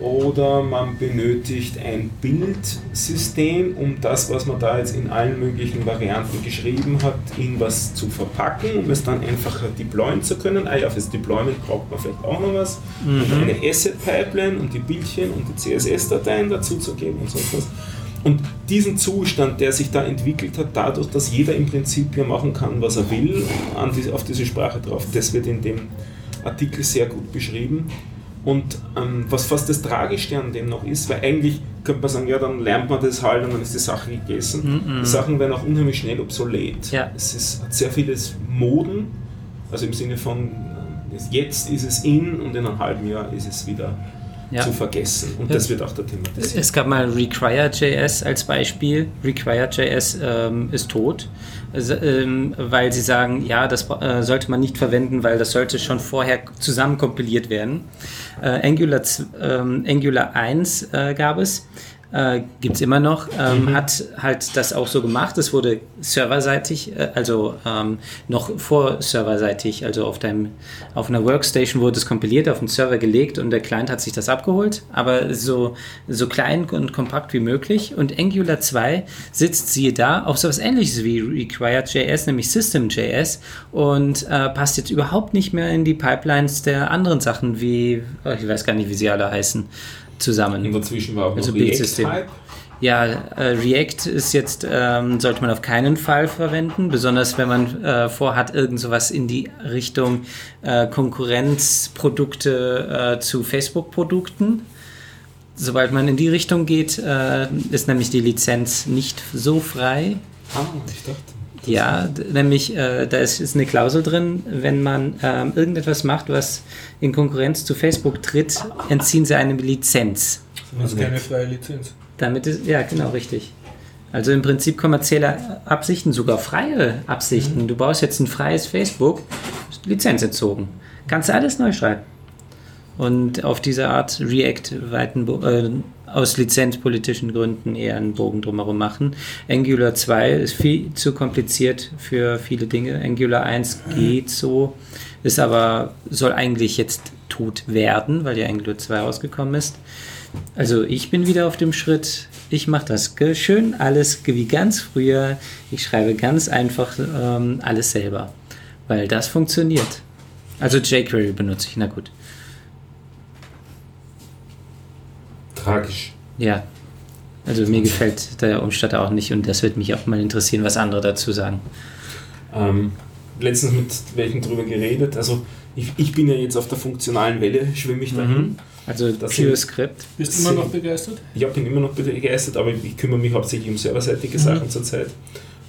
Oder man benötigt ein Bildsystem, um das, was man da jetzt in allen möglichen Varianten geschrieben hat, in was zu verpacken, um es dann einfacher deployen zu können. Ah ja, fürs Deployment braucht man vielleicht auch noch was. Und eine Asset-Pipeline und die Bildchen und die CSS-Dateien dazu zu geben und so etwas. Und diesen Zustand, der sich da entwickelt hat, dadurch, dass jeder im Prinzip ja machen kann, was er will, an die, auf diese Sprache drauf, das wird in dem Artikel sehr gut beschrieben. Und ähm, was fast das Tragischste an dem noch ist, weil eigentlich könnte man sagen, ja, dann lernt man das halt und dann ist die Sache gegessen. Die Sachen werden auch unheimlich schnell obsolet. Ja. Es ist, hat sehr vieles Moden, also im Sinne von, jetzt ist es in und in einem halben Jahr ist es wieder Ja. zu vergessen. Und das wird auch der thematisiert. Es gab mal Require.js als Beispiel. Require.js ähm, ist tot, ähm, weil sie sagen, ja, das äh, sollte man nicht verwenden, weil das sollte schon vorher zusammen kompiliert werden. Äh, Angular, ähm, Angular 1 äh, gab es. Äh, Gibt es immer noch, ähm, hat halt das auch so gemacht. Es wurde serverseitig, äh, also ähm, noch vor serverseitig, also auf, deinem, auf einer Workstation wurde es kompiliert, auf den Server gelegt und der Client hat sich das abgeholt, aber so, so klein und kompakt wie möglich. Und Angular 2 sitzt, siehe da, auf sowas ähnliches wie Required.js, nämlich System.js und äh, passt jetzt überhaupt nicht mehr in die Pipelines der anderen Sachen wie, oh, ich weiß gar nicht, wie sie alle heißen, zusammen. Und dazwischen war auch Also. React-Hype. Ja, äh, React ist jetzt, ähm, sollte man auf keinen Fall verwenden, besonders wenn man äh, vorhat, irgend sowas in die Richtung äh, Konkurrenzprodukte äh, zu Facebook-Produkten. Sobald man in die Richtung geht, äh, ist nämlich die Lizenz nicht so frei. Ah, ich dachte. Ja, nämlich äh, da ist, ist eine Klausel drin, wenn man ähm, irgendetwas macht, was in Konkurrenz zu Facebook tritt, entziehen sie eine Lizenz. Das ist keine freie Lizenz. Damit ist, ja, genau, richtig. Also im Prinzip kommerzielle Absichten, sogar freie Absichten. Du baust jetzt ein freies Facebook, ist Lizenz entzogen. Kannst du alles neu schreiben. Und auf diese Art React weiten, Bo- äh, aus lizenzpolitischen Gründen eher einen Bogen drumherum machen. Angular 2 ist viel zu kompliziert für viele Dinge. Angular 1 geht so, ist aber, soll eigentlich jetzt tot werden, weil ja Angular 2 rausgekommen ist. Also ich bin wieder auf dem Schritt, ich mache das schön alles wie ganz früher. Ich schreibe ganz einfach ähm, alles selber, weil das funktioniert. Also jQuery benutze ich, na gut. Tragisch. Ja. Also mir gefällt der Umstatter auch nicht und das wird mich auch mal interessieren, was andere dazu sagen. Ähm, letztens mit welchen drüber geredet. Also ich, ich bin ja jetzt auf der funktionalen Welle, schwimme ich dahin. Also Das Pure Script. Bist du immer noch begeistert? Ich bin immer noch begeistert, aber ich kümmere mich hauptsächlich um serverseitige Sachen zurzeit.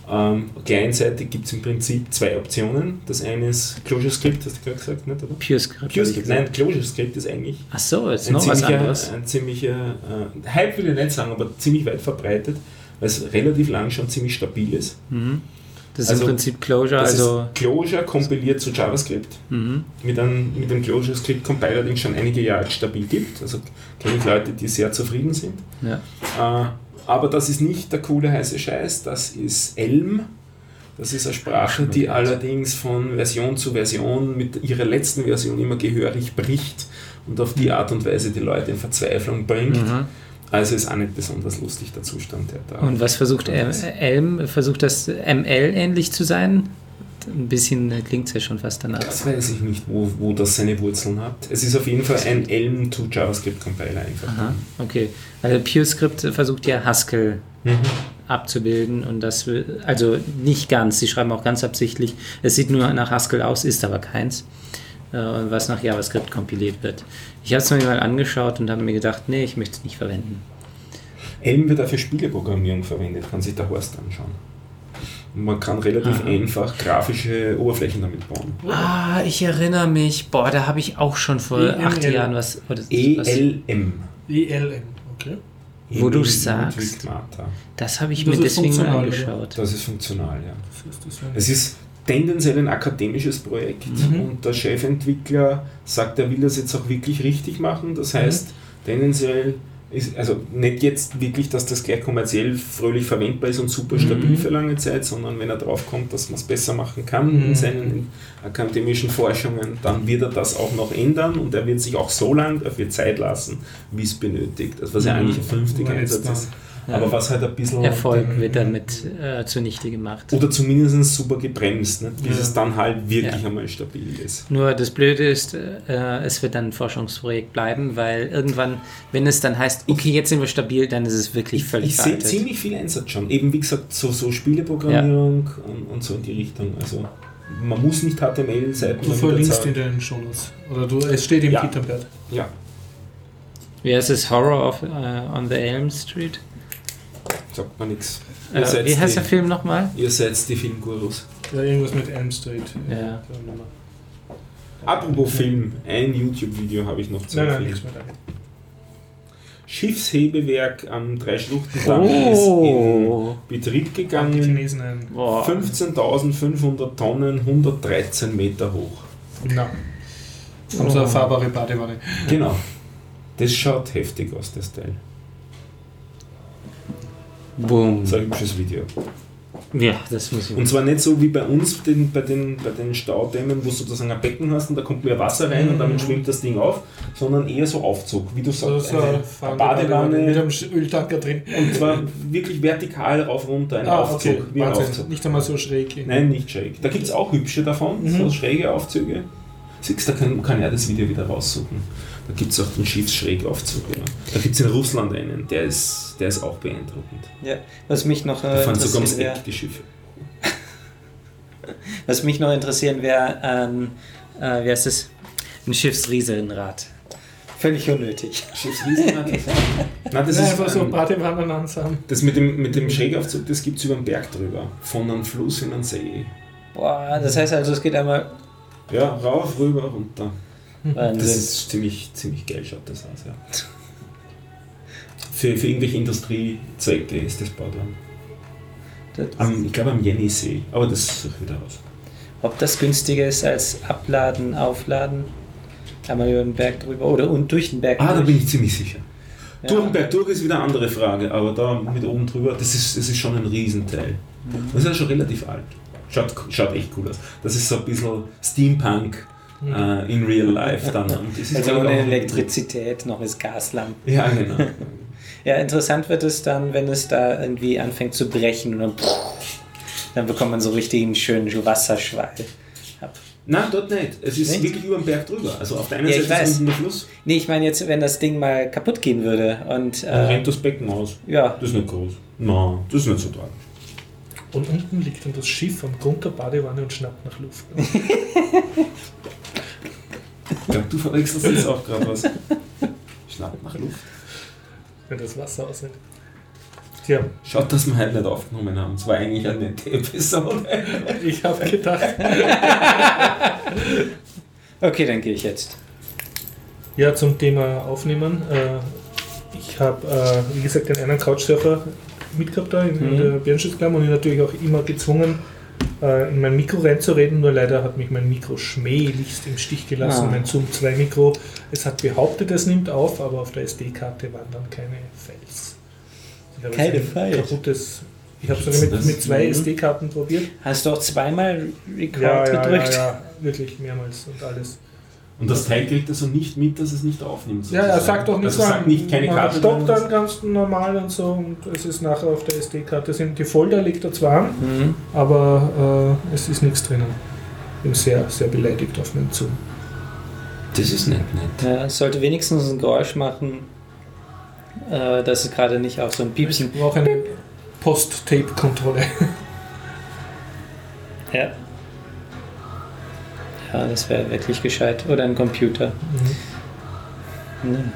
Ähm, clientseitig gibt es im Prinzip zwei Optionen. Das eine ist ClojureScript, hast du gerade gesagt, nicht? Oder? Pure Script. hab ich ClojureScript, gesagt. nein, ClojureScript ist eigentlich Ach so, ist ein noch was anderes. ein ziemlicher äh, Hype will ich nicht sagen, aber ziemlich weit verbreitet, weil es relativ lang schon ziemlich stabil ist. Mhm. Das ist Also, im Prinzip Closure, also ist Clojure kompiliert zu JavaScript. mhm. mit einem, mit einem ClojureScript Compiler, den es schon einige Jahre stabil gibt. Also kenne ich Leute, die sehr zufrieden sind. ja. Äh, aber das ist nicht der coole heiße Scheiß, das ist Elm. Das ist eine Sprache, die allerdings von Version zu Version mit ihrer letzten Version immer gehörig bricht und auf die Art und Weise die Leute in Verzweiflung bringt. Mhm. Also ist auch nicht besonders lustig der Zustand, der da Und was versucht. Elm? Versucht das ML ähnlich zu sein? Ein bisschen klingt es ja schon fast danach. Das weiß ich nicht, wo, wo das seine Wurzeln hat. Es ist auf jeden Fall ein Elm to JavaScript Compiler einfach. Aha, okay. Also PureScript versucht ja Haskell Mhm. abzubilden und das also nicht ganz, sie schreiben auch ganz absichtlich, es sieht nur nach Haskell aus, ist aber keins, äh, was nach JavaScript kompiliert wird. Ich habe es mir mal angeschaut und habe mir gedacht, nee, ich möchte es nicht verwenden. Elm wird auch für Spieleprogrammierung verwendet, kann sich der Horst anschauen. Und man kann relativ Aha. einfach grafische Oberflächen damit bauen. Ah, ich erinnere mich, boah, da habe ich auch schon vor EML. acht Jahren was, oder E was ELM. ELM, okay. Wo du sagst. Das habe ich Das mir deswegen mal funktional, angeschaut. Das ist funktional, ja. Es ist tendenziell ein akademisches Projekt Mhm. und der Chefentwickler sagt, er will das jetzt auch wirklich richtig machen. Das heißt, tendenziell ist, also nicht jetzt wirklich, dass das gleich kommerziell fröhlich verwendbar ist und super stabil Mhm. für lange Zeit, sondern wenn er drauf kommt, dass man es besser machen kann Mhm. in seinen akademischen Forschungen, dann wird er das auch noch ändern und er wird sich auch so lange dafür Zeit lassen, wie es benötigt. Also was ja Mhm. eigentlich ein vernünftiger Einsatz ist. Ja. Aber was halt ein bisschen Erfolg wird damit äh, zunichte gemacht. oder zumindest super gebremst, nicht? bis Ja. es dann halt wirklich Ja. einmal stabil ist. Nur das Blöde ist, äh, es wird dann ein Forschungsprojekt bleiben, weil irgendwann, wenn es dann heißt, okay, jetzt sind wir stabil, dann ist es wirklich völlig Ich sehe veraltet. ziemlich viel Einsatz schon. Eben wie gesagt, so, so Spieleprogrammierung und, und so in die Richtung. Also man muss nicht HTML-Seiten Du verlinkst in den Shownotes. Oder du, es steht im Ja. Gitterbett. Ja, Wie heißt es? Horror of, äh, on the Elm Street? Sagt man nichts. Äh, wie heißt der Film nochmal? Ihr seid die Filmgurus. Ja, irgendwas mit Elm Street. Ja. Apropos Film, ein YouTube-Video habe ich noch zu Nein, nein. Schiffshebewerk am Dreischluchtendamm Oh. ist in Betrieb gegangen. Chinesen ein. Boah. 15.500 Tonnen, 113 Meter hoch. Na. Haben so eine fahrbare Badewanne. Genau. Das schaut heftig aus, das Teil. Boom. Das ist ein hübsches Video. Ja, das muss ich. Und zwar nicht so wie bei uns den, bei, den, bei den Staudämmen, wo du sozusagen ein Becken hast und da kommt mehr Wasser rein und damit schwimmt das Ding auf, sondern eher so Aufzug, wie du Also sagst, so eine, Badewanne mit einem Öltanker drin. und zwar wirklich vertikal rauf runter, ein Ah, Aufzug, okay. wie ein Wahnsinn. Aufzug. Nicht einmal so schräg. Nein, nicht schräg. Da gibt es auch hübsche davon, Mhm. so schräge Aufzüge. Siehst du, da kann, kann er das Video wieder raussuchen. Da gibt es auch den Schiffsschrägaufzug. Ja. Da gibt es in Russland einen, der ist, der ist auch beeindruckend. Ja, was mich noch Da äh, fahren sogar ums Eck die Schiffe. was mich noch interessieren wäre, ähm, äh, wie heißt es? Ein Schiffsriesenrad. Völlig unnötig. Schiffsriesenrad? Nein, das Ja, ist einfach so ähm, Badewannen ansehen. Das mit dem, mit dem Schrägaufzug, das gibt es über den Berg drüber. Von einem Fluss in einen See. Boah, das heißt also, es geht einmal. Ja, rauf, rüber, runter. Wahnsinn. Das ist ziemlich, ziemlich geil, schaut das aus, ja. Für, für irgendwelche Industriezwecke ist das. Das- Am, ich glaube am Jennisee, aber das suche ich wieder raus. ob das günstiger ist als Abladen, Aufladen. Einmal über den Berg drüber oder und durch den Berg. Ah, da durch. bin ich ziemlich sicher. Ja. Durch den Berg durch ist wieder eine andere Frage, aber da mit oben drüber, das ist, das ist schon ein Riesenteil. Das ist ja schon relativ alt. Schaut, schaut echt cool aus. Das ist so ein bisschen Steampunk äh, in real life dann. Also ohne Elektrizität, noch ist Gaslampen. Ja, genau. Ja, interessant wird es dann, wenn es da irgendwie anfängt zu brechen und dann, dann bekommt man so richtig einen schönen Wasserschwall. Nein, dort nicht. Es ist Nicht? wirklich über den Berg drüber. Also auf der einen Ja, ich Seite weiß. ist unten der Fluss, Nee, ich meine jetzt, wenn das Ding mal kaputt gehen würde und dann äh, rennt das Becken aus. ja, Das ist nicht groß. Nein, das ist nicht so tragisch. Und unten liegt dann das Schiff am Grund der Badewanne und schnappt nach Luft. Ich glaube, du verwechselst jetzt auch gerade was. Schnappt nach Luft. wenn das Wasser aus ist. Tja, Schaut, dass wir heute nicht aufgenommen haben. Es war eigentlich eine nette Episode. ich habe gedacht, okay, dann gehe ich jetzt. ja, zum Thema Aufnehmen. Äh, ich habe, äh, wie gesagt, den einen Couchsurfer mitgehabt da in, Mhm. der Bärenschutzklamm und ihn natürlich auch immer gezwungen, äh, in mein Mikro reinzureden. Nur leider hat mich mein Mikro schmählichst im Stich gelassen, Ah. mein Zoom 2 Mikro. Es hat behauptet, es nimmt auf, aber auf der SD-Karte waren dann keine Files. Ich habe Keine Files? Kaputtes. Ich habe es sogar mit, mit zwei. SD-Karten probiert. Hast du auch zweimal Record Ja, ja, ja, gedrückt? ja, wirklich mehrmals und alles. Und das Teil kriegt also nicht mit, dass es nicht aufnimmt. Ja, er sozusagen. sagt doch nicht also sagt nicht keine man Karte. stoppt dann ganz normal und so und es ist nachher auf der SD-Karte. Sind Die Folder liegt da zwar an, Mhm. aber äh, es ist nichts drinnen. Bin sehr, sehr beleidigt auf meinen Zoom. Das ist nicht nett. Ja, es sollte wenigstens ein Geräusch machen, äh, dass es gerade nicht auch so ein Piepsen. Ich brauche eine Post-Tape-Kontrolle. Ja. Ja, das wäre wirklich gescheit. Oder ein Computer. Ne.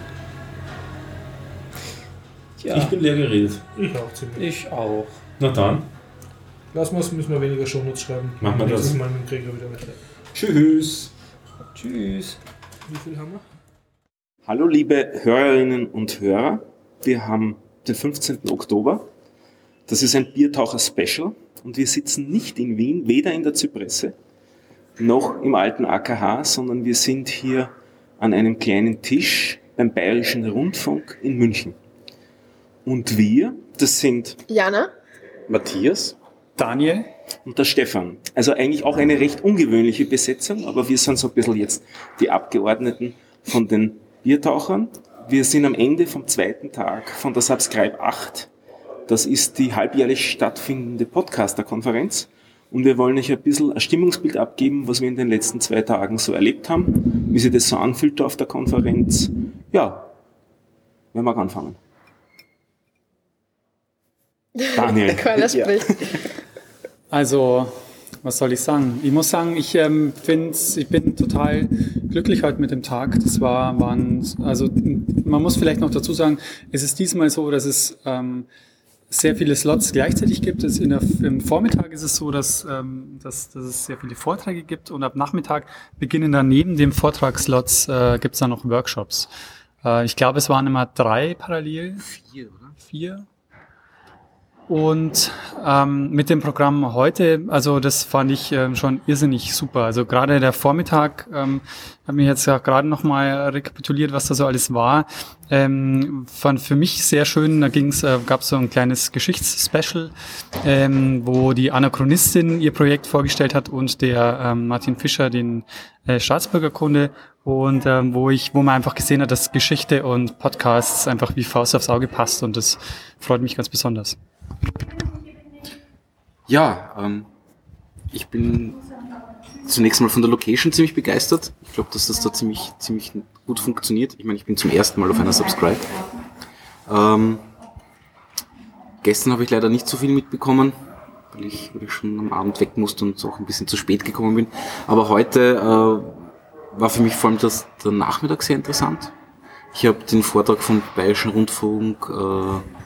Ich Ja, bin leer geredet. Ich auch ziemlich. ich auch. Na dann, Lass mal, müssen wir weniger Shownotes schreiben. Machen wir das. Mal mit dem Gregor wieder mit. tschüss. Tschüss. Wie viel haben wir? Hallo liebe Hörerinnen und Hörer, wir haben den 15. Oktober. Das ist ein Biertaucher-Special und wir sitzen nicht in Wien, weder in der Zypresse noch im alten AKH, sondern wir sind hier an einem kleinen Tisch beim Bayerischen Rundfunk in München. Und wir, das sind Jana? Matthias Daniel? und der Stefan. Also eigentlich auch eine recht ungewöhnliche Besetzung, aber wir sind so ein bisschen jetzt die Abgeordneten von den Biertauchern. Wir sind am Ende vom zweiten Tag von der Subscribe 8. Das ist die halbjährlich stattfindende Podcaster-Konferenz. Und wir wollen euch ein bisschen ein Stimmungsbild abgeben, was wir in den letzten zwei Tagen so erlebt haben, wie sich das so anfühlt auf der Konferenz. Ja, wir mag anfangen. Daniel. Keiner spricht. Also, was soll ich sagen? Ich muss sagen, ich ähm, find's, ich bin total glücklich heute mit dem Tag. Das war, waren, also man muss vielleicht noch dazu sagen, es ist diesmal so, dass es ähm, sehr viele Slots gleichzeitig gibt. Es in der, Im Vormittag ist es so, dass, ähm, dass, dass es sehr viele Vorträge gibt und ab Nachmittag beginnen dann neben dem Vortragsslots äh, gibt es dann noch Workshops. Äh, ich glaube, es waren immer drei parallel. Vier, oder? Vier. Und ähm, mit dem Programm heute, also das fand ich ähm, schon irrsinnig super. Also gerade der Vormittag, ähm, habe mir jetzt ja gerade nochmal rekapituliert, was da so alles war. Ähm, fand für mich sehr schön, da ging's, äh, gab es so ein kleines Geschichtsspecial, ähm, wo die Anachronistin ihr Projekt vorgestellt hat und der ähm, Martin Fischer den äh, Staatsbürgerkunde und ähm, wo ich, wo man einfach gesehen hat, dass Geschichte und Podcasts einfach wie Faust aufs Auge passt und das freut mich ganz besonders. Ja, ähm, ich bin zunächst mal von der Location ziemlich begeistert. Ich glaube, dass das da ziemlich, ziemlich gut funktioniert. Ich meine, ich bin zum ersten Mal auf einer Subscribe. Ähm, gestern habe ich leider nicht so viel mitbekommen, weil ich, weil ich schon am Abend weg musste und auch ein bisschen zu spät gekommen bin. Aber heute äh, war für mich vor allem das, der Nachmittag sehr interessant. Ich habe den Vortrag vom Bayerischen Rundfunk äh,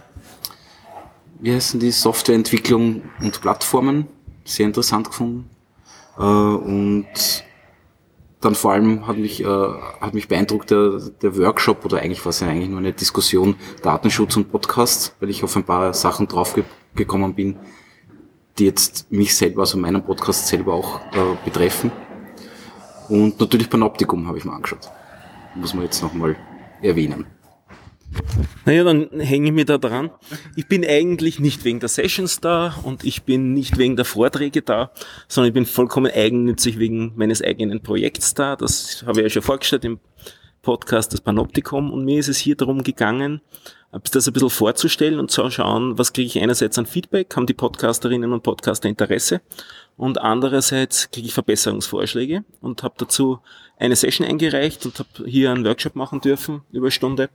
wie heißen die, Softwareentwicklung und Plattformen, sehr interessant gefunden. Äh, und dann vor allem hat mich, äh, hat mich beeindruckt der, der Workshop, oder eigentlich war es ja eigentlich nur eine Diskussion Datenschutz und Podcast, weil ich auf ein paar Sachen drauf ge gekommen bin, die jetzt mich selber, also meinen Podcast selber auch äh, betreffen. Und natürlich Panoptikum habe ich mir angeschaut. Muss man jetzt nochmal erwähnen. Naja, dann hänge ich mir da dran. Ich bin eigentlich nicht wegen der Sessions da und ich bin nicht wegen der Vorträge da, sondern ich bin vollkommen eigennützig wegen meines eigenen Projekts da. Das habe ich ja schon vorgestellt im Podcast, das Panoptikum. Und mir ist es hier darum gegangen, das ein bisschen vorzustellen und zu schauen, was kriege ich einerseits an Feedback, haben die Podcasterinnen und Podcaster Interesse und andererseits kriege ich Verbesserungsvorschläge und habe dazu eine Session eingereicht und habe hier einen Workshop machen dürfen über Stunde.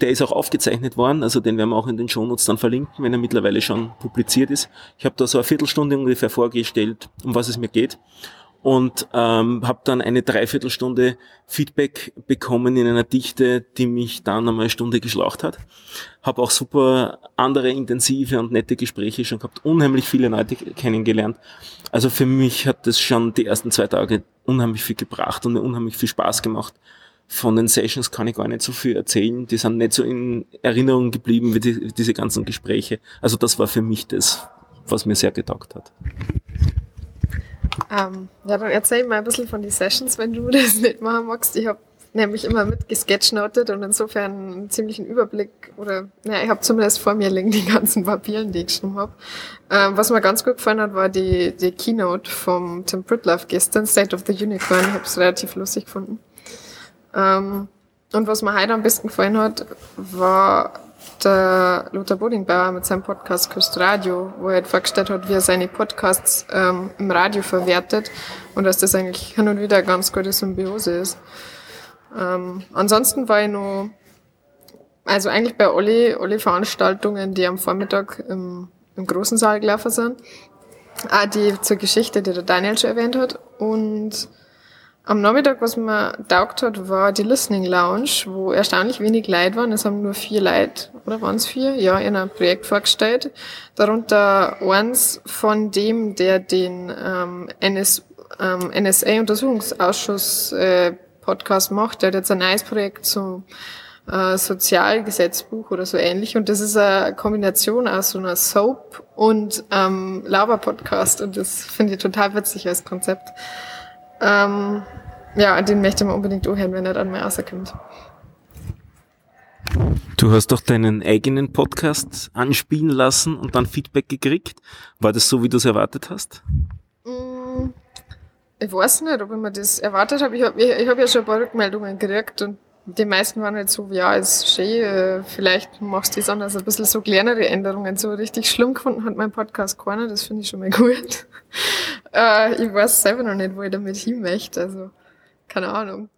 Der ist auch aufgezeichnet worden, also den werden wir auch in den Shownotes dann verlinken, wenn er mittlerweile schon publiziert ist. Ich habe da so eine Viertelstunde ungefähr vorgestellt, um was es mir geht und ähm, habe dann eine Dreiviertelstunde Feedback bekommen in einer Dichte, die mich dann einmal eine Stunde geschlaucht hat. Habe auch super andere intensive und nette Gespräche schon gehabt, unheimlich viele Leute kennengelernt. Also für mich hat das schon die ersten zwei Tage unheimlich viel gebracht und mir unheimlich viel Spaß gemacht. Von den Sessions kann ich gar nicht so viel erzählen. Die sind nicht so in Erinnerung geblieben wie die, diese ganzen Gespräche. Also das war für mich das, was mir sehr getaugt hat. Ähm, ja, dann erzähl mal ein bisschen von den Sessions, wenn du das nicht machen magst. Ich habe nämlich immer mit gesketchnotet und insofern einen ziemlichen Überblick oder, naja, ich habe zumindest vor mir liegen die ganzen Papieren, die ich geschrieben habe. Ähm, was mir ganz gut gefallen hat, war die, die Keynote vom Tim Pritlove gestern, State of the Unicorn. Ich habe es relativ lustig gefunden. Ähm, und was mir heute am besten gefallen hat, war der Lothar Bodingbauer mit seinem Podcast Küst Radio, wo er halt vorgestellt hat, wie er seine Podcasts ähm, im Radio verwertet und dass das eigentlich hin und wieder eine ganz gute Symbiose ist. Ähm, ansonsten war ich noch, also eigentlich bei alle, alle Veranstaltungen, die am Vormittag im, im großen Saal gelaufen sind, auch die zur Geschichte, die der Daniel schon erwähnt hat und am Nachmittag, was mir taugt hat, war die Listening Lounge, wo erstaunlich wenig Leute waren. Es haben nur vier Leute, oder waren es vier? Ja, in einem Projekt vorgestellt. Darunter eins von dem, der den ähm, NS, ähm, NSA-Untersuchungsausschuss äh, Podcast macht. Der hat jetzt ein neues Projekt zum äh, Sozialgesetzbuch oder so ähnlich. Und das ist eine Kombination aus so einer Soap und ähm, Laber-Podcast. Und das finde ich total witzig als Konzept. Ähm, ja, den möchte man unbedingt anhören, wenn er dann mal rauskommt. Du hast doch deinen eigenen Podcast anspielen lassen und dann Feedback gekriegt. War das so, wie du es erwartet hast? Mm, ich weiß nicht, ob ich mir das erwartet habe. Ich habe hab ja schon ein paar Rückmeldungen gekriegt und die meisten waren halt so, ja, ist schön, äh, vielleicht machst du das anders, ein bisschen so kleinere Änderungen. So richtig schlimm gefunden hat mein Podcast keiner, das finde ich schon mal gut. äh, ich weiß selber noch nicht, wo ich damit hin möchte, also keine Ahnung.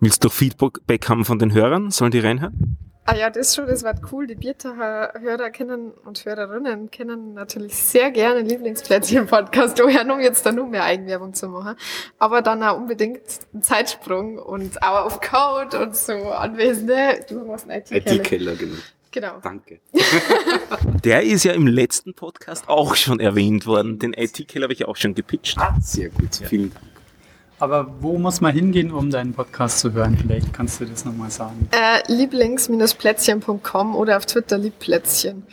Willst du Feedback haben von den Hörern? Sollen die reinhören? Ah ja, das schon, das war cool. Die Biertacher-Hörer kennen und Hörerinnen kennen natürlich sehr gerne Lieblingsplätze im Podcast hören, um jetzt da nur mehr Eigenwerbung zu machen. Aber dann auch unbedingt einen Zeitsprung und Hour of Code und so Anwesende. Du machst einen IT-Keller. IT-Keller, genau. Genau. Danke. Der ist ja im letzten Podcast auch schon erwähnt worden. Den IT-Keller habe ich auch schon gepitcht. Ah, sehr gut. Ja. Vielen Dank. Aber wo muss man hingehen, um deinen Podcast zu hören? Vielleicht kannst du das nochmal sagen. Äh, Lieblings-plätzchen.com oder auf Twitter Liebplätzchen.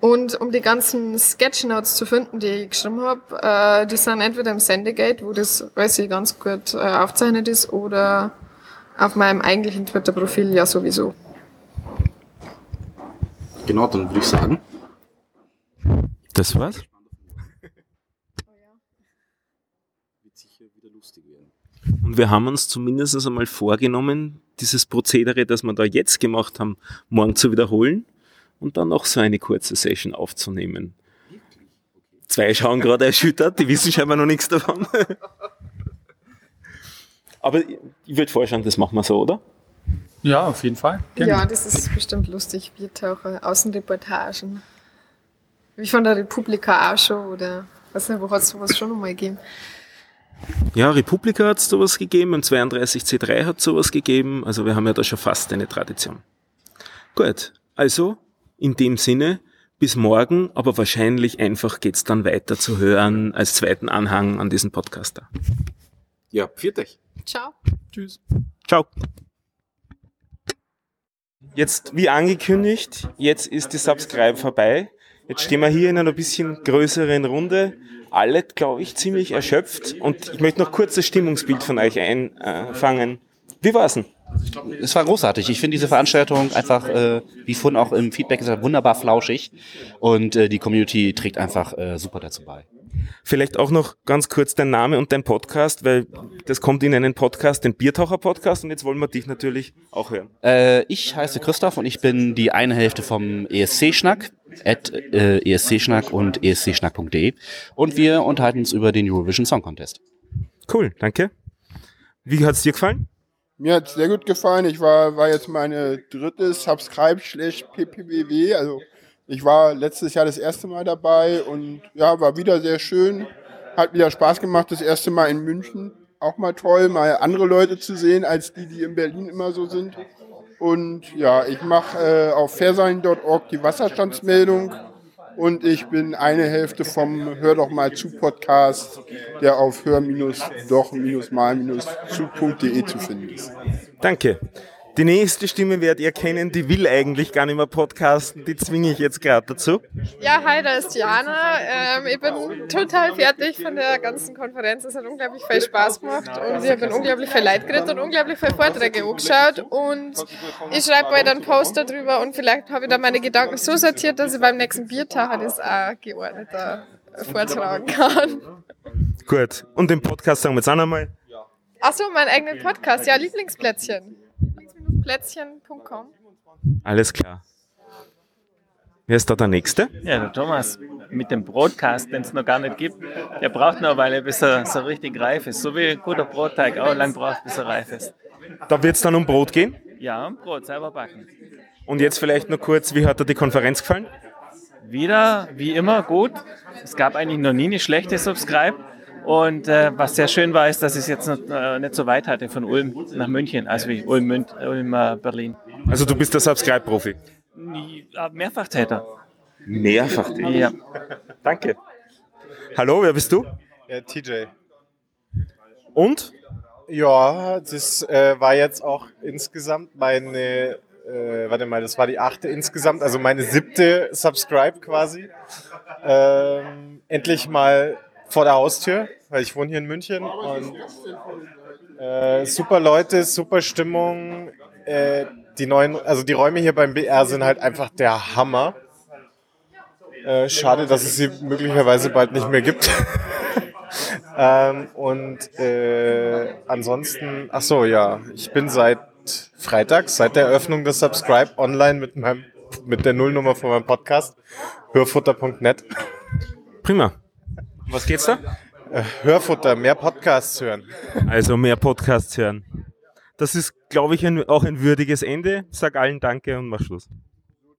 Und um die ganzen Sketchnotes zu finden, die ich geschrieben habe, äh, die sind entweder im Sendegate, wo das, weiß ich, ganz gut äh, aufzeichnet ist, oder auf meinem eigentlichen Twitter-Profil ja sowieso. Genau, dann würde ich sagen. Das war's. Und wir haben uns zumindest einmal vorgenommen, dieses Prozedere, das wir da jetzt gemacht haben, morgen zu wiederholen und dann noch so eine kurze Session aufzunehmen. Zwei schauen gerade erschüttert, die wissen scheinbar noch nichts davon. Aber ich würde vorschlagen, das machen wir so, oder? Ja, auf jeden Fall. Gerne. Ja, das ist bestimmt lustig. Biertaucher, Außenreportagen. Wie von der Republika auch schon, oder weiß nicht, wo hat es sowas schon nochmal gegeben? Ja, Republika hat es sowas gegeben, im 32C3 hat es sowas gegeben, also wir haben ja da schon fast eine Tradition. Gut, also in dem Sinne, bis morgen, aber wahrscheinlich einfach geht's dann weiter zu hören als zweiten Anhang an diesen Podcaster. Ja, viert euch. Ciao. Tschüss. Ciao. Jetzt, wie angekündigt, jetzt ist die Subscribe vorbei. Jetzt stehen wir hier in einer bisschen größeren Runde. Alle, glaube ich, ziemlich erschöpft. Und ich möchte noch kurz das Stimmungsbild von euch einfangen. Wie war's denn? Es war großartig. Ich finde diese Veranstaltung einfach, äh, wie vorhin auch im Feedback gesagt, wunderbar flauschig. Und äh, die Community trägt einfach äh, super dazu bei. Vielleicht auch noch ganz kurz dein Name und dein Podcast, weil das kommt in einen Podcast, den Biertaucher-Podcast, und jetzt wollen wir dich natürlich auch hören. Äh, ich heiße Christoph und ich bin die eine Hälfte vom ESC-Schnack, at äh, ESC-Schnack und escschnack.de. Und wir unterhalten uns über den Eurovision Song Contest. Cool, danke. Wie hat's dir gefallen? Mir hat sehr gut gefallen. Ich war, war jetzt meine dritte Subscribe slash PPBW. Also ich war letztes Jahr das erste Mal dabei und ja, war wieder sehr schön. Hat wieder Spaß gemacht, das erste Mal in München. Auch mal toll, mal andere Leute zu sehen, als die, die in Berlin immer so sind. Und ja, ich mache äh, auf fairsein.org die Wasserstandsmeldung und ich bin eine Hälfte vom Hör doch mal zu Podcast, der auf hör-doch-mal-zu.de zu finden ist. Danke. Die nächste Stimme werdet ihr kennen, die will eigentlich gar nicht mehr podcasten, die zwinge ich jetzt gerade dazu. Ja, hi, da ist Jana. Ähm, ich bin total fertig von der ganzen Konferenz. Es hat unglaublich viel Spaß gemacht und ich habe unglaublich viel Leid geredet und unglaublich viele Vorträge angeschaut. Und ich schreibe bald einen Post darüber und vielleicht habe ich da meine Gedanken so sortiert, dass ich beim nächsten Biertag das auch geordneter vortragen kann. Gut. Und den Podcast sagen wir jetzt auch nochmal. Achso, mein eigenen Podcast. Ja, Lieblingsplätzchen. Lieblingsplätzchen.com. Alles klar. Wer ist da der Nächste? Ja, der Thomas mit dem Broadcast, den es noch gar nicht gibt, der braucht noch eine Weile, bis er so richtig reif ist. So wie ein guter Brotteig auch lang braucht, bis er reif ist. Da wird es dann um Brot gehen. Ja, um Brot selber backen. Und jetzt vielleicht noch kurz, wie hat dir die Konferenz gefallen? Wieder, wie immer, gut. Es gab eigentlich noch nie eine schlechte Subscribe. Und äh, was sehr schön war, ist, dass ich es jetzt noch, äh, nicht so weit hatte von Ulm nach München, also wie Ulm, Mün Ulm äh, Berlin. Also du bist der Subscribe-Profi. Mehrfachtäter. Mehrfachtäter? Ja. Danke. Hallo, wer bist du? Ja, TJ. Und? Ja, das äh, war jetzt auch insgesamt meine, äh, warte mal, das war die achte insgesamt, also meine siebte Subscribe quasi. Ähm, endlich mal vor der Haustür, weil ich wohne hier in München und äh, super Leute, super Stimmung. Äh, die neuen, also die Räume hier beim BR sind halt einfach der Hammer. Äh, schade, dass es sie möglicherweise bald nicht mehr gibt. ähm, und äh, ansonsten, ach so, ja, ich bin seit Freitag, seit der Eröffnung des Subscribe online mit meinem mit der Nullnummer von meinem Podcast hörfutter.net. Prima. Was geht's da? Äh, Hörfutter, mehr Podcasts hören. Also mehr Podcasts hören. Das ist, glaube ich, ein, auch ein würdiges Ende. Sag allen Danke und mach Schluss.